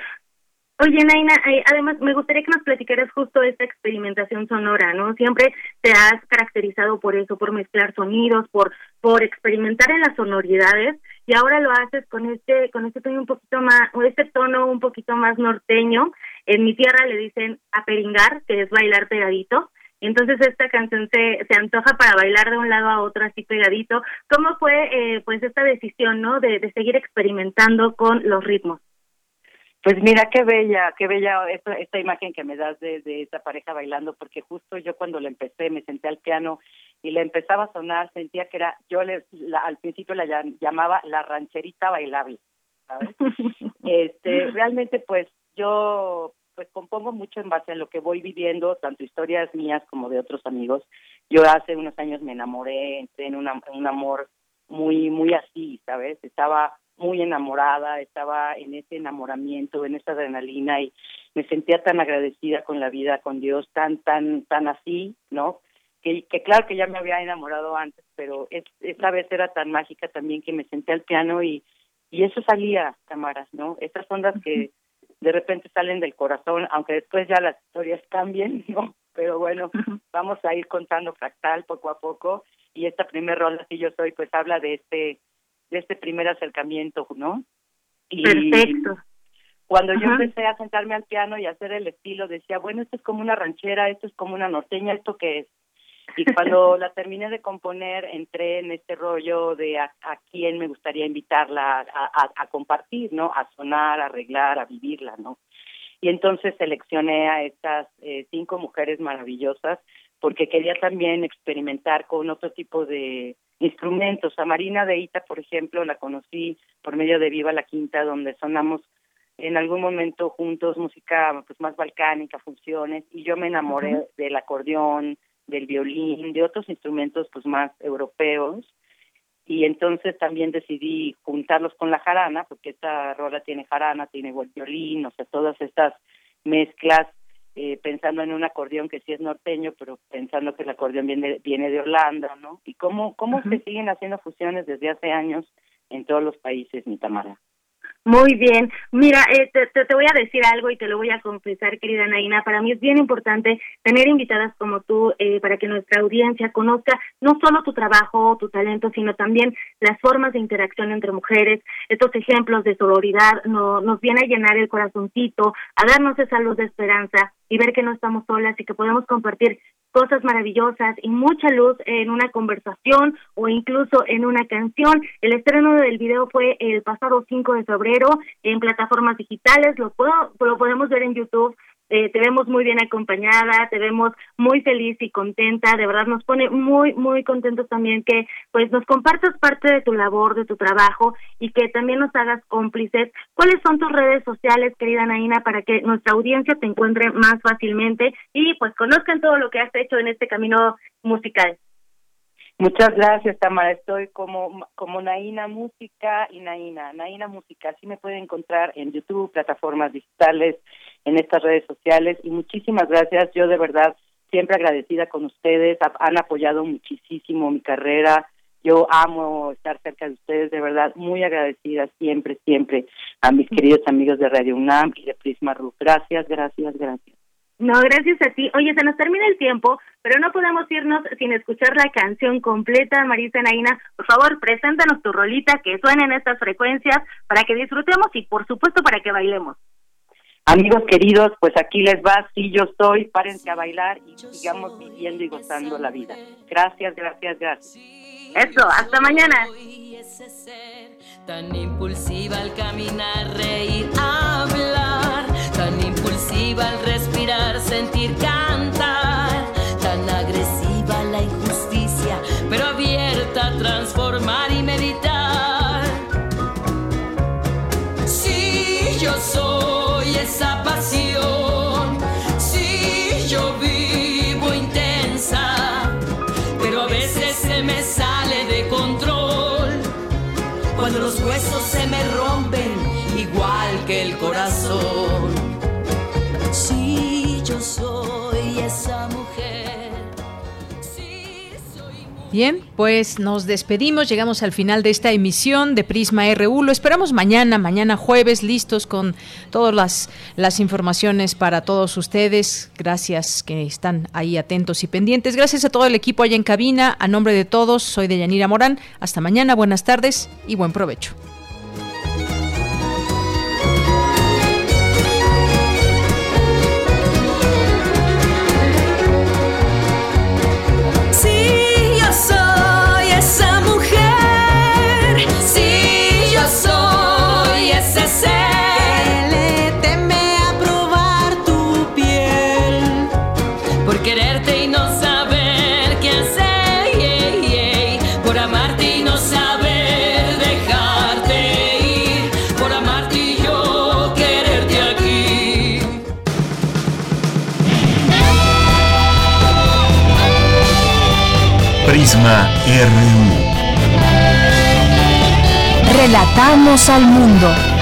Speaker 32: Oye, Naina, eh, además me gustaría que nos platicaras justo esta experimentación sonora, ¿no? Siempre te has caracterizado por eso, por mezclar sonidos, por por experimentar en las sonoridades y ahora lo haces con este con este tono un poquito más, o este tono un poquito más norteño. En mi tierra le dicen aperingar, que es bailar pegadito. Entonces esta canción se, se antoja para bailar de un lado a otro así pegadito. ¿Cómo fue eh, pues esta decisión, no, de, de seguir experimentando con los ritmos?
Speaker 33: Pues mira qué bella, qué bella esta, esta imagen que me das de, de esa pareja bailando, porque justo yo cuando la empecé me senté al piano y le empezaba a sonar, sentía que era, yo le, al principio la llamaba la rancherita bailable, ¿sabes? este, realmente pues yo pues compongo mucho en base a lo que voy viviendo, tanto historias mías como de otros amigos. Yo hace unos años me enamoré, entré en un amor muy, muy así, ¿sabes? Estaba muy enamorada, estaba en ese enamoramiento, en esa adrenalina y me sentía tan agradecida con la vida, con Dios, tan, tan, tan así, ¿no? Que, claro que ya me había enamorado antes, pero es, esa vez era tan mágica también que me senté al piano y, y eso salía, cámaras, ¿no? Estas ondas que de repente salen del corazón, aunque después ya las historias cambien, ¿no? Pero bueno, vamos a ir contando fractal poco a poco y esta primer ronda, si yo soy, pues habla de este de este primer acercamiento, ¿no?
Speaker 32: Y Perfecto.
Speaker 33: Cuando yo empecé a sentarme al piano y a hacer el estilo, decía, bueno, esto es como una ranchera, esto es como una norteña, ¿esto qué es? Y cuando la terminé de componer, entré en este rollo de a, quién me gustaría invitarla a, a, compartir, ¿no? A sonar, a arreglar, a vivirla, ¿no? Y entonces seleccioné a estas eh, cinco mujeres maravillosas porque quería también experimentar con otro tipo de, instrumentos. A Marina de Ita, por ejemplo, la conocí por medio de Viva la Quinta, donde sonamos en algún momento juntos música pues más balcánica, funciones, y yo me enamoré del acordeón, del violín, de otros instrumentos pues más europeos. y entonces también decidí juntarlos con la jarana, porque esta rola tiene jarana, tiene violín, o sea, todas estas mezclas, eh, pensando en un acordeón que sí es norteño, pero pensando que el acordeón viene, viene de Holanda, ¿no? Y cómo, cómo se siguen haciendo fusiones desde hace años en todos los países, mi Tamara.
Speaker 32: Muy bien. Mira, eh, te, voy a decir algo y te lo voy a confesar, querida Naina. Para mí es bien importante tener invitadas como tú eh, para que nuestra audiencia conozca no solo tu trabajo, tu talento, sino también las formas de interacción entre mujeres. Estos ejemplos de sororidad no, nos viene a llenar el corazoncito, a darnos esa luz de esperanza y ver que no estamos solas y que podemos compartir cosas maravillosas y mucha luz en una conversación o incluso en una canción. El estreno del video fue el pasado 5 de febrero en plataformas digitales, lo, puedo, lo podemos ver en YouTube eh, te vemos muy bien acompañada, te vemos muy feliz y contenta, de verdad nos pone muy, muy contentos también que pues nos compartas parte de tu labor, de tu trabajo y que también nos hagas cómplices. ¿Cuáles son tus redes sociales, querida Naina, para que nuestra audiencia te encuentre más fácilmente y pues conozcan todo lo que has hecho en este camino musical?
Speaker 33: Muchas gracias, Tamara. Estoy como, como Naina Música y Naina. Naina Música. Así me pueden encontrar en YouTube, plataformas digitales, en estas redes sociales. Y muchísimas gracias. Yo de verdad siempre agradecida con ustedes. Han apoyado muchísimo mi carrera. Yo amo estar cerca de ustedes, de verdad, muy agradecida siempre, siempre a mis queridos amigos de Radio UNAM y de Prisma RU. Gracias, gracias, gracias.
Speaker 32: No, gracias a ti. Oye, se nos termina el tiempo, pero no podemos irnos sin escuchar la canción completa, Marisa Naina. Por favor, preséntanos tu rolita, que suene en estas frecuencias, para que disfrutemos y, por supuesto, para que bailemos.
Speaker 33: Amigos queridos, pues aquí les va, sí yo soy, párense a bailar y sigamos viviendo y gozando la vida. Gracias, gracias, gracias.
Speaker 32: Eso, hasta mañana.
Speaker 15: Tan impulsiva al caminar, reír, tan al respirar, sentir, cantar, tan agresiva la injusticia, pero abierta a transformar y meditar.
Speaker 1: Bien, pues nos despedimos, llegamos al final de esta emisión de Prisma RU. Lo esperamos mañana, mañana jueves, listos con todas las, las informaciones para todos ustedes. Gracias que están ahí atentos y pendientes. Gracias a todo el equipo allá en cabina. A nombre de todos, soy de Yanira Morán. Hasta mañana, buenas tardes y buen provecho.
Speaker 3: Relatamos al mundo.